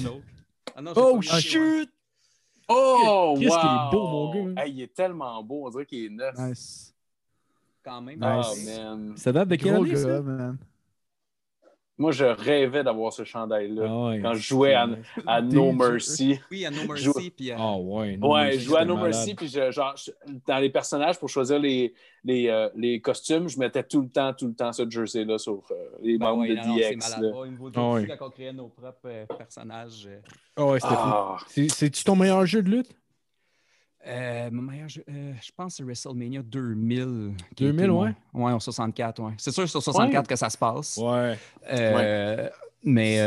Ah non, Oh shit! Oh, Qu'est-ce wow! qu'il est beau, mon gars. Hey, il est tellement beau, on dirait qu'il est neuf. Nice. Quand même. Oh, Nice. man. Ça date de quelle année, ça? man. Moi, je rêvais d'avoir ce chandail-là. Ah ouais. Quand je jouais à, à No. Mercy. Oui, à No Je- Mercy. Puis, euh, Ah ouais. non, Ouais, mais je jouais à No malade. Mercy, puis je- genre, je- dans les personnages, pour choisir les, les, euh, les costumes, je mettais tout le temps, tout le temps ce jersey-là sur euh, les ben membres ouais, de non, non, c'est DX. malade. là. Au niveau de Ah ouais. jeu, quand on créait nos propres euh, personnages. Ah ouais, c'était. Ah, C'est- C'est-tu ton meilleur jeu de lutte? Euh, mon meilleur jeu, euh, je pense que c'est WrestleMania 2000. qui 2000, était mon- ouais. Ouais, en 64, ouais. C'est sûr, sur 64 que ça se passe. Ouais. Euh, Mais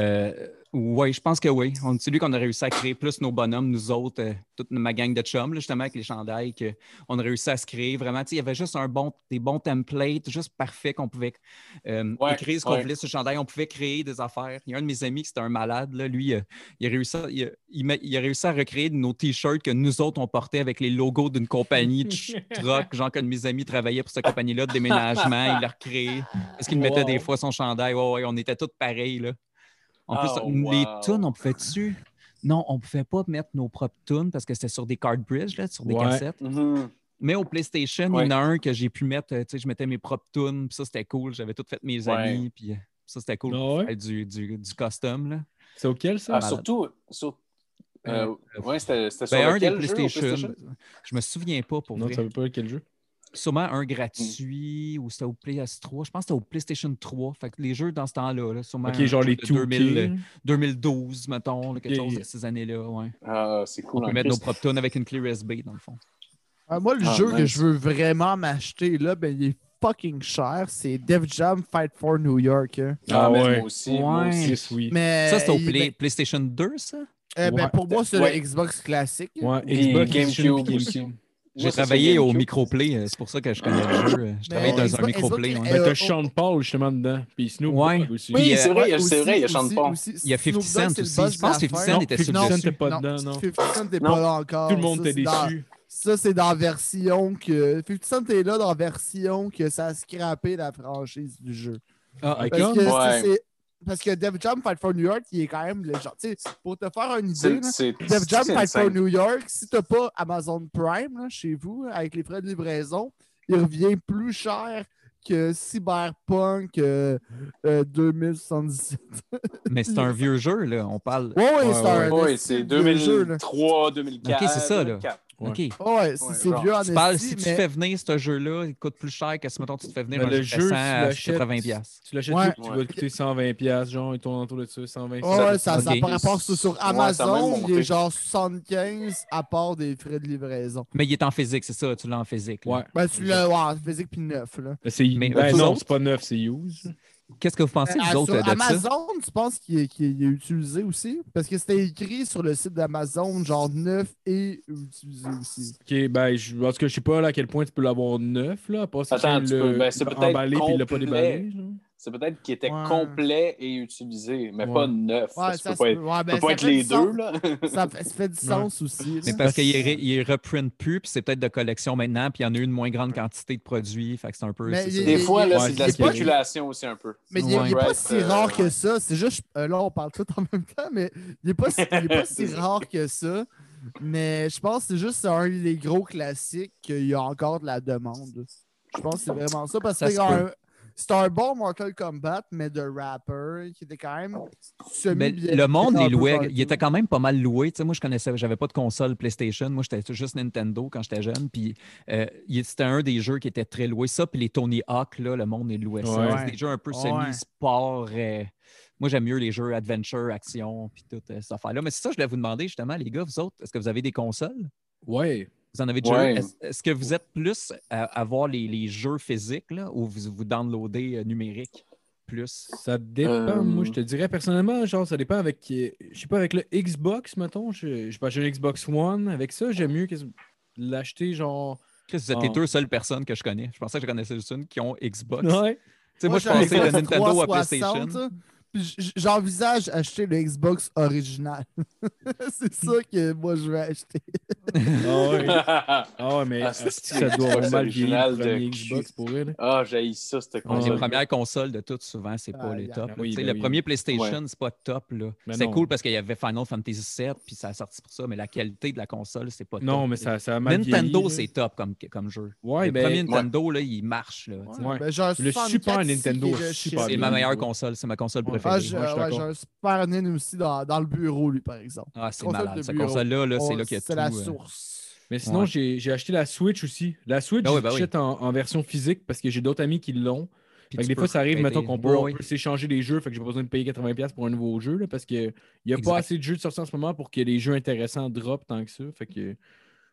ouais, je pense que oui. On- C'est lui qu'on a réussi à créer plus nos bonhommes, nous autres, euh, toute ma gang de chums, là, justement, avec les chandails, que on a réussi à se créer. Vraiment, il y avait juste un bon, des bons templates, juste parfaits qu'on pouvait euh, Ouais, écrire ce qu'on ouais. voulait sur le chandail. On pouvait créer des affaires. Il y a un de mes amis qui était un malade, là, lui, euh, il, a réussi à, il, a, il met- il a réussi à recréer nos t-shirts que nous autres, on portait avec les logos d'une compagnie de truck, genre que de mes amis travaillaient pour cette compagnie-là de déménagement. Il l'a recréé. Parce qu'il mettait des fois son chandail. Ouais, ouais, on était tous pareils, là. En plus, Oh, les tunes, on pouvait dessus. Non, on ne pouvait pas mettre nos propres tunes parce que c'était sur des card bridge, là, sur des Ouais. cassettes. mhm. Mais au PlayStation, Ouais. il y en a un que j'ai pu mettre, euh, tu sais, je mettais mes propres tunes, puis ça, c'était cool. J'avais tout fait mes Ouais. amis, puis euh, ça, c'était cool. Ah ouais? Faire Du, du, du custom, là. C'est auquel, ça? Ah, surtout, sur- euh, ouais, c'était c'était sur Ben, un des jeu, PlayStation, je me souviens pas pour non, vrai. tu savais pas quel jeu? Sûrement un gratuit ou c'était au PS3. Je pense que c'était au PlayStation 3. Fait que les jeux dans ce temps-là, là, sûrement. Ok, genre les de 2 2000, 2012, mettons, là, quelque Ok. chose de ces années-là. Ouais. Ah, c'est cool. On peut en mettre plus. nos propres avec une clé USB, dans le fond. Ah, moi, le Ah, jeu que je veux vraiment m'acheter, là, ben, il est fucking cher. C'est Def Jam Fight for New York. hein. Ah, Ah mais ouais. moi aussi. moi Ouais. aussi. C'est oui. Mais, Ça, c'était au Play- ben, PlayStation 2, ça? euh, ben, Ouais. pour moi, c'est Ouais. le Xbox classique. Ouais, Puis Xbox, GameCube aussi. GameCube. J'ai travaillé au microplay, euh, c'est pour ça que je connais le jeu. euh, Je travaillais Mais dans un microplay. Ben, Euh, t'as. Sean Paul, justement, dedans. Puis Snoop aussi. Oui, c'est vrai, Ouais, c'est vrai, il y a Sean Paul. Il y a Snoop 50 Dogg, Cent aussi. Je pense que la 50 fin. Cent était sur le Non, 50 disque. Cent, pas dedans, non? 50 Cent Non. pas là encore. Tout le monde était déçu. Ça, c'est dans version que. 50 Cent est là dans version que ça a scrappé la franchise du jeu. Ah, Parce que, Ouais. Parce que Def Jam Fight for New York, il est quand même légendaire. Tu sais, pour te faire une idée, Def Jam Fight for. New York, si t'as pas Amazon Prime là, chez vous, avec les frais de livraison, il revient plus cher que Cyberpunk euh, euh, 2077. Mais c'est un vieux jeu, là. On parle. Ouais, ouais, Ouais, c'est ouais. un Oui, c'est de vieux jeu, là. 2003, 2004. Ok, c'est ça, là. 2004. Ouais. OK. Ouais, c'est Ouais, c'est vieux en Tu parles, si tu mais- fais venir ce jeu-là, il coûte plus cher que si, mettons, tu te fais venir un le jeu jeu, tu à l'achètes, 80$. piastres. Tu l'achètes Ouais. tu vas Ouais. te coûter 120$, piastres, genre, il tourne autour de ça, 120$. Ouais, ouais, ça, ça Ok. par rapport sur, sur Ouais, ça Amazon, il est genre 75 à part des frais de livraison. Mais il est en physique, c'est ça, tu l'as en physique. là. Ouais. Ben, tu l'as, ouais, physique puis neuf, là. Ben, c'est- Mais ben non, c'est pas neuf, c'est use. Qu'est-ce que vous pensez, Euh, vous autres, de ça? Amazon, tu penses qu'il est, utilisé aussi? Parce que c'était écrit sur le site d'Amazon, genre neuf et utilisé aussi. Ok, ben, je, en tout cas, je sais pas là, à quel point tu peux l'avoir neuf, là, si Attends, tu tu le peux- ben, c'est peut-être emballé puis il l'a pas déballé. genre. C'est peut-être qu'il était Ouais. complet et utilisé, mais Ouais. pas neuf. Ouais, ça, ça peut pas être, peut. Ouais, ben, peut pas ça être les deux, sens. là. Ça fait, ça fait du sens aussi. Mais parce qu'il est reprint plus, puis c'est peut-être de collection maintenant, puis il y en a eu une moins grande quantité de produits, fait que c'est un peu... Mais il-. Des il- fois, c'est de la pas- spéculation aussi un peu. Mais il n'est pas si euh, rare que ça. C'est juste. euh, là, on parle tout en même temps, mais il n'est pas, si- il est pas si rare que ça. Mais je pense que c'est juste un des gros classiques qu'il y a encore de la demande. Je pense que c'est vraiment ça. Parce que c'est un, c'est un bon Mortal Kombat, mais de rapper qui était quand même semi bien le monde louait. partout. Il était quand même pas mal loué. Tu sais, moi, je connaissais, j'avais pas de console PlayStation. Moi, j'étais juste Nintendo quand j'étais jeune. Puis euh, c'était un des jeux qui était très loué. Ça, puis les Tony Hawk, là, le monde les louait ça. Ouais. C'est des jeux un peu Ouais. semi-sport. euh, moi, j'aime mieux les jeux adventure, action, puis toutes euh, ces affaires-là. Mais c'est ça, je voulais vous demander justement, les gars, vous autres, est-ce que vous avez des consoles? Ouais. Vous en avez déjà Ouais. eu? Est-ce, que vous êtes plus à, à voir les, les jeux physiques là, ou vous vous downloadez euh, numérique? plus? Ça dépend. Euh, Moi, je te dirais personnellement, genre, ça dépend avec. euh, Je sais pas, avec le Xbox, mettons. Je, pas, j'ai une Xbox One. Avec ça, j'aime mieux que l'acheter, genre. Chris, vous êtes les Oh. deux seules personnes que je connais. Je pensais que je connaissais juste une qui ont Xbox. Ouais. Tu sais, moi, je pensais de Nintendo à 360, PlayStation. J'envisage acheter le Xbox original. c'est ça que moi je vais acheter. Ah. Ah ouais, mais Ah, c'est- ça doit mal de. Xbox pour elle. Ah, j'ai ça, cette Les console. premières consoles de toutes, souvent, c'est pas Ah, les yeah. top. Là. oui, ben le oui. premier PlayStation, c'est pas top. là. Ben non. cool parce qu'il y avait Final Fantasy VII, puis ça a sorti pour ça, mais la qualité de la console, c'est pas Non, top. mais ça, ça a mal Nintendo, c'est top comme, comme jeu. Ouais, le ben, premier Nintendo, là, il marche. Là. Ouais. Ben, Le 64 Super Nintendo. C'est ma meilleure console, c'est ma console Ouais. Ah, j'ai ouais, un Super aussi dans, dans le bureau, lui, par exemple. Ah, c'est malade. de Cette console-là, là, c'est là qu'il y a C'est la euh, source. Mais sinon, Ouais. j'ai j'ai acheté la Switch aussi. La Switch, Ben oui, je ben oui. l'achète en, en version physique parce que j'ai d'autres amis qui l'ont. Fait que des fois, ça arrive, mettons, qu'on peut, s'échanger des jeux, fait que j'ai pas besoin de payer 80$ pour un nouveau jeu, là, parce qu'il n'y a Exact. pas assez de jeux de sortie en ce moment pour que les jeux intéressants drop tant que ça. Fait que,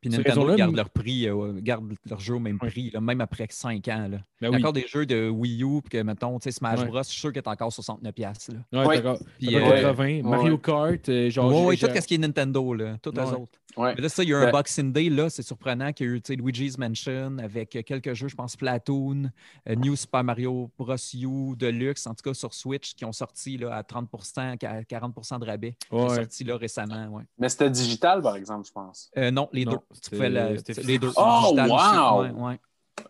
Puis Nintendo garde leur prix, euh, garde leur jeu au même Ouais. prix, là, même après 5 ans. Là. ben Il y a oui. encore des jeux de Wii U, puis que, mettons, tu sais, Smash Ouais. Bros, je suis sûr qu'il est encore 69$. piastres, Là. Ouais, Ouais. d'accord. Puis, euh, être 80. Mario. Kart, euh, genre. ouais, ouais, tout ce qui est Nintendo, là, tous Ouais. les autres. Ouais. Mais là, ça, il y a un Ben- Boxing Day, là, c'est surprenant qu'il y a eu tu sais, Luigi's Mansion avec euh, quelques jeux, je pense Splatoon, euh, New Super Mario Bros. U Deluxe, en tout cas sur Switch, qui ont sorti là, à 30 à 40% de rabais. Qui est sorti là récemment, ouais. Mais c'était digital, par exemple, je pense. Euh, non, les Non, deux. Tu pouvais la- c'était les deux. Oh, Digital aussi, wow! ouais, ouais.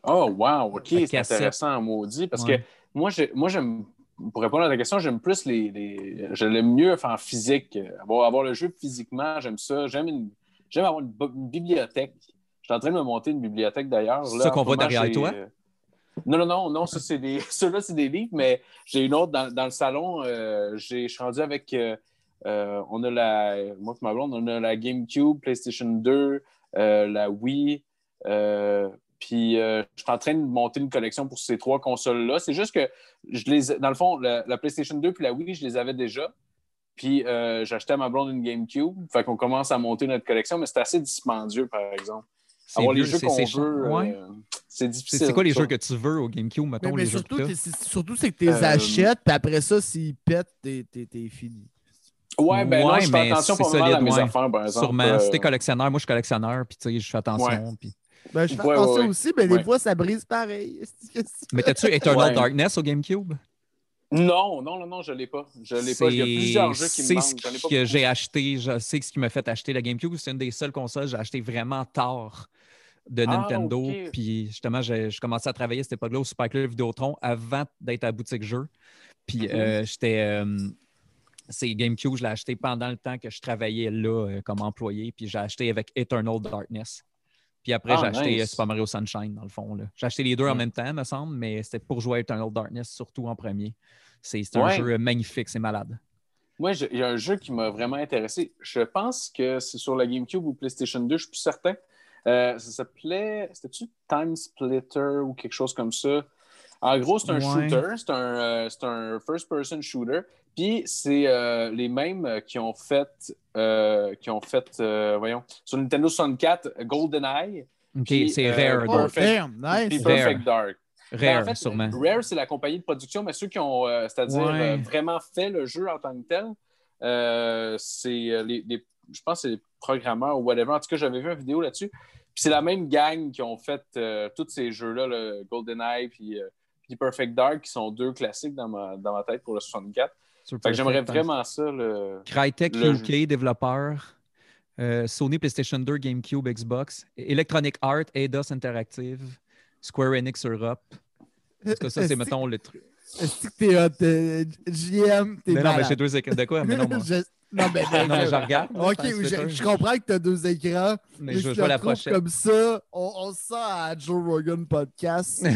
Oh, wow, OK, c'est intéressant, maudit, parce Ouais. que moi, j'ai- moi, j'aime, pour répondre à ta question, j'aime plus les, les je l'aime mieux faire en physique, avoir, avoir le jeu physiquement, j'aime ça, j'aime, une- j'aime avoir une, bibliothèque. Je suis en train de me monter une bibliothèque d'ailleurs. C'est Là, ça qu'on voit derrière j'ai, toi? euh, Non, non, non, non, ça c'est des. Ceux-là, c'est des livres, mais j'ai une autre dans, dans le salon. euh, j'ai- je suis rendu avec. euh, euh, on a la. Moi ma blonde, on a la GameCube, PlayStation 2, euh, la Wii. euh, puis euh, je suis en train de monter une collection pour ces trois consoles-là. C'est juste que je les dans le fond, la, la PlayStation 2 puis la Wii, je les avais déjà. Puis euh, acheté à ma blonde une GameCube. Fait qu'on commence à monter notre collection, mais c'est assez dispendieux, par exemple. C'est Avoir les jeux qu'on c'est- veut, ouais. euh, c'est C'est difficile. c'est quoi les ça. jeux que tu veux au GameCube, mettons, mais les jeux surtout, que surtout, c'est que tu les Euh, achètes, puis après ça, s'ils pètent, t'es fini. Ouais, ben non, Ouais, je fais mais attention c'est pas mal à solide, mes ouais. affaires, par exemple. Sûrement. euh, Si t'es collectionneur, moi je suis collectionneur, puis tu sais, je fais attention. puis- Ben, je fais attention ouais, ouais. aussi, mais Ouais. des fois, ça brise pareil. C'est- Mais t'as-tu Eternal Ouais. Darkness au GameCube? Non, non, non, non, je l'ai pas. Je l'ai pas. Il y a plusieurs jeux qui me C'est manquent. ce ai pas que j'ai acheté. Je sais ce qui m'a fait acheter la GameCube. C'est une des seules consoles que j'ai acheté vraiment tard de Ah, Nintendo. Puis justement, j'ai- je commençais à travailler à cette époque-là au Super Club Vidéotron avant d'être à la boutique jeu. Puis euh, j'étais. euh, c'est GameCube, je l'ai acheté pendant le temps que je travaillais là euh, comme employé. Puis j'ai acheté avec Eternal Darkness. Puis après, Ah, j'ai acheté nice. euh, Super Mario Sunshine, dans le fond. là. J'ai acheté les deux en même temps, me semble, mais c'était pour jouer à Eternal Darkness, surtout en premier. C'est c'est un Ouais. jeu magnifique, c'est malade. Moi, il y a un jeu qui m'a vraiment intéressé. Je pense que c'est sur la GameCube ou PlayStation 2, je suis plus certain. Euh, ça s'appelait. C'était-tu Time Splitter ou quelque chose comme ça? En gros, c'est un Ouais. shooter. C'est un, euh, c'est un first-person shooter. Puis c'est euh, les mêmes euh, qui ont fait, euh, qui ont fait euh, voyons, sur Nintendo 64, GoldenEye, OK, Puis, c'est euh, Rare. Oh, donc. Perfect. damn, puis nice. Rare. Perfect Dark. Ben, Rare, en fait, sûrement. Rare, c'est la compagnie de production, mais ceux qui ont, euh, c'est-à-dire Ouais. euh, vraiment fait le jeu en tant que tel, euh, c'est euh, les, les- je pense que c'est les programmeurs ou whatever. En tout cas, j'avais vu une vidéo là-dessus. Puis c'est la même gang qui ont fait euh, tous ces jeux-là, le GoldenEye puis, euh, puis Perfect Dark, qui sont deux classiques dans ma, dans ma tête pour le 64. Sur Fait que j'aimerais vraiment ça. Le... Crytek le UK, développeur. euh, Sony PlayStation 2, GameCube, Xbox. Electronic Art, Eidos Interactive. Square Enix Europe. Parce que ça, c'est, mettons, le truc. Est-ce que t'es hot? JM, t'es Mais non, mais j'ai deux. De quoi? Mais non, moi. Non, mais, non, mais je regarde. moi, Ok, je comprends que tu as deux écrans. Mais mais je, le la prochaine. comme ça, on, on sent à Joe Rogan Podcast.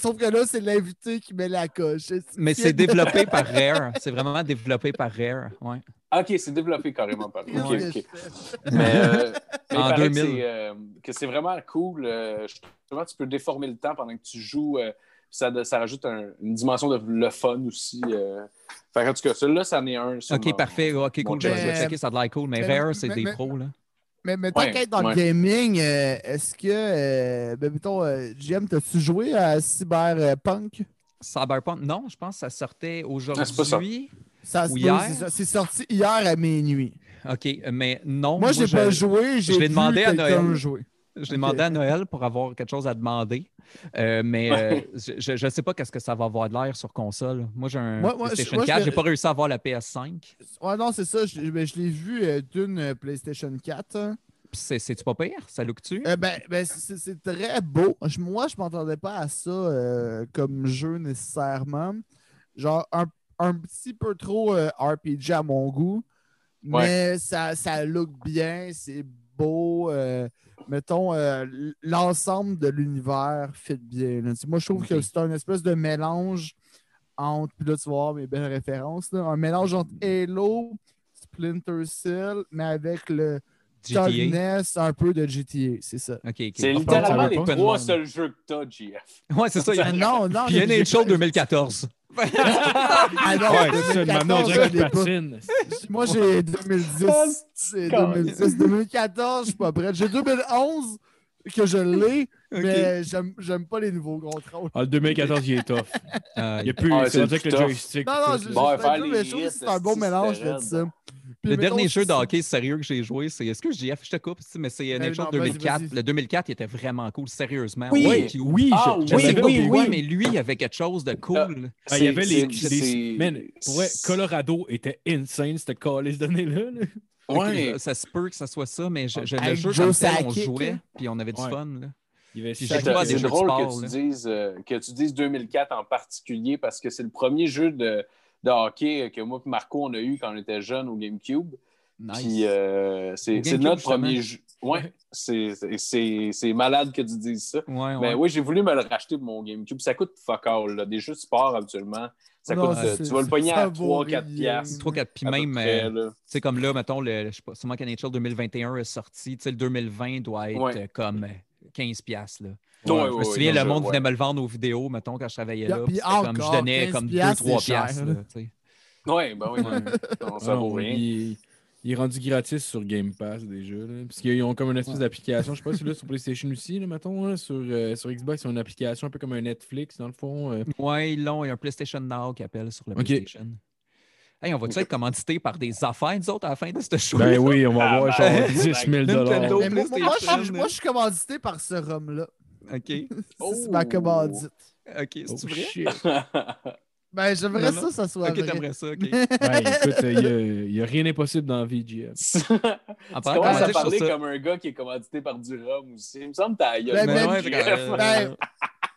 Sauf que là, c'est l'invité qui met la coche. Mais c'est développé par Rare. C'est vraiment développé par Rare. Ouais. OK, c'est développé carrément par Qu'est-ce OK, que OK. je fais? Mais, euh, mais En paraît que 2000. c'est, euh, que c'est vraiment cool. euh, justement, tu peux déformer le temps pendant que tu joues. Euh, ça, ça rajoute un- une dimension de le fun aussi. Euh. Fait en tout cas, celui-là, c'en est un. Ok, mon- parfait. Ok, cool. Je vais, Mais- checker. Ça a de l'air cool. Mais, mais- Rare, c'est mais- des mais- pros. Là. Mais mettons Ouais, qu'être dans ouais. le gaming, euh, est-ce que, euh, ben, mettons, euh, JM, t'as-tu joué à Cyberpunk? Cyberpunk, non, je pense que ça sortait Ah, ça. aujourd'hui. Ça, Ou c'est- hier? c'est ça. C'est sorti hier à minuit. OK, mais non. Moi, j'ai je- pas joué, j'ai je l'ai demandé à Noël. jouer. Je l'ai demandé à Noël pour avoir quelque chose à demander. Euh, mais euh, je ne sais pas qu'est-ce que ça va avoir de l'air sur console. Moi, j'ai un Moi- moi, je- PlayStation moi, je 4. l'ai- J'ai pas réussi à avoir la PS5. Ouais, non, c'est ça. Je, je l'ai vu euh, d'une PlayStation 4. hein. Puis c'est- C'est-tu pas pire? Ça look-tu? Ben, ben, c'est très beau. Je- moi, je m'entendais pas à ça comme jeu nécessairement. Genre, un, un petit peu trop RPG à mon goût. Mais ça, ça look bien, c'est beau. euh, mettons, euh, l'ensemble de l'univers fit bien. là. Moi, je trouve que c'est un espèce de mélange entre. Puis là, tu vas voir mes belles références. là, un mélange entre Halo, Splinter Cell, mais avec le toughness un peu de GTA. C'est ça. C'est littéralement les trois seuls jeux que t'as, JF. Ouais, c'est ça. il y a- non, non. Puis NHL pas- 2014. Ah non, Ouais, c'est ça, 2014, maintenant, patine. Moi, j'ai 2010. C'est 2010. 2014, je suis pas prêt. J'ai 2011 que je l'ai, mais j'aime j'aime pas les nouveaux contrôles. Ah, le 2014, il est tough. Euh, Il n'y a plus. Ah, c'est avec le joystick. Non, non, je, Bon, je, je, les je trouve que hits, c'est un bon mélange de ça. Le dernier jeu de hockey sérieux que j'ai joué, c'est. Est-ce que je te coupe, mais c'est Ben NHL non, vas-y, 2004. vas-y. Le 2004, il était vraiment cool, sérieusement. Oui, oui, Ah, je- oui, oui, mais lui, il avait quelque chose de cool. Ah, il y avait les. Colorado était insane, cette calice d'année-là. là. Ok, Ouais. Ça se peut que ça soit ça, mais je, le jeu comme on jouait, puis on avait du fun. Là. J'ai C'est drôle sport, que tu, dises, euh, que tu dises 2004 en particulier parce que c'est le premier jeu de, de hockey que moi et Marco on a eu quand on était jeunes au GameCube. Nice. Puis euh, c'est notre justement. premier jeu. Ouais, c'est- malade que tu dises ça. Ouais, ouais. Mais oui, j'ai voulu me le racheter pour mon GameCube. Ça coûte fuck all. là. Des jeux de sport habituellement. Ça Non, coûte, euh, tu vas le pogner à vaut 3-4 rien. piastres. 3, 4, puis même, euh, tu sais, comme là, mettons, le, je sais pas, sûrement qu'NHL 2021 est sorti, tu sais, le 2020 doit être Ouais. euh, comme euh, 15 piastres, là. Ouais, Ouais, je me souviens, le monde ouais. venait me le vendre aux vidéos, mettons, quand je travaillais là. puis comme, je donnais 15 comme 2-3 piastres. Ouais, ben oui. non, ça Ah, vaut rien. Il, il est rendu gratis sur Game Pass déjà. Là, parce qu'ils ont comme une espèce d'application. Je sais pas si là sur PlayStation aussi, là, mettons. là, sur, euh, sur Xbox, ils ont une application un peu comme un Netflix, dans le fond. euh. Ouais, ils l'ont. Il y a un PlayStation Now qui appelle sur le Ok. PlayStation. Hey, on va-tu être commandité par des affaires, nous autres, à la fin de ce show? Ben oui, on va Ah, avoir ben, genre 10 000 Nintendo. Mais moi, moi, moi, je, PlayStation. moi, je suis commandité par ce rhum-là. OK. Ça, C'est ma Oh. commandite. OK, Oh, c'est vrai? shit. Ben, j'aimerais Non, ça, ça soit OK, vrai. t'aimerais ça, OK. Ben, écoute, il n'y a, rien d'impossible dans la vie. En Tu parlant commences à parler ça, comme un gars qui est commandité par du rhum aussi. Il me semble que t'as. Ben, ben, ouais, euh, Ben,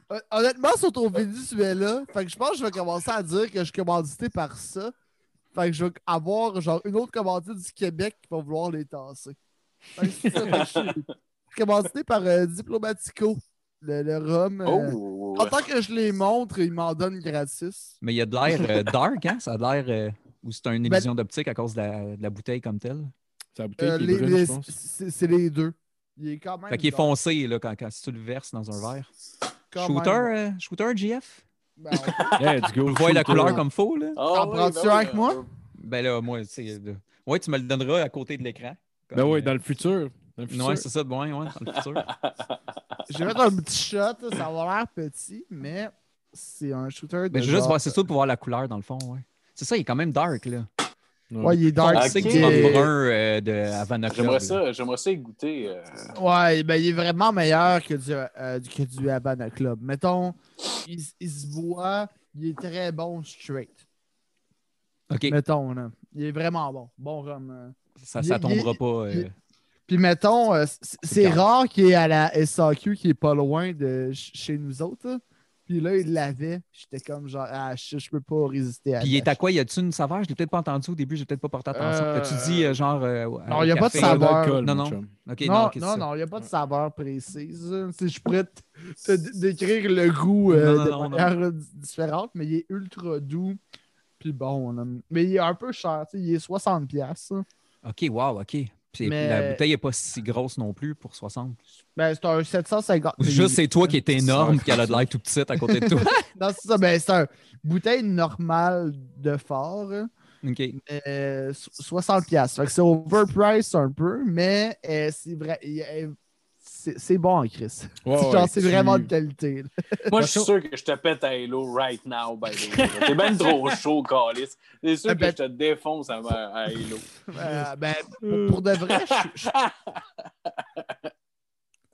hon- honnêtement, sont au Venezuela. Fait que je pense que je vais commencer à dire que je suis commandité par ça. Fait que je vais avoir genre une autre commandite du Québec qui va vouloir les tasser. Fait que c'est ça, fait que je suis commandité par euh, Diplomatico, le, le rhum. euh, Oh! En tant que je les montre, ils m'en donnent gratis. Mais il y a de l'air euh, dark, hein? Ça a l'air. euh, ou c'est une Ben- illusion d'optique à cause de la, de la bouteille comme telle. C'est la bouteille Euh, qui est les- brune, les- je pense. c'est les deux. Il est quand même. Fait qu'il est foncé là, quand, quand si tu le verses dans un verre. quand Shooter, même. euh, shooter GF? Ben, on- Yeah. Vous voyez la couleur comme faux, là? Ah, T'en oui, prends-tu ben avec moi? Ben là, moi, tu. Ouais, tu me le donneras à côté de l'écran. Ben oui, euh, dans le futur. Ouais, c'est ça, de ouais, ouais, dans le futur. Je vais mettre un petit shot, ça va avoir l'air petit, mais c'est un shooter de. Ben, je veux juste voir, c'est ça pour voir la couleur dans le fond, ouais. C'est ça, il est quand même dark, là. Ouais, il est dark. Ah, C'est est- brun euh, de Havana Club. J'aimerais ça, j'aimerais ça y goûter. euh, Ouais, ben il est vraiment meilleur que du, euh, que du Havana Club. Mettons, il, il se voit, il est très bon straight. OK, Mettons, là. Il est vraiment bon. Bon rhum. euh. ça, il- ça il- tombera pas. Il- Puis mettons, euh, c'est rare qu'il est à la SAQ qui est pas loin de ch- chez nous autres. là. Puis là, il l'avait. J'étais comme genre, ah, je, je peux pas résister à Puis il est à quoi? Y a-tu une saveur? Je l'ai peut-être pas entendu au début, j'ai peut-être pas porté attention. Euh, As-tu dit euh, genre. euh, Non, euh, y a pas de saveur. Non, non. non, non, non, il n'y a pas de saveur précise. Tu sais, Je pourrais te, te dé- décrire le goût euh, Non, non, de non, manière différente, mais il est ultra doux. Puis bon, là. mais il est un peu cher. tu sais, Il est 60$. piastres, là. Ok, wow, ok. Puis Mais- la bouteille n'est pas si grosse non plus pour 60. Ben, c'est un 750. mais Juste c'est toi qui est énorme qu'elle a de l'air tout petite à côté de toi. Non, c'est ça. Ben, c'est un bouteille normale de fort. ok. Euh, so- 60$. piastres. Fait que c'est overpriced un peu, mais euh, c'est vrai. euh, c'est bon, Chris. Ouais, Genre, ouais, c'est tu- vraiment de qualité. là. Moi, je suis sûr que je te pète à Halo right now, by the way. T'es ben trop chaud, Calis. C'est sûr Ah, que ben- je te défonce à, à Halo. Euh, ben, pour, pour de vrai, je-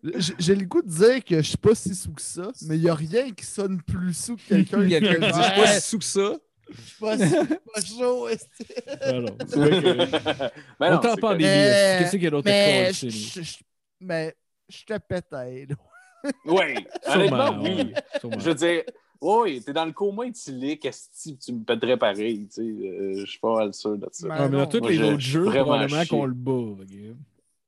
je- j'ai- le goût de dire que je suis pas si sous que ça, mais il n'y a rien qui sonne plus sous que quelqu'un qui Quelqu'un dit dit, je suis pas si sous que ça. je suis pas, pas chaud. Alors, c'est vrai que- Ben On non, correct. Mais- Qu'est-ce qu'il y a d'autre Mais mais je te pète à Halo. Oui, honnêtement, oui. sûrement. Je veux dire, oui, t'es dans le coma éthylique, est-ce que tu me pèterais pareil, tu sais, euh, je suis pas mal sûr de ça. Ben Ouais, mais dans tous les je- autres je suis jeux, vraiment probablement qu'on le bat. ok?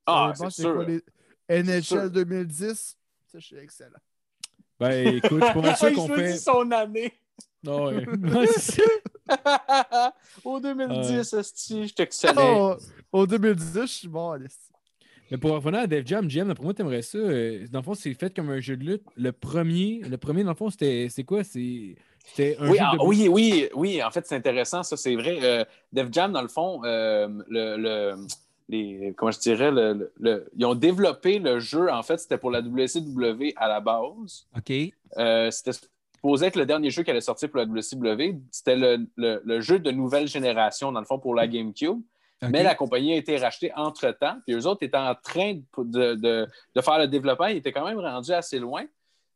Ah, Ça c'est sûr. quoi les- sûr. NHL 2010, ça, je suis excellent. Ben écoute, suis mal sûr Il qu'on choisit fait. son année. Non, ouais. Ouais, c'est ça. Au 2010, esti, je t'excellais. Oh, au 2010, je suis bon. Mais pour revenir à Def Jam, GM, pour moi, t'aimerais ça. euh, dans le fond, c'est fait comme un jeu de lutte. Le premier, le premier dans le fond, c'était c'est quoi? C'est- C'était un Oui, jeu ah, de oui, oui, oui, en fait, c'est intéressant, ça, c'est vrai. Euh, Def Jam, dans le fond, euh, le, le- les, comment je dirais, le, le- le- ils ont développé le jeu, en fait, c'était pour la WCW à la base. OK. Euh, c'était supposé être le dernier jeu qui allait sortir pour la WCW. C'était le, le- le jeu de nouvelle génération, dans le fond, pour la GameCube. Mais la compagnie a été rachetée entre-temps. Puis eux autres étaient en train de, de- de- faire le développement. Ils étaient quand même rendus assez loin.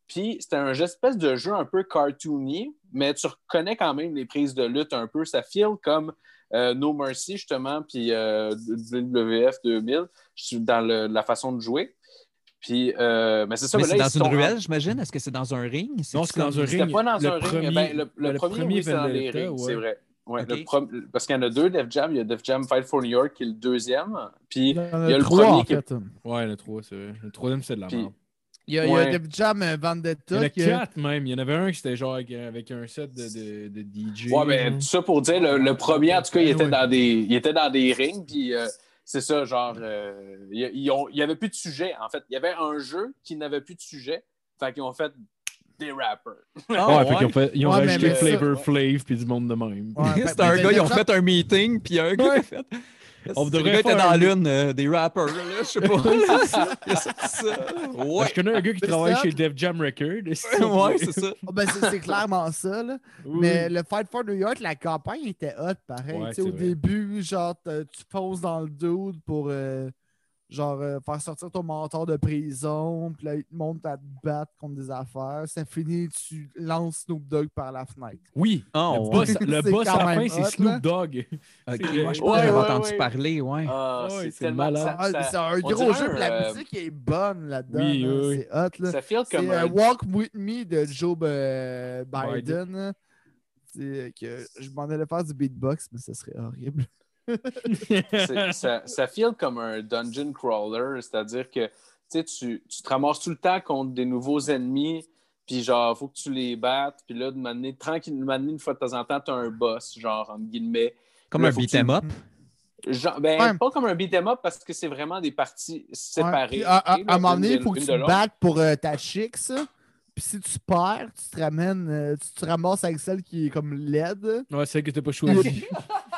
Puis c'était un espèce de jeu un peu cartoony, mais tu reconnais quand même les prises de lutte un peu. Ça file comme euh, No Mercy, justement, puis euh, WWF 2000 je suis dans le- la façon de jouer. Puis, euh, mais c'est ça. Mais mais là, dans une ruelle, j'imagine? Est-ce que c'est dans un ring? Non, c'est dans un C'était ring. pas dans Le un ring. Ben, le, le le premier, premier oui, c'est dans les rings, ouais. c'est vrai. Ouais, le prom- Parce qu'il y en a deux, Def Jam. Il y a Def Jam Fight for New York qui est le deuxième. Puis Il y en il y a le trois, premier en qui est-. Ouais, le 3, c'est vrai. Le troisième, c'est de la Puis- merde. Il y a, il y a. Def Jam euh, Il y en Vendetta. a que- quatre même. Il y en avait un qui était genre avec, avec un set de, de, de DJ. Ouais, ben, tout ça pour dire, le, le premier, en tout cas, il était, Ouais. dans des, il était dans des rings, puis euh, c'est ça, genre, euh, il y- ils ont- il y avait plus de sujet, en fait. Il y avait un jeu qui n'avait plus de sujet, fait qu'ils ont fait des rappers. Ah, Ouais, fait ont, fait, ils ont Ouais, mais- rajouté Flavor Flav puis du monde de même. Ouais, ben- C'était un gars, ils ont fait un meeting, puis un gars a fait. On devrait faire dans lune, euh, des rappers, là, je sais pas. Ouais. Je connais un gars qui travaille ça- chez Def Jam Records. ouais, c'est ça. Ah, ben, c'est clairement ça. Là. Oui. Mais le Fight for New York, la campagne était hot pareil. Ouais, Tu sais, au vrai. début, genre, tu fonces dans le dude pour euh, genre euh, faire sortir ton mentor de prison. Puis là, il te monte à te battre contre des affaires. Ça finit, tu lances Snoop Dogg par la fenêtre. Oui, Ah, le ouais. boss, le C'est boss à la fin, c'est. Snoop Dogg. Ok, C'est- moi, je pense Ouais, que j'avais ouais, entendu ouais. parler, ouais. Ah, Ouais, c'est tellement... malade. ça- Ah, ça- c'est un gros jeu, puis la euh, musique est bonne là-dedans. Oui, là. oui, oui. C'est hot. Là. Ça feel C'est comme euh, un... Walk With Me de Joe euh, Biden. Que je m'en allais faire du beatbox, mais ce serait horrible. ça, ça feel comme un dungeon crawler, c'est-à-dire que tu, tu, te ramasses tout le temps contre des nouveaux ennemis, puis genre, faut que tu les battes, puis là, de m'amener tranquillement, une fois de temps en temps, tu as un boss, genre, entre guillemets. Comme Là, un beat'em tu- up. Genre, ben, Ouais. pas comme un beat'em up parce que c'est vraiment des parties séparées. puis à, à- à un moment donné, il faut que tu te battes pour euh, ta chic, ça. Puis si tu perds, tu te ramènes, euh, tu te ramasses avec celle qui est comme laide. Ouais, c'est que t'as pas choisi.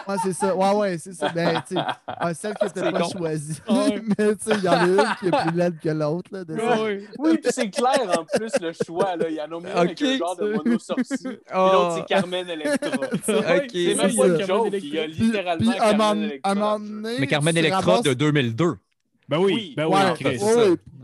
Ouais, c'est ça. Ouais, ouais, c'est ça. Ben, tu sais, celle que t'as C'est pas choisie. Ouais. Mais tu sais, il y en a une qui est plus laide que l'autre. là, de ça. Oui, puis c'est clair en plus le choix. Là. Il y en a moins avec Ok. un genre de mono-sorcier. Puis Ah. l'autre, c'est Carmen Electra. C'est même pas une joke. Il y a littéralement puis Carmen Electra. donné, Mais Carmen Electra ramasses- de 2002. Ben oui, Oui. ben oui, Ouais, Chris. ça.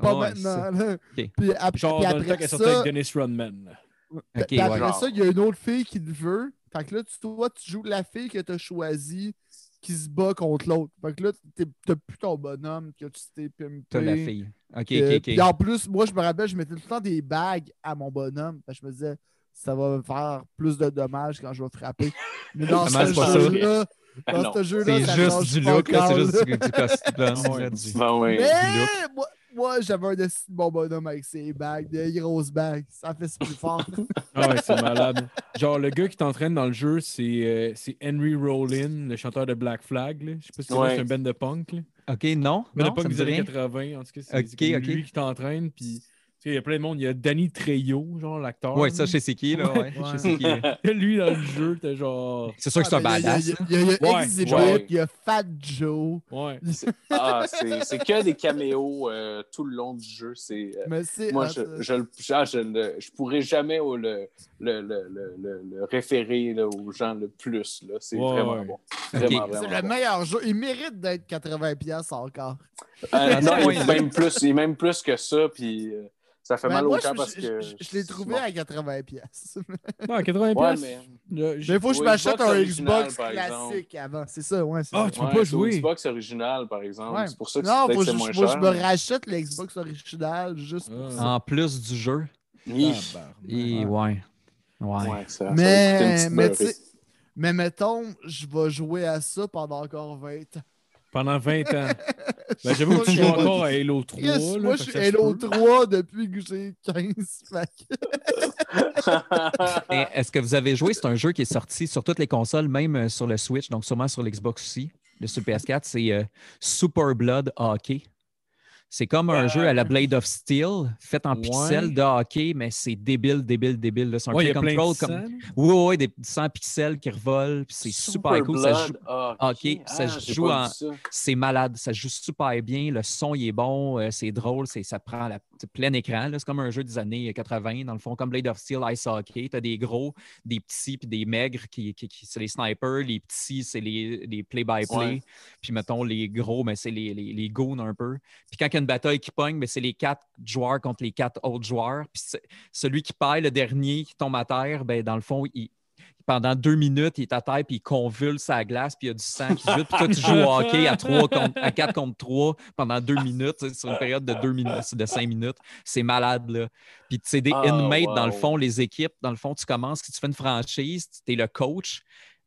pas Ouais, maintenant. là. Ok. Puis, ap- Genre puis dans le temps après qu'elle sortait ça, avec Dennis Rodman. Ok, puis après ouais. ça, il y a une autre fille qui le veut. Fait que là, tu, toi, tu joues la fille que tu as choisie qui se bat contre l'autre. Fait que là, t'as plus ton bonhomme que tu t'es pimpé. T'as la fille. Ok, Euh, ok, ok. en plus, moi, je me rappelle, je mettais tout le temps des bagues à mon bonhomme. Fait que je me disais, ça va me faire plus de dommages quand je vais frapper. Mais dans marche ce pas ça. jeu-là, Ah dans non. ce jeu-là, C'est juste du look, là, c'est juste du, du costume. Ben oui. Mais look. moi, moi j'avais un esti de bon bonhomme avec ses bagues, des grosses bagues. Ça fait plus fort. Ah ouais, c'est malade. Genre, le gars qui t'entraîne dans le jeu, c'est euh, c'est Henry Rollin, le chanteur de Black Flag. Là. Je sais pas si c'est Ouais. c'est un band de punk. Là. Ok, non. Mais de non, punk ça me des dit années rien. 80, en tout cas. C'est lui qui t'entraîne. Puis, sais, il y a plein de monde. Il y a Danny Trejo, genre l'acteur. Ouais, ça, je sais c'est qui, là. Ouais. Je sais c'est qui. Lui, dans le jeu, t'es genre. C'est sûr que c'est un Ah, badass. Il y a, il y a, il y a Ouais, Exhibit, ouais. il y a Fat Joe. Ouais. Ah, c'est c'est que des caméos euh, tout le long du jeu. C'est. euh, Mais c'est. Moi, je, ah, je, le- je pourrais jamais oh, le, le, le, le, le- là, aux gens le plus. là. C'est Ouais, vraiment ouais. bon. C'est vraiment le bon. meilleur jeu. Il mérite d'être 80$ encore. Euh, non, il est même plus, il est même plus que ça, puis euh, ça fait Ben, mal moi, au cœur parce que. je- je l'ai trouvé bon. à 80$. Non, 80 Ouais, pièces. mais. Mais il faut que je m'achète un Xbox par exemple. classique avant. C'est ça, ouais. c'est Ah, tu peux Ouais, pas jouer. Xbox original, par exemple. Ouais. C'est pour ça que Non, c'est faut peut-être que c'est je, moins faut que je cher. me rachète le Xbox original juste pour Ah. ça. En plus du jeu. Tabarnak. Et ouais. Ouais. Ouais, ça, ça Mais- mais mettons, je vais jouer à ça pendant encore 20 ans. Pendant 20 ans. Ben, j'avoue que tu joues encore à Halo 3. Chris, là, moi, je suis Halo peut. 3 depuis que j'ai 15. fait que- Et Est-ce que vous avez joué? C'est un jeu qui est sorti sur toutes les consoles, même euh, sur le Switch, donc sûrement sur l'Xbox aussi, le sur PS4. C'est euh, Super Blood Hockey. C'est comme un jeu à la Blade of Steel, fait en Ouais. pixels de hockey, mais c'est débile, débile, débile. C'est un Ouais, control comme. Oui, oui, des 100 pixels qui revolent, c'est super cool. Ça joue- ah, ça joue en- c'est malade, ça joue super bien, le son il est bon, euh, c'est drôle, c'est, ça prend la, plein écran. là. C'est comme un jeu des années 80, dans le fond, comme Blade of Steel, Ice Hockey. Tu as des gros, des petits, puis des maigres qui, qui- qui- c'est les snipers, les petits, c'est les, les play-by-play. Puis mettons, les gros, mais c'est les, les, les goons un peu. Puis quand il y a une bataille qui pogne, mais c'est les quatre joueurs contre les quatre autres joueurs. Puis celui qui paille le dernier, qui tombe à terre, ben, dans le fond, il, pendant deux minutes, il est à terre, puis il convulse sa glace, puis il y a du sang qui jute. Puis toi, tu joues au hockey à, trois contre, à 4 contre 3 pendant deux minutes, sur une période de, deux minutes, de 5 minutes. C'est malade, là. Puis c'est des Ah, inmates, dans le fond, les équipes. Dans le fond, tu commences, tu fais une franchise, tu es le coach.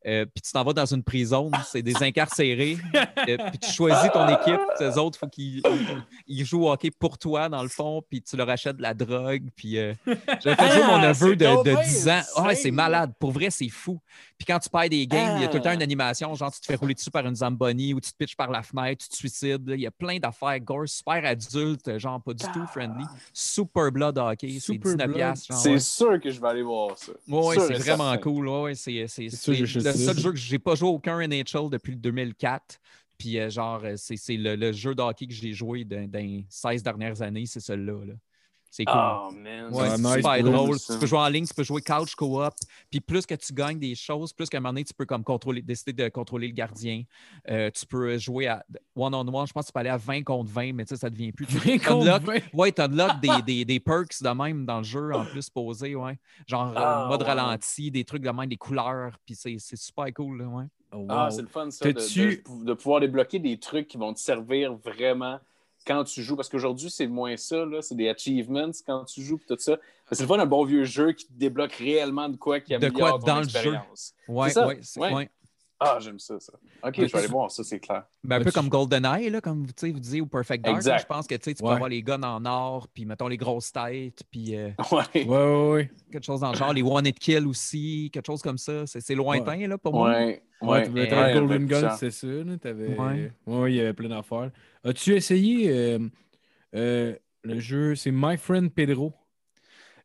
Euh, puis tu t'en vas dans une prison, c'est des incarcérés, euh, puis tu choisis ton équipe, ces autres, il faut qu'ils ils- ils jouent au hockey pour toi, dans le fond, puis tu leur achètes de la drogue, puis euh, j'avais fait jouer mon Ah, neveu de, donc de bien 10 ans. Ah ouais, c'est malade. Pour vrai, c'est fou. Puis quand tu perds des games, il y a tout le temps Ah. une animation, genre tu te fais rouler dessus par une Zamboni ou tu te pitches par la fenêtre, tu te suicides. Il y a plein d'affaires gore, super adulte, genre pas du tout friendly. Super Blood Hockey, c'est Super 19 Blood. piastres, genre, C'est ouais. sûr que je vais aller voir ça. Sûr c'est vraiment certain. cool. Ouais, ouais, c'est c'est- C'est sûr, c'est je le sais seul jeu que j'ai pas joué aucun NHL depuis le 2004. Puis euh, genre, euh, c'est c'est le, le jeu de hockey que j'ai joué dans, dans les 16 dernières années, c'est celui-là. là. C'est cool. Oh, man. Ouais, Ah, c'est nice super drôle. ça. Tu peux jouer en ligne, tu peux jouer couch co-op. Puis plus que tu gagnes des choses, plus qu'à un moment donné, tu peux comme contrôler, décider de contrôler le gardien. Euh, tu peux jouer à one-on-one. Je pense que tu peux aller à 20 contre 20, mais tu sais, ça devient plus. Tu Vingt contre unlock- vingt. Ouais, tu unlock des, des, des perks de même dans le jeu, en plus posés, ouais. Genre euh, Ah, mode ouais. ralenti, des trucs de même, des couleurs, puis c'est c'est super cool, là, ouais. Oh, Ah, c'est le fun, ça, de- de pouvoir débloquer des trucs qui vont te servir vraiment quand tu joues. Parce qu'aujourd'hui, c'est moins ça. C'est des achievements quand tu joues, tout ça. C'est le fun d'un bon vieux jeu qui te débloque réellement de quoi qui De améliore quoi ton dans le jeu. Ouais, C'est ça, ouais, ouais. Ouais. Ah, j'aime ça, ça. OK, je vais aller voir ça, c'est clair. Ben, un peu comme GoldenEye, là, comme vous disiez, ou Perfect Dark. Exact. là, Je pense que tu sais, tu peux Ouais. avoir les guns en or, puis mettons les grosses têtes, puis euh, Ouais. Ouais, ouais, ouais. quelque chose dans le genre, les One Hit Kill aussi, quelque chose comme ça. C'est c'est lointain là, pour moi. Ouais. Ouais, tu voulais Ouais, ouais, Golden ouais, Gun, c'est ça. Ouais. Ouais, il y avait plein d'affaires. As-tu essayé euh, euh, le jeu, c'est My Friend Pedro?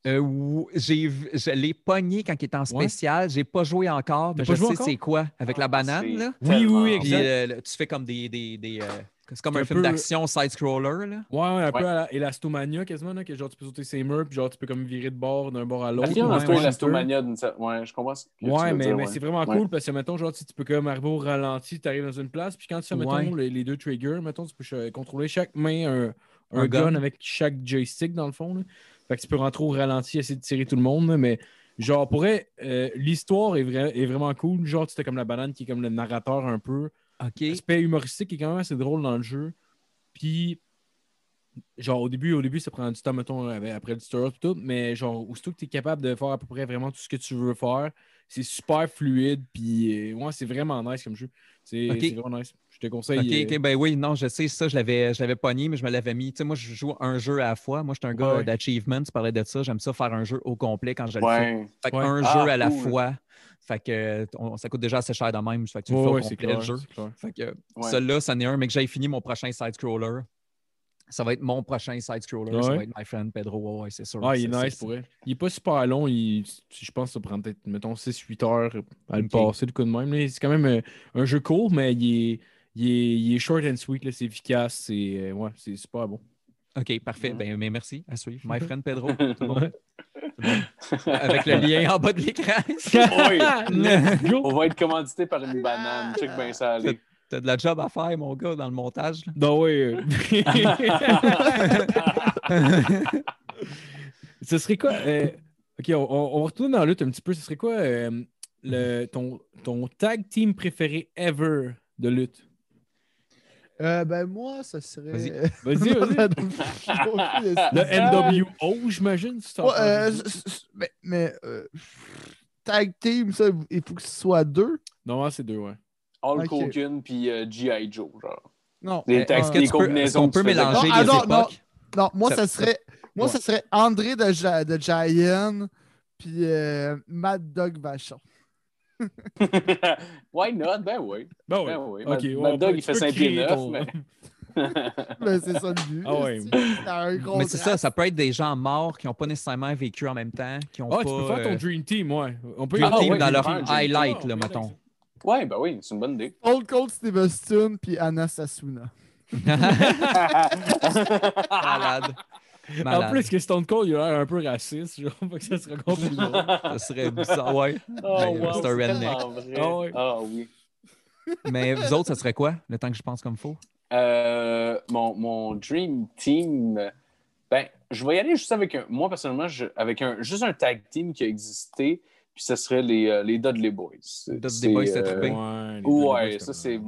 Euh, ou- j'ai je l'ai pogné quand il était en spécial. J'ai pas joué encore, mais je sais c'est quoi. Avec la Ah, banane, là. Oui, oui, Puis exact. euh, tu fais comme des. des, des, euh, c'est comme un, un film peu- d'action side-scroller, là. Ouais, ouais, un peu à la Elastomania quasiment, là, que genre tu peux sauter ses murs, puis genre tu peux comme virer de bord d'un bord à l'autre. Ouais, un peu ouais. Elastomania d'une cer- Ouais, je comprends ce que tu Ouais, mais, dire, mais ouais. c'est vraiment Ouais. cool parce que, mettons, genre, tu tu peux comme arriver au ralenti, tu arrives dans une place, puis quand tu fais, mettons, Ouais. les, les deux triggers, mettons, tu peux contrôler chaque main un, un, Un gun. gun. avec chaque joystick, dans le fond. Là. Fait que tu peux rentrer au ralenti, essayer de tirer tout le monde, mais genre, pour vrai, euh, l'histoire est, vra- est vraiment cool. Genre, tu comme la banane qui est comme le narrateur un peu. OK. L'aspect humoristique est quand même assez drôle dans le jeu. Puis, genre, au début, au début, ça prend du temps, mettons, après le tutorial et tout, mais genre, aussitôt que tu es capable de faire à peu près vraiment tout ce que tu veux faire, c'est super fluide, puis euh, ouais, c'est vraiment nice comme jeu. C'est vraiment nice. Je te conseille. OK, euh, OK, ben oui, non, je sais ça, je l'avais, je l'avais pogné, mais je me l'avais mis. Tu sais, moi, je joue un jeu à la fois. Moi, je suis un gars Ouais. d'achievement, tu parlais de ça. J'aime ça faire un jeu au complet quand je le fais. Fait Ouais. un Ah, jeu à la cool. fois. Fait que on- ça coûte déjà assez cher de même. Fait que tu le fais au ouais, c'est complet, clair. le jeu. Fait que Ouais. celui-là, c'en est un, mais que j'ai fini mon prochain side-scroller. Ça va être mon prochain side-scroller. Ouais. Ça va être My Friend Pedro. Ouais, ouais, c'est sûr. Ah, il est nice pour elle. Il est pas super long. Il, je pense que ça prend peut-être, mettons, 6-8 heures à le passer, le coup de même. C'est quand même euh, un jeu court, mais il est, il est, il est short and sweet. là. C'est efficace. C'est euh, ouais, c'est super bon. OK, parfait. Ben, mais merci. À suivre. My Friend Pedro. tout le monde. Ouais. Avec le lien en bas de l'écran. Oui. On va être commandité par une banane. Check bien ça aller. T'as de la job à faire, mon gars, dans le montage. là. Non, ouais. euh. Ce serait quoi? euh, Ok, on, on- on va retourner dans la lutte un petit peu. Ce serait quoi euh, le, ton, ton tag team préféré ever de lutte? Euh, ben, moi, ça serait. Vas-y. Vas-y. Le NWO, j'imagine. si Ouais, euh, mais mais, euh, tag team, ça, il faut que ce soit deux. Non, c'est deux, ouais. Hulk Ok. Hogan puis euh, G.I. Joe, genre. Non. Des Euh, tags- combinaisons qu'on que peut mélanger Non, ah, les non, non. époques? Non, moi, Ça- ça, serait. Moi, Ouais. ça serait André de, de Giant puis euh, Mad Dog Vachon. Why not? Ben oui. Ben oui. Ben oui. Ok, Mad- ouais, Dog, il fait peux 5 pieds créer 9, ton- mais. Ben, c'est ça le but. Ah ouais. un Mais c'est ça, ça peut être des gens morts qui n'ont pas nécessairement vécu en même temps, qui ont Ah, pas... tu peux faire ton euh, Dream Team, ouais. On peut Dream Ah, Team ouais, dans leur Team. highlight, Ah, là, ouais, mettons. Ouais, ben oui, c'est une bonne idée. Old Cold Steve Austin puis Anna Sasuna. Malade. En plus que Stone Cold, il a l'air un peu raciste, genre, que ça serait drôle. Ça serait bizarre, ouais. Oh, Ben, wow, c'est un redneck. Ah ouais. Ah oui. Mais vous autres, ça serait quoi, le temps que je pense comme faux? Euh, mon, mon Dream Team, ben, je vais y aller juste avec un. Moi, personnellement, je- avec un, juste un tag team qui a existé, puis ce serait les, euh, les Dudley Boys. Dudley Boys, c'était euh. Ouais, Ouais, Boys, ça, c'est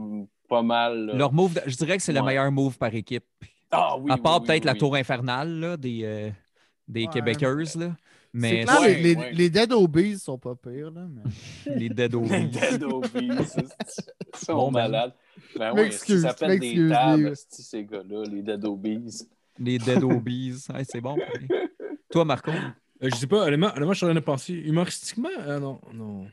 pas mal. Leur move, de- je dirais que c'est le Ouais. meilleur move par équipe. Ah oui. à part oui, oui, peut-être la oui. tour infernale là, des, euh, des Ouais. Québécoises. Là. Mais clair, Ouais, les, les, ouais. les Dead Obies sont pas pires, là. Mais... les Dead Les Obies. Dead Obies, ils sont Bon, ben. malades. Ben oui, M'excuse, ça s'appelle des tables, les- ces gars-là, les Dead Obies. les Dead Obies. C'est bon. Toi, Marco? Euh, je sais pas, honnêtement, je suis en train de penser. Humoristiquement, euh, non, non.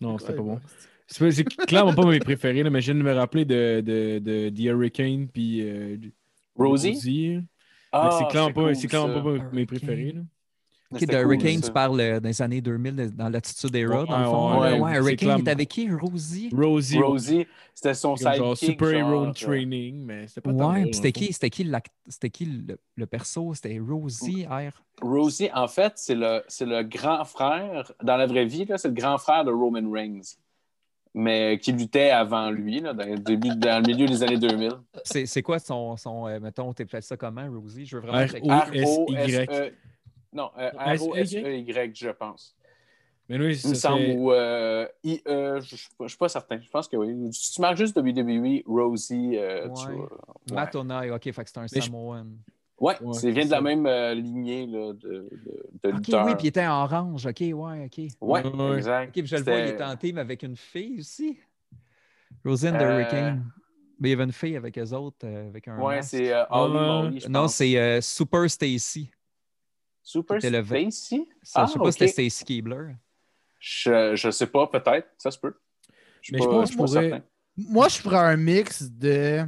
Non, c'était pas bon. C'est clairement pas mes préférés, là, mais je viens de me rappeler de, de, de The Hurricane puis euh, Rosie? Mais Ah, c'est clairement pas, cool, c'est clairement pas mes- préférés. Là. De Hurricane, tu parles euh, des années 2000 de- dans l'attitude era, Ouais, dans le fond. ouais, ouais, Hurricane, il est avec qui? Rosie? Rosie. Rosie, c'était son comme genre sidekick. Super Hero genre, Training, mais c'était pas Ouais, puis c'était dans qui, c'était qui, c'était qui le, le perso? C'était Rosie R. Rosie, en fait, c'est le, c'est le grand frère, dans la vraie vie, là, c'est le grand frère de Roman Reigns, mais qui luttait avant lui, là, dans, le début, dans le milieu des années 2000. C'est c'est quoi son, son euh, mettons, t'appelles ça comment, Rosie? Je veux vraiment R- checker. O- R-O-S-E... S-Y. Non, euh? R-O-S-E-Y, je pense. Mais oui, Il me ça semble, ou euh, I-E, je ne suis pas- je suis pas certain. Je pense que oui. Si tu marques juste WWE, Rosie, euh, tu Ouais. Matt ok, fait que c'est un je- Samoan. Ouais, c'est vient de la même euh, lignée là, de, de, de oui, puis il était en orange, ok, ouais, ok. Ouais, Ouais. exact. Je le vois, il était en team avec une fille aussi. Roseanne de Euh, Hurricane. Mais il y avait une fille avec eux autres, euh, avec un. Ouais, masque. c'est euh, Holly Ouais. Molly, je Non, c'est euh, Super Stacy. Super c'était le v- Stacy? Ça, Ah, je sais pas si c'était Stacy Keebler. Je, je sais pas, peut-être. Ça se peut. Je Mais je pense que pas je pourrais- certain. Moi, je ferais un mix de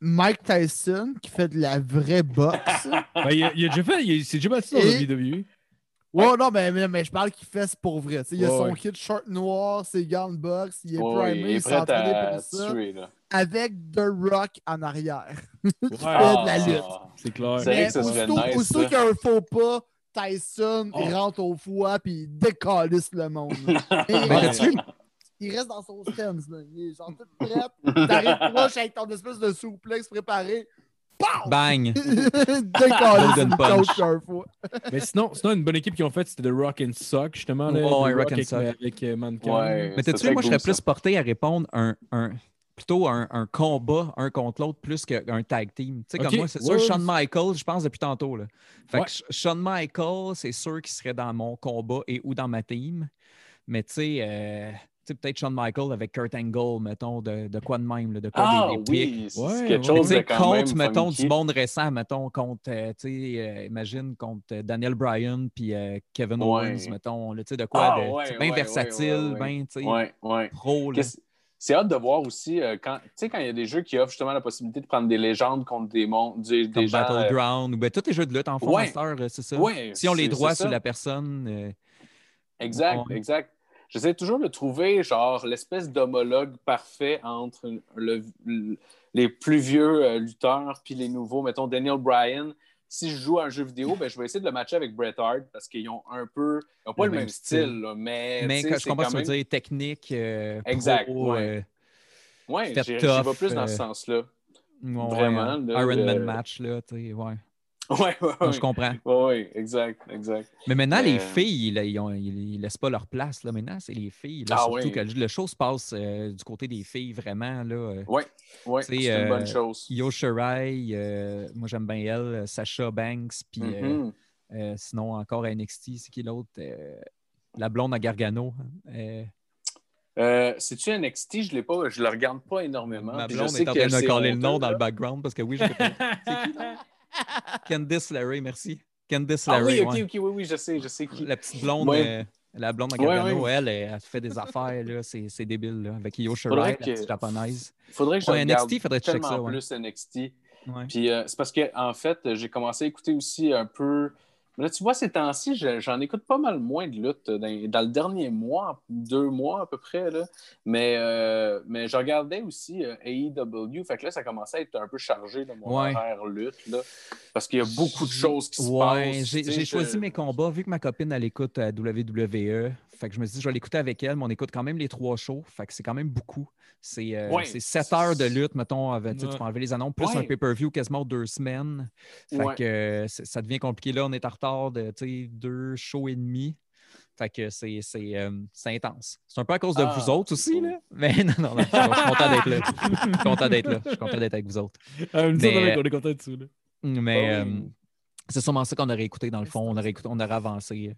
Mike Tyson qui fait de la vraie boxe. Ben, il, a, il a déjà fait, il s'est déjà battu dans Et- la WWE. Ouais, non, mais, mais, mais je parle qu'il fait c'est pour vrai. Il a Ouais, son ouais. kit short noir, ses gants de boxe, il est Ouais, primé, il est s'est prêt entraîné à pour ça, tuer. Là. avec The Rock en arrière. Ouais, fait de la lutte. c'est clair. C'est vrai que ça serait aussitôt, nice, aussitôt ça. qu'il y a un faux pas, Tyson, il Oh. rentre au foie puis il décalisse le monde. Mais il reste dans son stance. Là. Il est genre tout prêt. T'arrives proche avec ton espèce de souplex préparé. Pow! Bang! Fois. Mais sinon, sinon, une bonne équipe qu'ils ont faite, c'était The Rock and Sock, justement. Là, Ouais, The ouais, Rock and avec, Sock. avec euh, Mankind. Ouais. Mais t'as-tu, moi, je serais plus porté à répondre un, un plutôt un, un combat un contre l'autre plus qu'un tag team. Tu sais, comme moi, c'est sûr, Shawn. Michaels, je pense depuis tantôt. Là. Fait Ouais. que Sh- Shawn Michaels, c'est sûr qu'il serait dans mon combat et ou dans ma team. Mais tu sais, euh, tu sais, peut-être Shawn Michaels avec Kurt Angle, mettons, de, de quoi de même, là, de quoi Ah des, des oui, c'est Ouais, quelque ouais. Mais chose tu de sais, quand même contre, mettons, funky. du monde récent, mettons, contre, euh, tu sais, euh, imagine, contre euh, Daniel Bryan puis euh, Kevin Ouais. Owens, mettons, là, tu sais, de quoi, Ah, de, bien versatile, bien, tu sais, pro, c'est hâte de voir aussi quand, tu sais, quand il y a des jeux qui offrent justement la possibilité de prendre des légendes contre des mondes, des, des gens. Battleground, ou ben, tous les jeux de lutte en fond, c'est ça. si on les droits sur la personne, Exact, exact. J'essaie toujours de trouver genre l'espèce d'homologue parfait entre le- le- les plus vieux euh, lutteurs puis les nouveaux. Mettons Daniel Bryan. Si je joue à un jeu vidéo, ben, je vais essayer de le matcher avec Bret Hart parce qu'ils ont un peu. Ils n'ont pas le, même style, là, mais. mais quand je comprends ce que tu veux dire, technique, euh, Exact, pro, ouais. euh, Ouais, j'y vais plus dans ce sens-là. ouais, Vraiment, Iron Man match, là, tu sais, ouais. Ouais, ouais, je comprends. Ouais, exact, exact. Mais maintenant, les filles, là, ils, ont- ils- ils laissent pas leur place. Là. Maintenant, c'est les filles. Là, Ah surtout oui. que le, show se passe euh, du côté des filles, vraiment. Là, euh. Ouais, ouais, c'est une bonne euh, chose. Io Shirai, euh, moi j'aime bien elle, euh, Sasha Banks, puis euh, Mhm. euh, sinon encore NXT, c'est qui l'autre? Euh, la blonde à Gargano. Euh, Euh, C'est-tu NXT? Je l'ai pas, je le regarde pas énormément. ma puis je blonde sais est en train de c'est caller le nom dans le background parce que oui, je sais pas. C'est qui? Candice Larry, merci. Candice Ah Larry, oui, ok, ouais. ok, oui, oui, je sais, je sais qui. La petite blonde, Ouais. euh, la blonde à Gargano, ouais. elle, fait des affaires, là, c'est c'est débile, là, avec Io Shirai, Faudrait la que- petite japonaise. Faudrait que je NXT, faudrait que tellement ça, ouais. plus NXT. Puis euh, c'est parce que en fait, j'ai commencé à écouter aussi un peu. Mais Là, tu vois, ces temps-ci, je- j'en écoute pas mal moins de lutte dans, dans le dernier mois, deux mois à peu près. Là. Mais, euh, mais je regardais aussi euh, AEW. Fait que là, ça commençait à être un peu chargé de mon Ouais. horaire lutte. Là, parce qu'il y a beaucoup de choses qui se Ouais, passent. j'ai je- choisi mes combats vu que ma copine elle écoute à WWE. Fait que je me suis dit je vais l'écouter avec elle, mais on écoute quand même les trois shows. Fait que c'est quand même beaucoup. C'est euh, Ouais. c'est 7 heures de lutte, mettons, avec, tu sais, tu peux enlever les annonces, plus Ouais. un pay-per-view quasiment deux semaines. Fait que euh, ça devient compliqué. Là, on est en retard de deux shows et demi. Fait que c'est euh, c'est intense. C'est un peu à cause de Ah, vous autres aussi, cool. là. Mais non, non, non, je suis content d'être là. Je suis content d'être là. Je suis content d'être avec vous autres. Ah, Mais- on est contents dessus. Là. Mais Ah euh, c'est sûrement ça qu'on aurait écouté dans le fond. On aurait, écouté- on aurait avancé.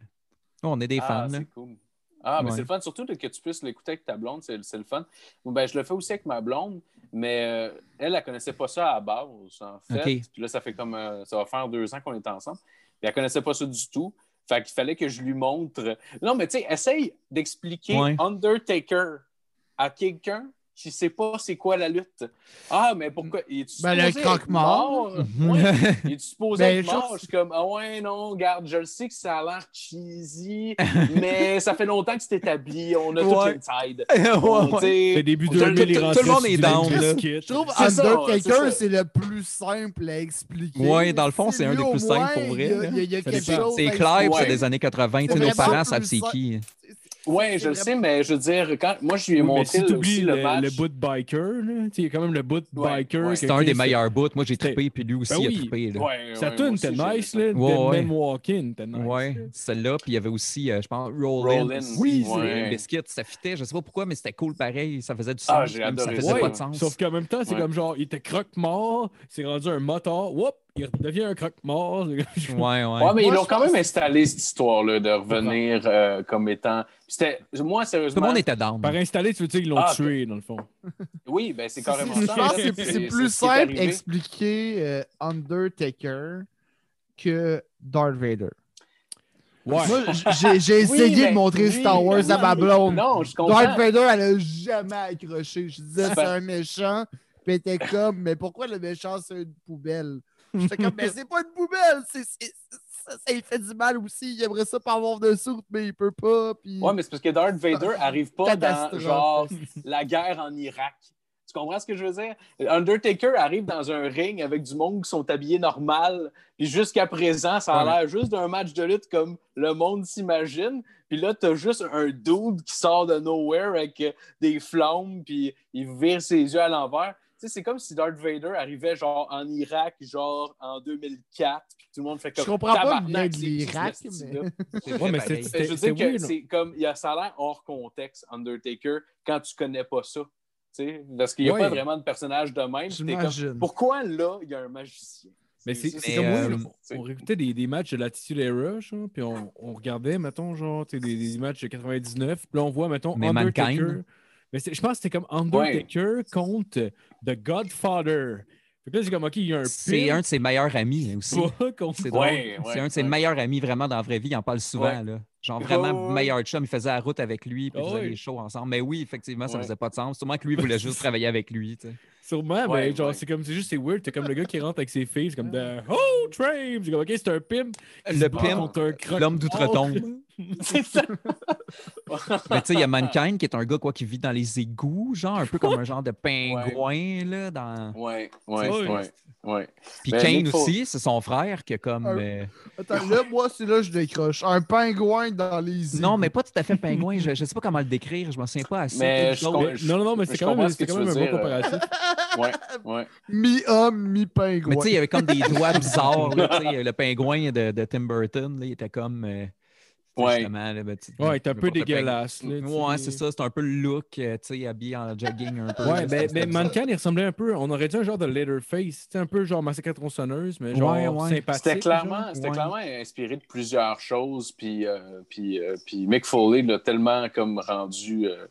Oh, on est des Ah, fans. c'est cool. Ah, mais Ouais. c'est le fun, surtout que tu puisses l'écouter avec ta blonde, c'est c'est le fun. Ben, je le fais aussi avec ma blonde, mais euh, elle, elle connaissait pas ça à la base, en fait. Puis là, ça fait comme, euh, ça va faire deux ans qu'on est ensemble. Puis elle connaissait pas ça du tout. Fait qu'il fallait que je lui montre. Non, mais tu sais, essaye d'expliquer Ouais. Undertaker à quelqu'un qui sait pas c'est quoi la lutte. Ah, mais pourquoi? Il est Ben, le supposé être croque-mort. Il est supposé Ben, être je- mort? Je suis comme, ah ouais, non, regarde, je le sais que ça a l'air cheesy, mais ça fait longtemps que c'est établi. On a Ouais. tout inside. Ouais, On, ouais. début tout- 2000, tout- il tout- tout le monde est down, là. Je trouve Undertaker, c'est le plus simple à expliquer. Ouais, dans le fond, c'est un des plus simples pour vrai. C'est clair, c'est des années 80. tu sais, C'est Nos parents savent c'est qui. Ouais, je le sais, mais je veux dire, quand moi je lui ai Oui, montré si aussi le, le, match. le bout de biker, là, tu sais, il y a quand même le bout de Ouais, biker. ouais. C'est un des meilleurs bouts. Moi, j'ai c'était- trippé, puis lui aussi Ben a oui. trippé. là. Ouais, Sa ouais, tune moi était aussi, j'ai nice, ça. là. Ouais, Dead ouais. Man Walking était nice. Ouais, là. celle-là, puis il y avait aussi, euh, je pense, Rollin. Rollin, Oui, c'est ouais. Biscuit, ça fitait, je sais pas pourquoi, mais c'était cool pareil, ça faisait du sens. Ah, j'ai même adoré ça ça. faisait pas de sens. Sauf qu'en même temps, c'est comme genre, il était croque-mort, c'est rendu un moteur, whoop, il devient un croque-mort. Ouais, ouais. Ouais, mais ils Moi, l'ont quand pense- même installé cette histoire-là de revenir euh, comme étant. C'était moi Tout sérieusement. le monde était down. Par installer, tu veux dire qu'ils l'ont Ah, tué, dans le fond. Oui, ben c'est carrément c'est- ça. Je pense que c'est- c'est plus simple d'expliquer euh, Undertaker que Darth Vader. Ouais. Moi, j'ai essayé mais- de montrer oui, Star Wars à ma blonde. Non, je comprends. Darth Vader, elle a jamais accroché. Je disais, C'est c'est un méchant. Puis elle était comme, mais pourquoi le méchant, c'est une poubelle? J'étais comme, mais c'est pas une poubelle! c'est ça, ça lui fait du mal aussi. Il aimerait ça pas avoir de soute, mais il peut pas. Puis... Ouais, mais c'est parce que Darth Vader arrive pas dans genre la guerre en Irak. Tu comprends ce que je veux dire? Undertaker arrive dans un ring avec du monde qui sont habillés normal. Puis jusqu'à présent, ça a l'air juste d'un match de lutte comme le monde s'imagine. Puis là, t'as juste un dude qui sort de nowhere avec des flammes, puis il vire ses yeux à l'envers. C'est comme si Darth Vader arrivait genre en Irak, genre en 2004, puis tout le monde fait comme Je comprends pas de l'Irak, mais- Ouais, mais c'est- je veux dire que c'est comme, il y a, ça a l'air hors contexte, Undertaker, quand tu connais pas ça. tu sais, Parce qu'il n'y a Ouais. pas vraiment de personnage de même. t'es comme, pourquoi là, il y a un magicien? Mais c'est comme euh, on, on réécoutait des, des matchs de l'Attitude Era, genre, puis on, on regardait, mettons, genre, des, des matchs de 99, puis là, on voit, mettons, Mais Undertaker. Mankind. Mais c'est- je pense que c'était comme Undertaker contre The Godfather. Fait que là, j'ai comme, OK, il y a un C'est un de ses meilleurs amis aussi. pas contre- C'est. Ouais, ouais, un de ses ouais. meilleurs amis vraiment dans la vraie vie. Il en parle souvent. Ouais. Là. Genre vraiment Ouais, ouais. meilleur chum. Il faisait la route avec lui, puis ils faisaient ouais. les shows ensemble. Mais oui, effectivement, ça Ouais. faisait pas de sens. Sûrement que lui voulait juste travailler avec lui. tu sais. Sûrement, Ouais, mais genre, ouais. c'est comme, c'est juste, c'est weird. T'as comme le gars qui rentre avec ses filles, c'est comme de Oh, Train! C'est comme, ok, c'est un pimp. Le pimp, contre un croque- L'homme d'outre-tombe. C'est ça. Mais tu sais, il y a Mankind qui est un gars quoi, qui vit dans les égouts, genre un peu comme un genre de pingouin. Là, dans... Ouais, ouais, Ouais. ouais, ouais. Puis Ben, Kane aussi, c'est son frère qui a comme. Un- euh, Attends, là, moi, c'est là que je décroche. Un pingouin dans les îles. Non, mais pas tout à fait pingouin. Je, je sais pas comment le décrire. Je m'en souviens pas assez. Mais je non, non, non, mais c'est quand même, quand même un bon dire, euh, comparatif. Ouais, ouais. Mi-homme, mi-pingouin. Mais tu sais, il y avait comme des doigts bizarres. là, tu sais, le pingouin de, de Tim Burton, là, il était comme. euh, Ouais. ben, Ouais, est un peu dégueulasse. là, Ouais, c'est ça. C'est un peu le look, euh, tu sais, habillé en jogging un peu. Ouais, ben, bizarre. Mankind, il ressemblait un peu. On aurait dit un genre de Leatherface. C'était un peu genre massacre à tronçonneuse, mais genre Ouais, ouais. sympathique. C'était clairement, genre. c'était Ouais. clairement inspiré de plusieurs choses. Puis, euh, puis, euh, puis Mick Foley l'a tellement comme rendu. euh,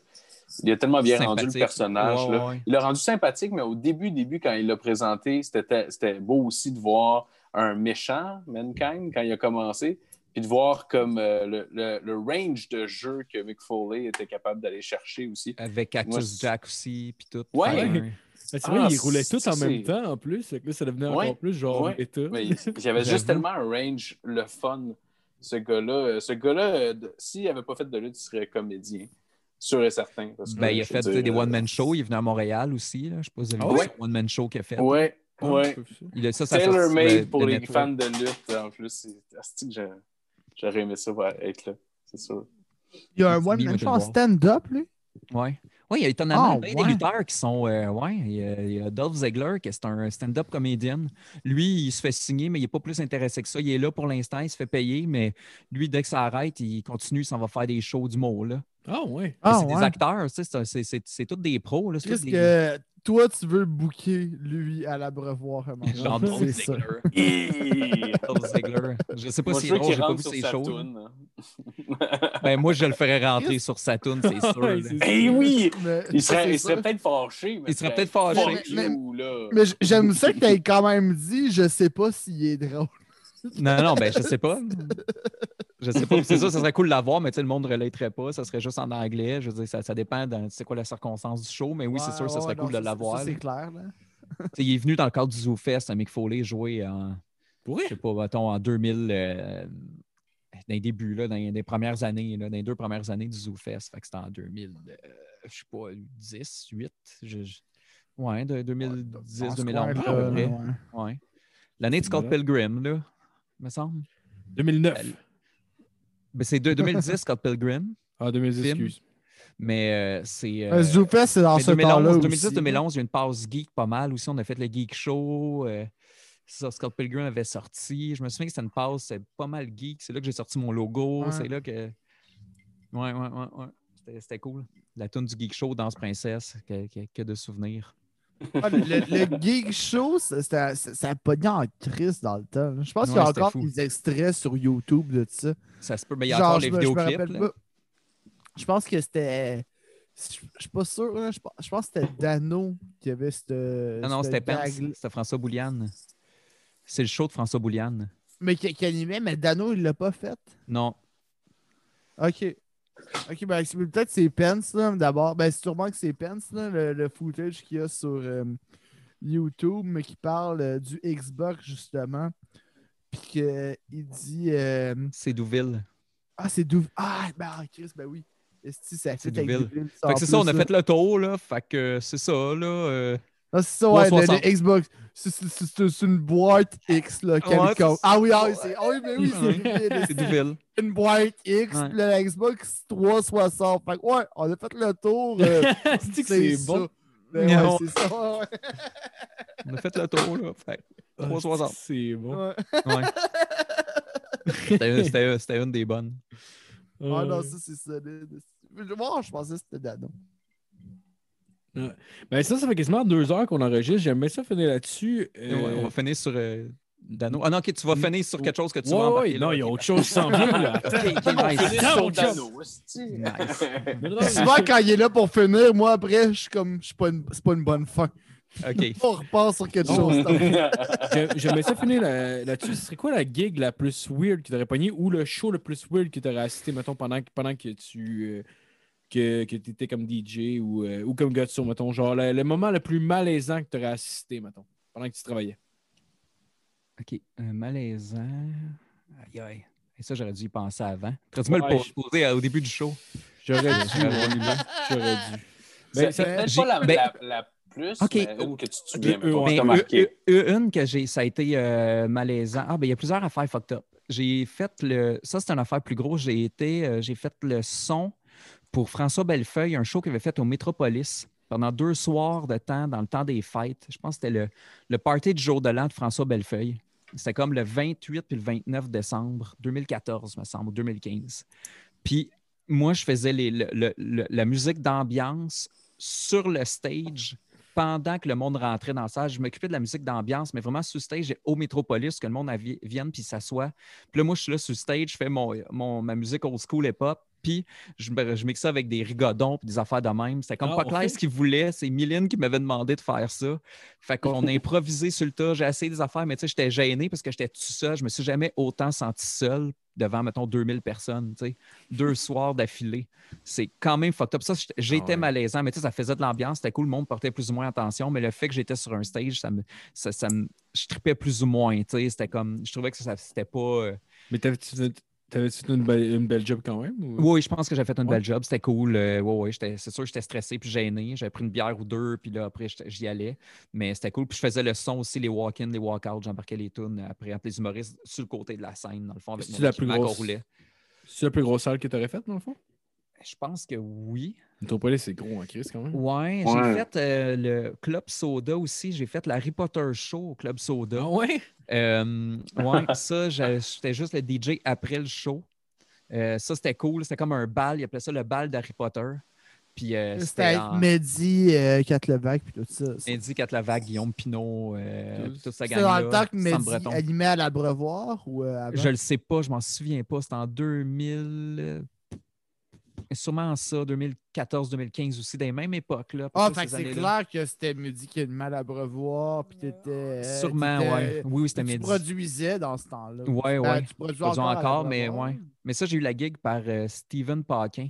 il a tellement bien rendu le personnage. Ouais, là. ouais. Il l'a rendu sympathique, mais au début, début, quand il l'a présenté, c'était c'était beau aussi de voir un méchant, Mankind, quand il a commencé. Puis de voir comme euh, le, le- le range de jeu que Mick Foley était capable d'aller chercher aussi. Avec Cactus Moi, Jack aussi, puis tout. Ouais. Un- Ben, c'est vrai, Ah, ils roulaient tous en même temps en plus. Fait que là, ça devenait Ouais, encore plus genre ouais. méta. Mais il y avait juste tellement un range, le fun, ce gars-là. Euh, Ce gars-là, euh, s'il n'avait pas fait de lutte, il serait comédien. Sûr et certain. parce que, Ben, il a fait dire, des one-man shows. Il est venu à Montréal aussi. Là. Je sais pas si vous avez Ah vu ouais? son one-man show qu'il a fait. Ouais, ouais. Il a ça, ça Tailor sorti de- made pour les fans de lutte, en plus. c'est- que j'ai- J'aurais aimé ça ouais, être là, c'est sûr. Il y a un one man en stand-up, lui? Ouais. Oui, il y a étonnamment Ah, bien ouais. des lutteurs qui sont. euh, ouais, il y, a, il y a Dolph Ziggler, qui est un stand-up comédien. Lui, il se fait signer, mais il n'est pas plus intéressé que ça. Il est là pour l'instant, il se fait payer, mais lui, dès que ça arrête, il continue, il s'en va faire des shows d'humour. là. Ah ouais. Mais Ah, c'est des acteurs, tu sais, c'est- c'est- c'est c'est tous des pros. là, tous Qu'est-ce des- que toi, tu veux booker, lui, à l'abreuvoir? à manger? Genre Dolph. Ziggler. Dolph Ziggler. Je sais pas si c'est j'ai pas vu ses shows. Ben, moi, je le ferais rentrer sur sa toune, c'est sûr. Eh oui! Mais- Il serait, peut-être fâché. Mais Il serait peut-être fâché. Mais-. Mais j- j'aime ça que tu quand même dit, je sais pas s'il est drôle. Non, non, ben, je sais pas. Je sais pas. C'est ça, ça serait cool de l'avoir, mais tu sais, le monde ne relaterait pas. Ça serait juste en anglais. Je veux dire, ça, ça dépend de c'est quoi la circonstance du show, mais oui, c'est Ouais, sûr, ça ouais, serait non, cool de l'avoir. C'est clair, là. Il est venu dans le cadre du Zoo Fest à Mick Foley jouer en, Pour je sais pas, mettons, en 2000, euh, dans les débuts, là, dans les premières années, là, dans les deux premières années du Zoo Fest. Fait que c'était en 2000, euh, je sais pas, 10, 8. Je, je- Ouais, de 2010, Dans ce 2011, à peu près. ouais. Ouais. L'année de Scott. Pilgrim, là, me semble. 2009. Ben, c'est de- 2010, Scott Pilgrim, Ah, 2010, Film. excuse. mais euh, c'est. Euh, Zoufest, c'est dans ce temps-là 2011, aussi. 2010-2011, il y a une passe geek pas mal aussi. On a fait le Geek Show. euh, ça, Scott Pilgrim avait sorti. Je me souviens que c'était une passe c'est pas mal geek. C'est là que j'ai sorti mon logo. Ouais. C'est là que. Ouais, ouais, ouais. ouais. C'était- C'était cool. La tune du Geek Show, Danse Princesse, que, que- que de souvenirs. Ah, le, le Geek Show, ça- ça ça a pogné en crise dans le temps. Je pense qu'il y a encore fou. des extraits sur YouTube de ça. Ça se peut, mais il y a Genre, encore les vidéoclips. Je pense que c'était. Je suis pas sûr. Je pense je pense que c'était Dano qui avait cette. Non, non, c'était Pence. C'était François Bouliane. C'est le show de François Bouliane. Mais qui, qui animait, mais Dano, il l'a pas fait? Non. Ok. Ok, ben c'est- peut-être c'est Pence, là, d'abord. Ben, c'est sûrement que c'est Pence, là, le, le footage qu'il y a sur euh, YouTube, mais qui parle euh, du Xbox, justement. Puis qu'il dit. euh, C'est Douville. Ah, c'est Douville. Ah, ben, ah, Chris, ben oui. Esti, ça C'est fait que c'est ça, on a fait le tour, là. Fait que c'est ça, là. Euh, Ah, c'est ça, ouais, le, 360. le Xbox. C'est- C'est c'est- c'est une boîte X, là, Ouais, quelconque. c'est- Ah oui, ah oui, c'est ah oui, mais oui, c'est Ouais. Douville. une boîte X, Ouais. puis le Xbox 360. Fait que, ouais, on a fait le tour. euh, C'est bon? Ben ouais, Non. c'est ça. ouais. On a fait le tour, là. Fait que Ah, 360. C'est bon? Ouais. Ouais. C'était- c'était une des bonnes. Ah non, ça, c'est solide. Moi, je pensais que c'était Ben ça, ça fait quasiment deux heures qu'on enregistre. J'aime bien ça finir là-dessus. Euh, Ouais, on va finir sur. euh, Dano. Ah non, ok, tu vas finir sur quelque chose que tu Ouais, vas ouais, embarquer. là, non, il y a autre chose qui s'en vient, là. Nice. Sur. Dano. Nice. Souvent, quand il est là pour finir, moi, après, je suis comme, je suis pas une- c'est pas une bonne fin. Ok. On repart sur quelque chose. J'ai- J'aimerais ça finir là- là-dessus. Ce serait quoi la gig la plus weird que tu aurais pogné ou le show le plus weird que tu aurais assisté, mettons, pendant, que- pendant que tu euh, que, que étais comme DJ ou, euh, ou comme Gotso, mettons. Genre le, le moment le plus malaisant que tu aurais assisté, mettons, pendant que tu travaillais. OK. Un malaisant. Aïe, aïe. Et ça, j'aurais dû y penser avant. T'aurais dû me le poser euh, au début du show. J'aurais dû, j'aurais dû. C'est Ben, ça- peut-être j'ai- pas la, ben- la, la plus, Ok. mais une que tu te souviens, Euh, marqué. euh, euh, une que j'ai, ça a été euh, malaisant. Ah, ben il y a plusieurs affaires fucked up. J'ai fait le. Ça, c'est une affaire plus grosse. J'ai été. euh, j'ai fait le son pour François Bellefeuille, un show qu'il avait fait au Métropolis pendant deux soirs de temps, dans le temps des fêtes. Je pense que c'était le, le party du jour de l'an de François Bellefeuille. C'était comme le 28 puis le 29 décembre 2014, me semble, ou 2015. Puis moi, je faisais le- le- la musique d'ambiance sur le stage pendant que le monde rentrait dans la salle. Je m'occupais de la musique d'ambiance, mais vraiment sur stage au Métropolis, que le monde vienne puis s'assoit. Puis là, moi, je suis là sur stage, je fais mon, mon- ma musique old school hip-hop, puis je, je mixe ça avec des rigodons puis des affaires de même. C'était comme Ah, pas clair ce qu'ils voulaient. C'est Mylène qui m'avait demandé de faire ça. Fait qu'on a improvisé sur le tas. J'ai essayé des affaires, mais tu sais, j'étais gêné parce que j'étais tout seul. Je me suis jamais autant senti seul devant, mettons, 2000 personnes, tu sais. Deux soirs d'affilée. C'est quand même fucked up. Ça, j'étais- ouais. malaisant, mais tu sais, ça faisait de l'ambiance. C'était cool. Le monde portait plus ou moins attention, mais le fait que j'étais sur un stage, ça me, ça, ça me- je tripais plus ou moins, tu sais. C'était comme, je trouvais que ça, c'était pas... euh, Mais t'avais-tu fait une belle, une belle job quand même? ou- oui, je pense que j'ai fait une Ouais. belle job. C'était cool. Euh, ouais, c'est sûr que j'étais stressé puis gêné. J'avais pris une bière ou deux, puis là, après, j'y allais. Mais c'était cool. Puis je faisais le son aussi, les walk-in, les walk-out. J'embarquais les tunes après entre les humoristes sur le côté de la scène, dans le fond, avec C'est mon la plus grosse- roulait. C'est la plus grosse salle que tu aurais faite, dans le fond? Je pense que oui. Métropolis, c'est gros en crise quand même. Ouais, Ouais. j'ai fait euh, le Club Soda aussi. J'ai fait l'Harry Potter Show au Club Soda. Ah ouais? Euh, ouais, ça, j'étais juste le DJ après le show. Euh, ça, c'était cool. C'était comme un bal. Ils appelaient ça le bal d'Harry Potter. Puis euh, C'était en... Mehdi, euh, puis tout ça. ça. Mehdi Catlavac, Guillaume Pinot, euh, toute sa C'était dans le temps que Mehdi Breton. animait à l'Abreuvoir ou euh, avant? Je le sais pas, je m'en souviens pas. C'était en 2000. Sûrement ça, 2014-2015 aussi, des mêmes époques. Là, Ah, fait c'est clair que c'était animait à l'Abreuvoir, puis t'étais... Sûrement, ouais. Oui, oui, c'était Tu Mehdi. produisais dans ce temps-là. Ouais, Ben, ouais. tu produis Produis encore, mais ouais. Mais ça, j'ai eu la gig par euh, Steven Paquin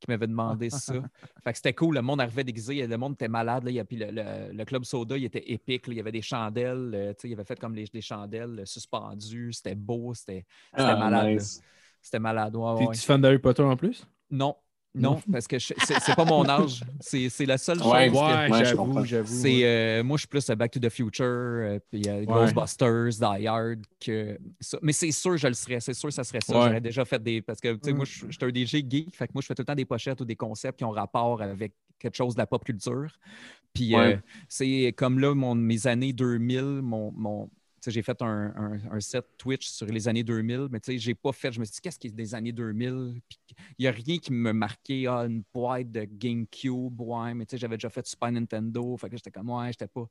qui m'avait demandé ça. Fait que c'était cool. Le monde arrivait déguisé. Le monde était malade. Là. Il y a- Puis le, le- le Club Soda, il était épique. là. Il y avait des chandelles. euh, tu sais, il avait fait comme les, des chandelles euh, suspendues. C'était beau. C'était c'était Ah, malade. nice. C'était malade. Ouais, ouais. T'es-tu fan d'Harry Potter en plus? Non. Non, parce que c'est pas mon âge. C'est c'est la seule chose. Ouais, que- ouais, je j'avoue, comprends. j'avoue. c'est, ouais. euh, moi, je suis plus euh, Back to the Future, euh, puis euh, Ghostbusters, Die Hard. Que ça. Mais c'est sûr, je le serais. C'est sûr, ça serait ça. Ouais. J'aurais déjà fait des. Parce que, tu sais, Mm. moi, je je suis un DJ geek. Fait que moi, je fais tout le temps des pochettes ou des concepts qui ont rapport avec quelque chose de la pop culture. Puis, Ouais. euh, c'est comme là, mon, mes années 2000, mon. mon j'ai fait un, un- un set Twitch sur les années 2000, mais tu sais, j'ai pas fait. Je me suis dit, qu'est-ce qui est des années 2000? Puis, il n'y a rien qui me marquait. Ah, une boîte de GameCube, ouais, mais tu sais, j'avais déjà fait Super Nintendo. Fait que j'étais comme, ouais, j'étais pas.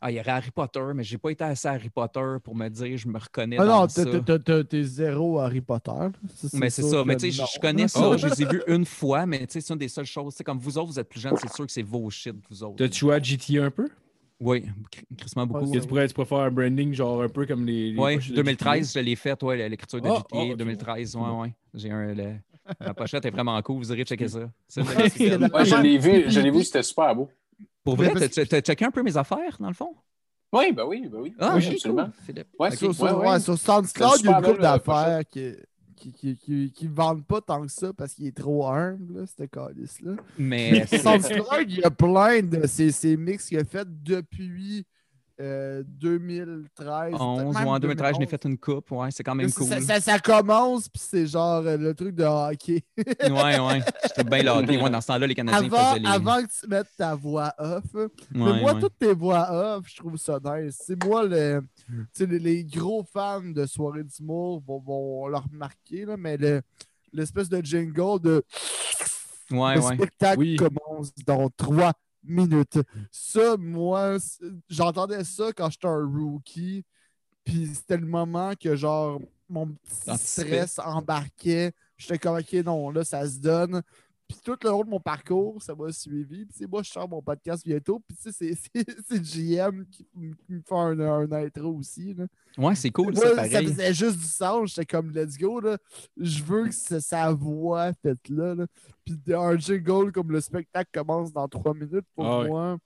Ah, il y aurait Harry Potter, mais j'ai pas été assez Harry Potter pour me dire, je me reconnais Ah dans non, ça. t'as- t'as- t'as- t'es zéro Harry Potter. Mais c'est ça. Mais tu sais, je- non. connais ça. Oh. Je les ai vus une fois, mais tu sais, c'est une des seules choses. Tu sais, comme vous autres, vous êtes plus jeunes, c'est sûr que c'est vos shit, vous autres. T'as-tu joué à GTA un peu? Oui, crissement beaucoup. Ah, Que tu pourrais, tu pourrais faire un branding genre un peu comme les. les Oui, pochettes de 2013, je l'ai fait, ouais, l'écriture de Ah, GTA, ah, ok, 2013, bon. ouais, ouais. J'ai un. le- La pochette est vraiment cool, vous irez checker ça. Ouais, je l'ai vu, je l'ai vu, c'était super beau. Pour vrai, t'as checké un peu mes affaires, dans le fond? Oui, ben oui, ben oui. Ah, oui, absolument. cool, Philippe. Ouais, Ok. Sur, sur- Ouais, ouais, sur SoundCloud, il y a une couple euh, d'affaires qui qui, qui, qui, qui vendent pas tant que ça parce qu'il est trop humble, ce calice-là. Mais SoundCloud, il y a plein de ces, ces mix qu'il a fait depuis euh, 2013. 11 même ou en 2013, je n'ai 2011. fait une coupe, ouais, c'est quand même cool. Ça, ça- ça commence, puis c'est genre euh, le truc de hockey. Ouais, ouais. J'étais bien locké. Ouais, dans ce temps-là, les Canadiens Avant, faisaient les. avant que tu mettes ta voix off. Mais Ouais, moi, ouais. toutes tes voix off, je trouve ça nice. C'est moi, le, tu sais, les, les gros fans de Soirée d'humour vont, vont le remarquer, là, mais le- l'espèce de jingle de Ouais, le ouais. spectacle Oui. commence dans trois minutes. Ça, moi, j'entendais ça quand j'étais un rookie. Puis c'était le moment que, genre, mon petit stress embarquait. J'étais comme, OK, non, là, ça se donne. Puis tout le long de mon parcours, ça m'a suivi. Puis moi, je sors mon podcast bientôt. Puis tu sais, c'est- c'est c'est JM qui, me fait un, un intro aussi. Là. Ouais, c'est cool, Moi, ça, ça faisait juste du sens. J'étais comme, let's go. Là. Je veux que ça- sa voix faite là, là. Puis un jingle comme le spectacle commence dans trois minutes, pour Ah ouais. moi,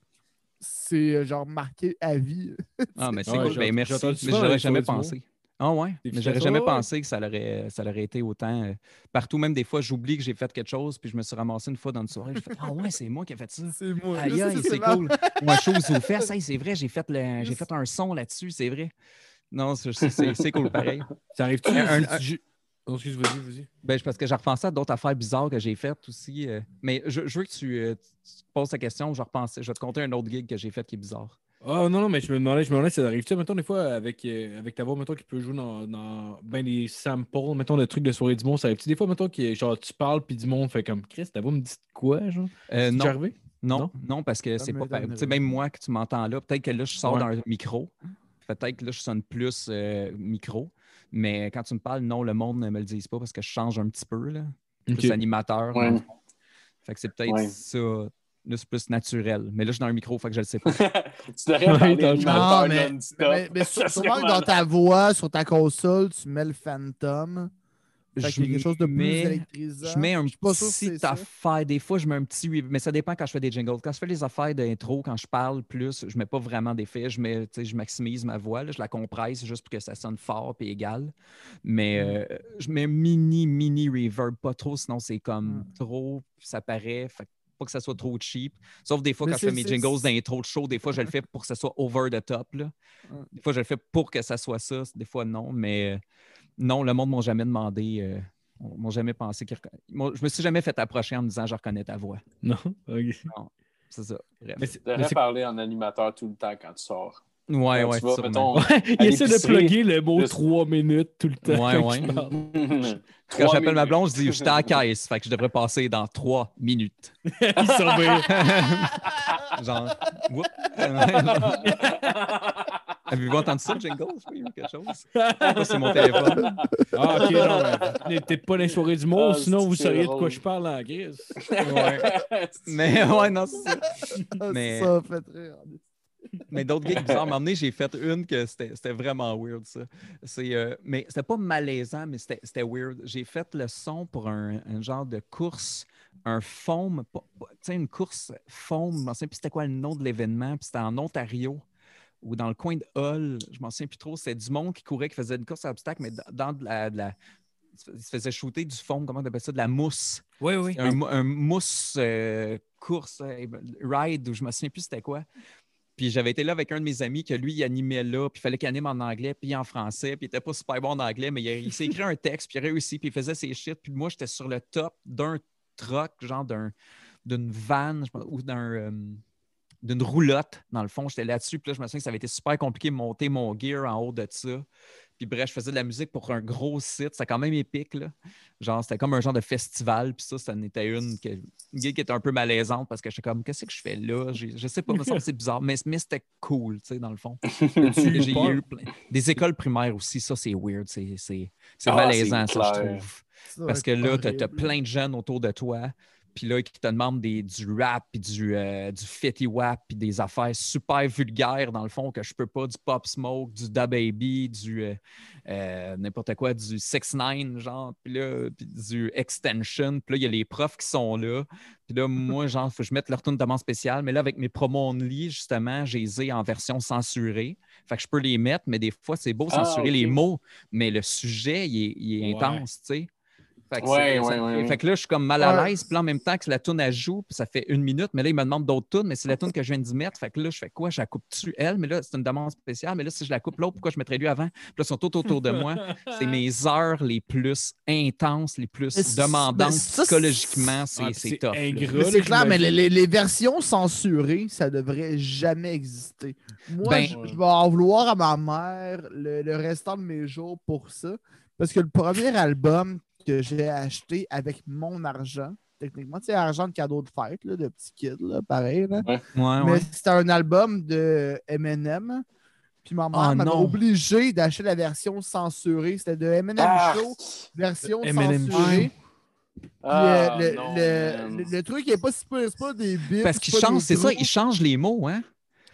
c'est euh, genre marqué à vie. Ah, mais c'est Ouais, cool. Ben, merci. Mais j'aurais jamais pensé. Ah ouais, mais j'aurais jamais ouais, pensé que ça aurait, ça aurait été autant euh, partout. Même des fois, j'oublie que j'ai fait quelque chose, puis je me suis ramassé une fois dans une soirée. J'ai fait Ah ouais, c'est moi qui ai fait ça. C'est moi. Aïe, aïe, c'est cool. Un chose aux fesses, hey, c'est vrai, j'ai fait, le- j'ai fait un son là-dessus, c'est vrai. Non, c'est- c'est c'est- c'est cool pareil. Ça arrive-tu? Un- un- Oh, excuse, vas-y, vas-y. Ben, parce que j'ai repensé à d'autres affaires bizarres que j'ai faites aussi. euh, mais je, je veux que tu, euh, tu poses ta question. Je, repense, je vais te compter un autre gig que j'ai fait qui est bizarre. Ah non, non, mais je me demandais, je me demandais si ça arrive. Tu sais, mettons, des fois, avec, euh, avec ta voix, mettons, qui peut jouer dans, dans ben des samples, mettons, des trucs de soirée du monde, ça arrive-tu des fois, mettons, qui, genre, tu parles, puis du monde fait comme, Chris, ta voix me dit de quoi, genre? Euh, non, arrivé? non, Non? non, parce que c'est pas. Tu sais, même moi que tu m'entends là, peut-être que là, je sors Ouais. d'un micro. Peut-être que là, je sonne plus euh, micro. Mais quand tu me parles, non, le monde ne me le dise pas parce que je change un petit peu, là. Plus Ok. animateur. Ouais. dans. Fait que c'est peut-être Ouais. ça. Là, c'est plus naturel. Mais là, je suis dans un micro, fait que je le sais pas. tu devrais parler Non, mais- non-stop. Mais, mais sûrement que dans ta voix, sur ta console, tu mets le Phantom. Fait Je a quelque chose de plus mets- électrisant. Je mets un Je que petit ça. affaire. Des fois, je mets un petit. reverb, Mais ça dépend quand je fais des jingles. Quand je fais les affaires d'intro, quand je parle plus, je mets pas vraiment d'effets. Je, mets, tu sais, je maximise ma voix. là, je la compresse juste pour que ça sonne fort et égal. Mais Mm. euh, je mets mini, mini reverb. Pas trop, sinon c'est comme Mm. trop. puis Ça paraît. Fait que pas que ça soit trop cheap. Sauf des fois, Mais quand je fais mes jingles d'intro de show, des fois, je le fais pour que ça soit over the top. Là. Des fois, je le fais pour que ça soit ça. Des fois, non. Mais euh, non, le monde ne m'a jamais demandé. euh, m'ont jamais pensé qu'ils reconna- Je me suis jamais fait approcher en me disant je reconnais ta voix. Non? Ok. C'est ça. Bref. Mais c'est- Tu devrais parler en animateur tout le temps quand tu sors. Ouais, Quand ouais, tu vas, mettons, Ouais, il essaie de plugger le mot juste- 3 minutes tout le temps. Ouais, quand ouais. Quand Trois j'appelle ma blonde, je dis j'étais à la caisse. Fait que je devrais passer dans trois minutes. il surveille. Genre, whoop. Avez-vous entendu ça, jingle? Oui, ou quelque chose? C'est mon téléphone. Ah, ok, non, mais t'es pas dans les soirées du monde, Ah, sinon vous sauriez de quoi je parle en grise. Ouais. Mais ouais, non, c'est ça. Mais- Ça fait rire. Mais d'autres gigs bizarres, donné, j'ai fait une que c'était vraiment weird, ça. Euh, mais c'était pas malaisant, mais c'était weird. J'ai fait le son pour un, un genre de course, un foam, tu sais, une course foam, je m'en souviens plus c'était quoi le nom de l'événement, puis c'était en Ontario ou dans le coin de Hull, je m'en souviens plus trop. C'était du monde qui courait, qui faisait une course à obstacles, mais dans- de la. de la- il se faisait shooter du foam, comment on appelle ça, de la mousse. Oui, oui. Un mousse euh, course, euh, ride, ou je me souviens plus c'était quoi. Puis j'avais été là avec un de mes amis que lui, il animait là, puis il fallait qu'il anime en anglais, puis en français, puis il était pas super bon en anglais, mais il, s'est écrit un texte, puis il réussi, puis il faisait ses shit. Puis moi, j'étais sur le top d'un truck, genre d'un, d'une vanne, ou d'un, euh, d'une roulotte, dans le fond. J'étais là-dessus, puis là, je me souviens que ça avait été super compliqué de monter mon gear en haut de ça. Puis bref, je faisais de la musique pour un gros site. C'était quand même épique, là. Genre, c'était comme un genre de festival. Puis ça, ça en était une, que, qui était un peu malaisante parce que j'étais comme, qu'est-ce que je fais là? Je sais pas, me semble que c'est bizarre. Mais, mais c'était cool, tu sais, dans le fond. J'ai eu plein- Des écoles primaires aussi, ça, c'est weird. C'est c'est- c'est Ah, malaisant, ça, je trouve. Parce que là, tu as, plein de jeunes autour de toi, puis là, qui te demandent des, du rap, puis du, euh, du fetty wap, puis des affaires super vulgaires, dans le fond, que je peux pas, du pop smoke, du da baby, du euh, euh, n'importe quoi, du 6 9 genre, puis là, puis du extension, puis là, il y a les profs qui sont là, puis là, moi, genre, faut que je mette leur tune de demande spéciale, mais là, avec mes promos only, justement, j'ai les ai en version censurée, fait que je peux les mettre, mais des fois, c'est beau Ah, censurer les mots, mais le sujet, il est, il est Ouais. intense, tu sais. Fait que, Ouais, c'est- ouais, ça- ouais, ouais. fait que là, je suis comme mal à l'aise. Puis là, en même temps que la toune, elle joue, puis ça fait une minute. Mais là, il me demande d'autres tunes, mais c'est la toune que je viens d'y mettre. Fait que là, je fais quoi? Je la coupe-tu, elle? Mais là, c'est une demande spéciale. Mais là, si je la coupe l'autre, pourquoi je mettrais lui avant? Puis là, ils sont tout autour de moi. C'est mes heures les plus intenses, les plus demandantes ça, psychologiquement. C'est Ah, c'est c'est tough. c'est clair, mais les versions censurées, ça devrait jamais exister. Moi, Ben- je, je vais en vouloir à ma mère le, le restant de mes jours pour ça. Parce que le premier album que j'ai acheté avec mon argent, techniquement, c'est argent de cadeau de fête, là, de petit kid, là, pareil. là. Ouais, Mais ouais. c'était un album de Eminem Puis ma mère Oh, m'avait non. obligé d'acheter la version censurée. C'était de M&M Ah! Show, version M&M censurée. Puis, Ah, euh, le, non, le- le- le truc, il n'est pas si peu, c'est pas des bits. Parce qu'il change, c'est ça, il change les mots, hein?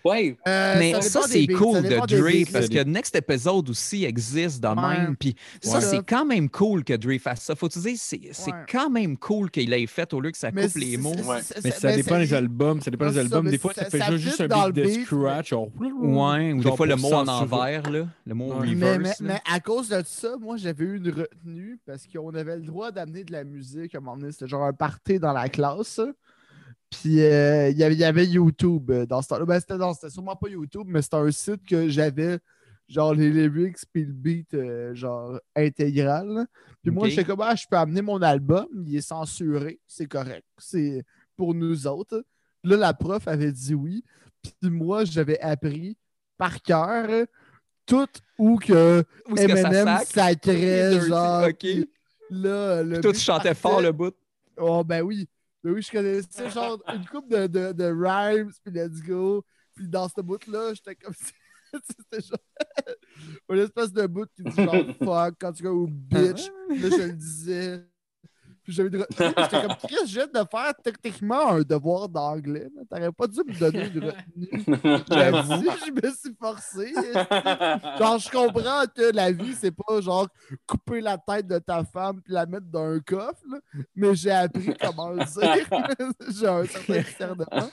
Ouais. Euh, Mais ça, c'est cool ça de Dre parce que Next Episode aussi existe de Ouais. même. Puis ça, Ouais. c'est quand même cool que Dre fasse ça. Faut te dire, c'est Ouais. quand même cool qu'il l'ait fait au lieu que ça Mais coupe les mots. Mais ça mais dépend des albums. Ça dépend des albums. Des fois, ça fait ça juste un dans beat de scratch. Ouais, ou des fois le mot en envers, là, le mot reverse. mais à cause de ça, moi, j'avais eu une retenue parce qu'on avait le droit d'amener de la musique à un moment donné. C'était genre un party dans la classe. Puis euh, il y avait- il y avait YouTube euh, dans ce temps-là. Ben, c'était, sûrement pas YouTube, mais c'était un site que j'avais genre les lyrics puis le beat euh, genre intégral. Puis moi, Ok. j'étais comme, ah, je peux amener mon album, il est censuré, c'est correct, c'est pour nous autres. Là, la prof avait dit oui. Puis moi, j'avais appris par cœur tout où que Où est-ce que ça Eminem sac? sacrait, genre. ok. puis Là, le Puis toi, tu chantais partait. fort le bout. Oh, ben oui. Ben oui, je connaissais genre une couple de, de, de rhymes, puis let's go. Puis dans ce bout-là, j'étais comme si. C'était genre. une espèce de bout qui dit genre fuck, quand tu vas ou bitch. Là, je le disais. Puis j'avais retenue. J'étais comme Chris, je viens de faire techniquement un devoir d'anglais. T'aurais pas dû me donner une retenue. J'avoue. Je me suis forcé. Genre, je comprends que la vie, c'est pas genre couper la tête de ta femme puis la mettre dans un coffre, là, mais j'ai appris comment le dire. j'ai un certain discernement.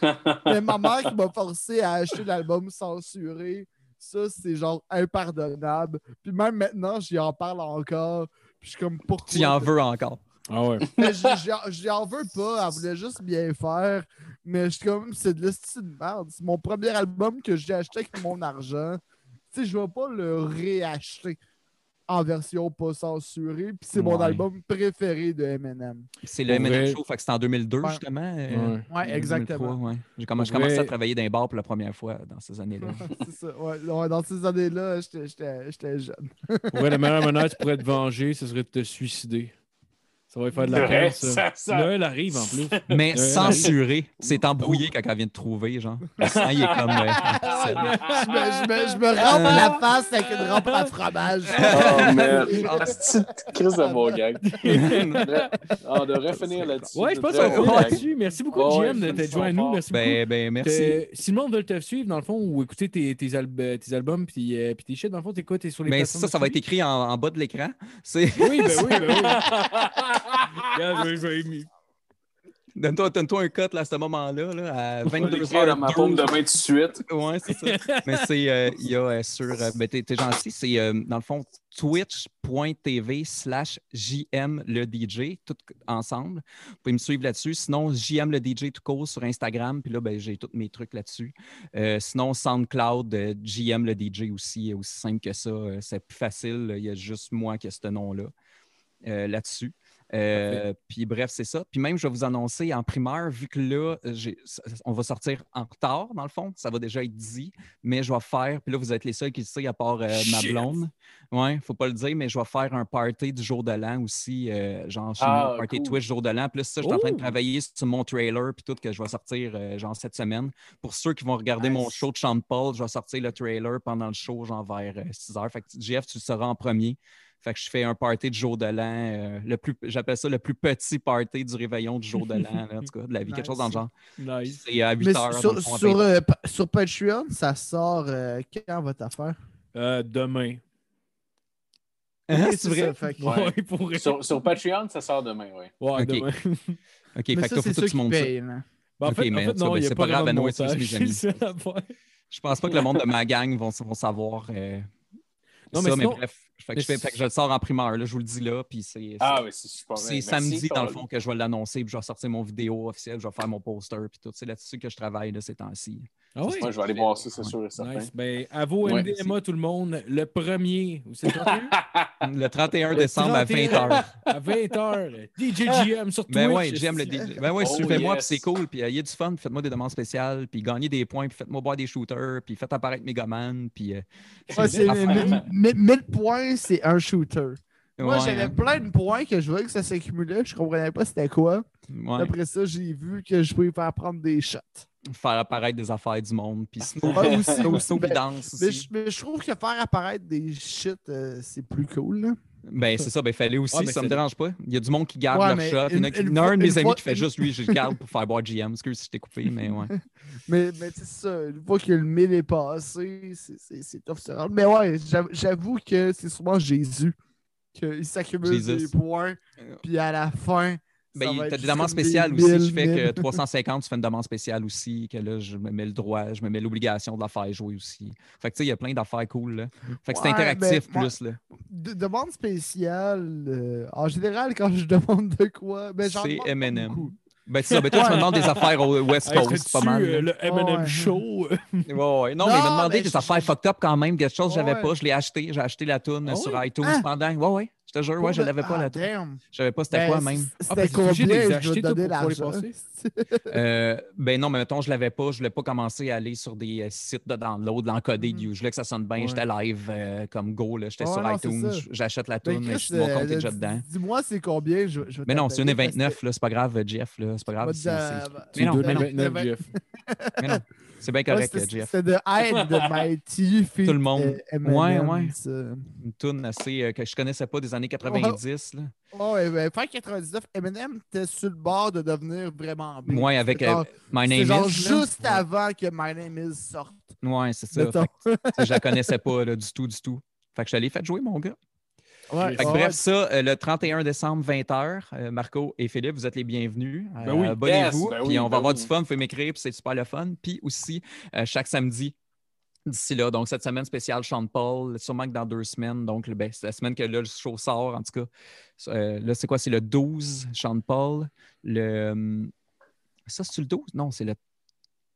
Mais ma mère qui m'a forcé à acheter l'album censuré, ça, c'est genre impardonnable. Puis même maintenant, j'y en parle encore. Puis je suis comme, pourquoi? Tu en veux encore. Ah ouais. Mais j'y- j'y- j'y en veux pas, elle voulait juste bien faire. Mais je suis comme, c'est de l'estime de merde. C'est mon premier album que j'ai acheté avec mon argent. Tu sais, je vais pas le réacheter en version pas censurée. Puis c'est mon Ouais. album préféré de Eminem. C'est le M&M vrai. Show, fait que c'était en 2002, Ouais. justement. euh, Ouais. Ouais, exactement. 2003, ouais. J'ai commencé à travailler dans les bars pour la première fois dans ces années-là. c'est ça. Ouais, ouais, dans ces années-là, j'étais- jeune. Pour vrai, la meilleure manière tu pourrais te venger, ce serait de te suicider. Ça va lui faire de la peine, ça. ça- ça- Là, elle arrive en plus. Mais censuré, c'est embrouillé quand elle vient de trouver, genre. Le sang, il est comme. euh, je, me, je, me, je me rampe la face avec une rampe à fromage. Oh, man. Ah, c'est une crise de bon gag. Ah, On devrait finir là-dessus. Ouais, je pense C'est qu'on gag. là-dessus. Merci beaucoup, GM, ouais, d'être ils joint à nous. Merci beaucoup. ben, ben, merci. Euh, si le monde veut te suivre, dans le fond, ou écouter tes, tes, alb- tes albums puis, euh, puis tes shit, dans le fond, t'es quoi? T'es sur les Mais plateformes ça, ça va de être écrit en, en bas de l'écran. Oui, ben oui, ben oui. Donne-toi un cut là, à ce moment-là, là, à Je vais l'écrire dans ma 22h02. paume de main tout de suite. Ouais, c'est ça. Mais c'est, euh, il y a euh, sur, euh, ben, t'es, gentil, c'est euh, dans le fond twitch.tv slash JM le DJ, tout ensemble. Vous pouvez me suivre là-dessus. Sinon, JM le DJ tout court sur Instagram, puis là, ben, j'ai tous mes trucs là-dessus. Euh, sinon, SoundCloud, euh, JM le DJ aussi, aussi simple que ça. Euh, c'est plus facile, il y a juste moi qui ai ce nom-là euh, là-dessus. Euh, puis bref, c'est ça. Puis même, je vais vous annoncer en primeur, vu que là, on va sortir en retard, dans le fond, ça va déjà être dit, mais je vais faire, puis là, vous êtes les seuls qui le savent, à part euh, ma blonde. Ouais, faut pas le dire, mais je vais faire un party du jour de l'an aussi, euh, genre chez Ah, nous, un party cool. Twitch jour de l'an. Puis là, ça, je suis en train de Oh! travailler sur mon trailer, puis tout, que je vais sortir, genre, cette semaine. Pour ceux qui vont regarder mon show de Sean Paul, je vais sortir le trailer pendant le show, genre vers 6 h. Fait que, Jeff, tu le sauras en premier. Fait que je fais un party du jour de l'an. euh, le plus, j'appelle ça le plus petit party du réveillon du jour de l'an, en tout cas, de la vie, quelque chose dans le genre. Nice. C'est à 8 Mais heures. sur, le fond, à sur, 20. euh, sur Patreon, ça sort euh, quand votre affaire? Euh, demain. Hein, c'est vrai? ça, fait que- Ouais. Ouais, pour vrai. Sur, sur Patreon, ça sort demain, oui. Ouais, Ok. demain. OK, Mais fait que ça, faut que ça. payent. là. Ben, en Ok, fait, en tout non, ben, c'est pas pas grave, de c'est montage. mes amis. Je pense pas que le monde de ma gang vont, vont savoir euh, Non, ça, mais bref. Fait que, mais je fais, fait que je le sors en primeur, là, je vous le dis là, puis c'est... Ah oui, c'est super. C'est samedi, dans le fond, que je vais l'annoncer, puis je vais sortir mon vidéo officielle, je vais faire mon poster, puis tout. C'est là-dessus que je travaille de ces temps-ci. Ah oui? Moi, je vais aller voir ça, c'est sûr et certain. Nice. Ben, à vos Ouais. MDMA, tout le monde, le premier, ou c'est le 31? Le 31 Le décembre à 31, 20h. À 20h. DJ GM sur Twitch. Ben ouais, j'aime le DJ. Ben ouais, Oh, suivez-moi, yes. puis c'est cool, puis euh, il y a du fun, puis faites-moi des demandes spéciales, puis gagnez des points, puis faites-moi boire des shooters, puis faites apparaître Megaman, puis... euh, Ouais, c'est- affaires. mi- mi- 1000 points, c'est un shooter. Moi, Ouais, j'avais hein. plein de points que je voyais que ça s'accumulait. Je comprenais pas c'était quoi. Ouais. Après ça, j'ai vu que je pouvais faire prendre des shots. Faire apparaître des affaires du monde. Puis Snow, Ouais, aussi, Snow. Snow, Mais je, mais je trouve que faire apparaître des shit, euh, c'est plus cool. Là. Ben, c'est ça, ben, fallait aussi, Ouais, ça me dérange pas. Il y a du monde qui garde Ouais, leur shot. Il y en a, une- qui- une il y en a un de mes amis fois- qui fait une- juste lui, je le garde pour faire boire GM. Excuse si je t'ai coupé, mais ouais. Mais, mais c'est ça, une fois que le 1000 est passé, c'est- c'est c'est tough de se rendre. Mais ouais, j'av- j'avoue que c'est souvent Jésus qu'il s'accumule des points, puis à la fin. Ben, il- t'as des demandes spéciales des aussi. Je 1000, fais que 1000. 350, tu fais une demande spéciale aussi, que là, je me mets le droit, je me mets l'obligation de la faire jouer aussi. Fait que tu sais, il y a plein d'affaires cool. Là. Fait que c'est interactif ben, moi- plus. Là. De- demande spéciale, euh, en général, quand je demande de quoi, ben j'en C'est pas M&M. Ben, c'est ça. Ben, toi, tu me demandes des affaires au West Hey, Coast, pas fais-tu, mal. euh, le M&M Ouais. Show? Ouais, ouais. Non, Non, mais il m'a demandé des je- affaires fucked up quand même, quelque chose que j'avais Ouais. pas. Je l'ai acheté. J'ai acheté la toune Ah sur iTunes Ah! pendant. Ouais, ouais. Je te jure, ouais, je l'avais pas la toune. damn. Je savais pas c'était Ben, quoi même. Ah, C'était ben, combien? les Je vais donner pour pouvoir les l'argent. passer? Euh, ben non, mais mettons, je l'avais pas. Je voulais pas commencer à aller sur des euh, sites de download, l'encoder. Mhm. Je voulais que ça sonne bien. J'étais live euh, comme go. là. J'étais sur iTunes. J'achète la Ben, suis mon compte est déjà dedans. Dis-moi c'est combien, je, Mais non, c'est une t'abonner, 29, là, c'est pas grave, Jeff. là, C'est pas grave. Mais non, mais non. 29, mais- Jeff. mais non, C'est bien Ouais, correct, c'était- Jeff. C'était de Hide de Mighty feat, Tout le monde. Ouais, ouais. Une toune assez euh, que je connaissais pas des années 90. Là. Ouais, ben, fin 99, Eminem était sur le bord de devenir vraiment bien. Ouais, avec euh, genre- My Name genre Is. là. juste avant que My Name Is sorte. Ouais, c'est ça. Fait je la connaissais pas là, du tout, du tout. Fait que je l'ai fait jouer, mon gars. Ouais, Fait que ouais. bref, ça, euh, le 31 décembre, 20h, Marco et Philippe, vous êtes les bienvenus. Euh, Ben oui. Abonnez-vous, ben puis on va ben avoir du fun, vous pouvez m'écrire, puis c'est super le fun. Puis aussi, euh, chaque samedi, d'ici là, donc cette semaine spéciale Sean Paul, sûrement que dans deux semaines, donc ben, c'est la semaine que là, le show sort, en tout cas. Euh, là, c'est quoi? C'est le 12, Sean Paul. Le... hum, Ça, c'est-tu le 12? Non, c'est le...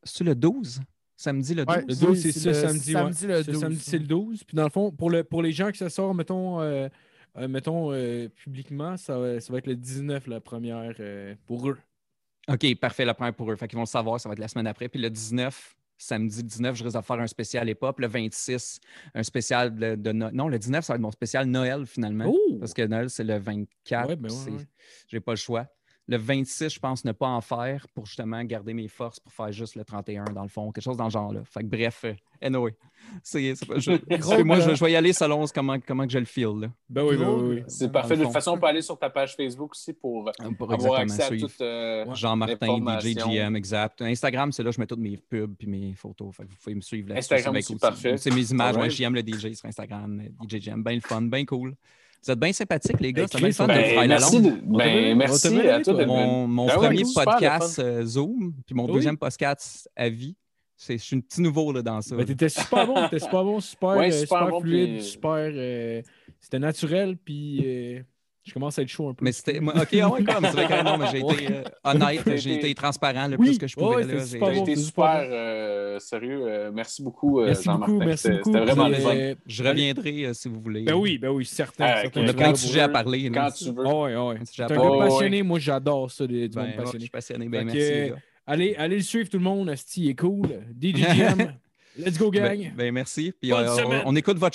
C'est-tu le 12? Samedi le 12? Ouais, Le 12, c'est ce samedi. ouais. le Ce 12, samedi, c'est le 12. Puis dans le fond, pour, le, pour les gens que ça sort, mettons, euh, euh, mettons euh, publiquement, ça, va- ça va être le 19, la première, euh, pour eux. OK, parfait, la première pour eux. Fait qu'ils vont le savoir, ça va être la semaine après. Puis le 19, samedi le 19, je risque de faire un spécial hip-hop. Le 26, un spécial de, de No- Non, le 19, ça va être mon spécial Noël finalement. Oh! Parce que Noël, c'est le 24. Ouais, ben ouais, ouais. J'ai pas le choix. Le 26, je pense ne pas en faire pour justement garder mes forces pour faire juste le 31 dans le fond, quelque chose dans le genre là. Fait que bref, euh, anyway, c'est, je- moi, je, je vais y aller selon comment, comment que je le feel. Là, Ben oui, ben oui, oui. C'est parfait. De toute façon, on peut aller sur ta page Facebook aussi pour pour avoir exactement accès à toute. euh. Jean-Martin, DJ L'information. GM, exact. Instagram, c'est là que je mets toutes mes pubs puis mes photos. Fait que vous pouvez me suivre là Instagram c'est parfait. C'est mes images. Moi. JM le DJ sur Instagram. euh, DJ GM, bien le fun, bien cool. Vous êtes bien sympathiques, les gars. Ben, C'est bien fun de Ben, la merci, longue. de- ben, merci vu, à toi. toi? de- Mon, Ben premier podcast euh, Zoom, puis mon Oui. deuxième podcast à vie. C'est, je suis un petit nouveau là, dans ça. Ben, t'étais super bon, t'étais super bon, super, Ouais, euh, super super bon, fluide, puis- super. euh, c'était naturel, puis euh, je commence à être chaud un peu. mais c'était. moi, Ok, ah ouais, comme. C'est vrai que non, mais j'ai été euh, honnête, j'ai été- transparent le Oui. plus que je pouvais. Ouais, J'ai- bon, été super euh, sérieux. Euh, merci beaucoup, Merci Jean-Martin. beaucoup, merci C'était- beaucoup. C'était vraiment euh, Je reviendrai euh, si vous voulez. Ben oui, ben oui, certain. Ah, certain. On a Quand plein de tu sujets à parler. Quand tu veux. Ouais, ah ouais. Si j'ai T'es un gars passionné, moi j'adore ça, des, du Ben, monde ouais, je passionné. suis passionné. Ben, merci. Allez, allez le suivre tout le monde, Asti il est cool. DJ GM, let's go gang. Ben, ben, merci. Puis, on écoute votre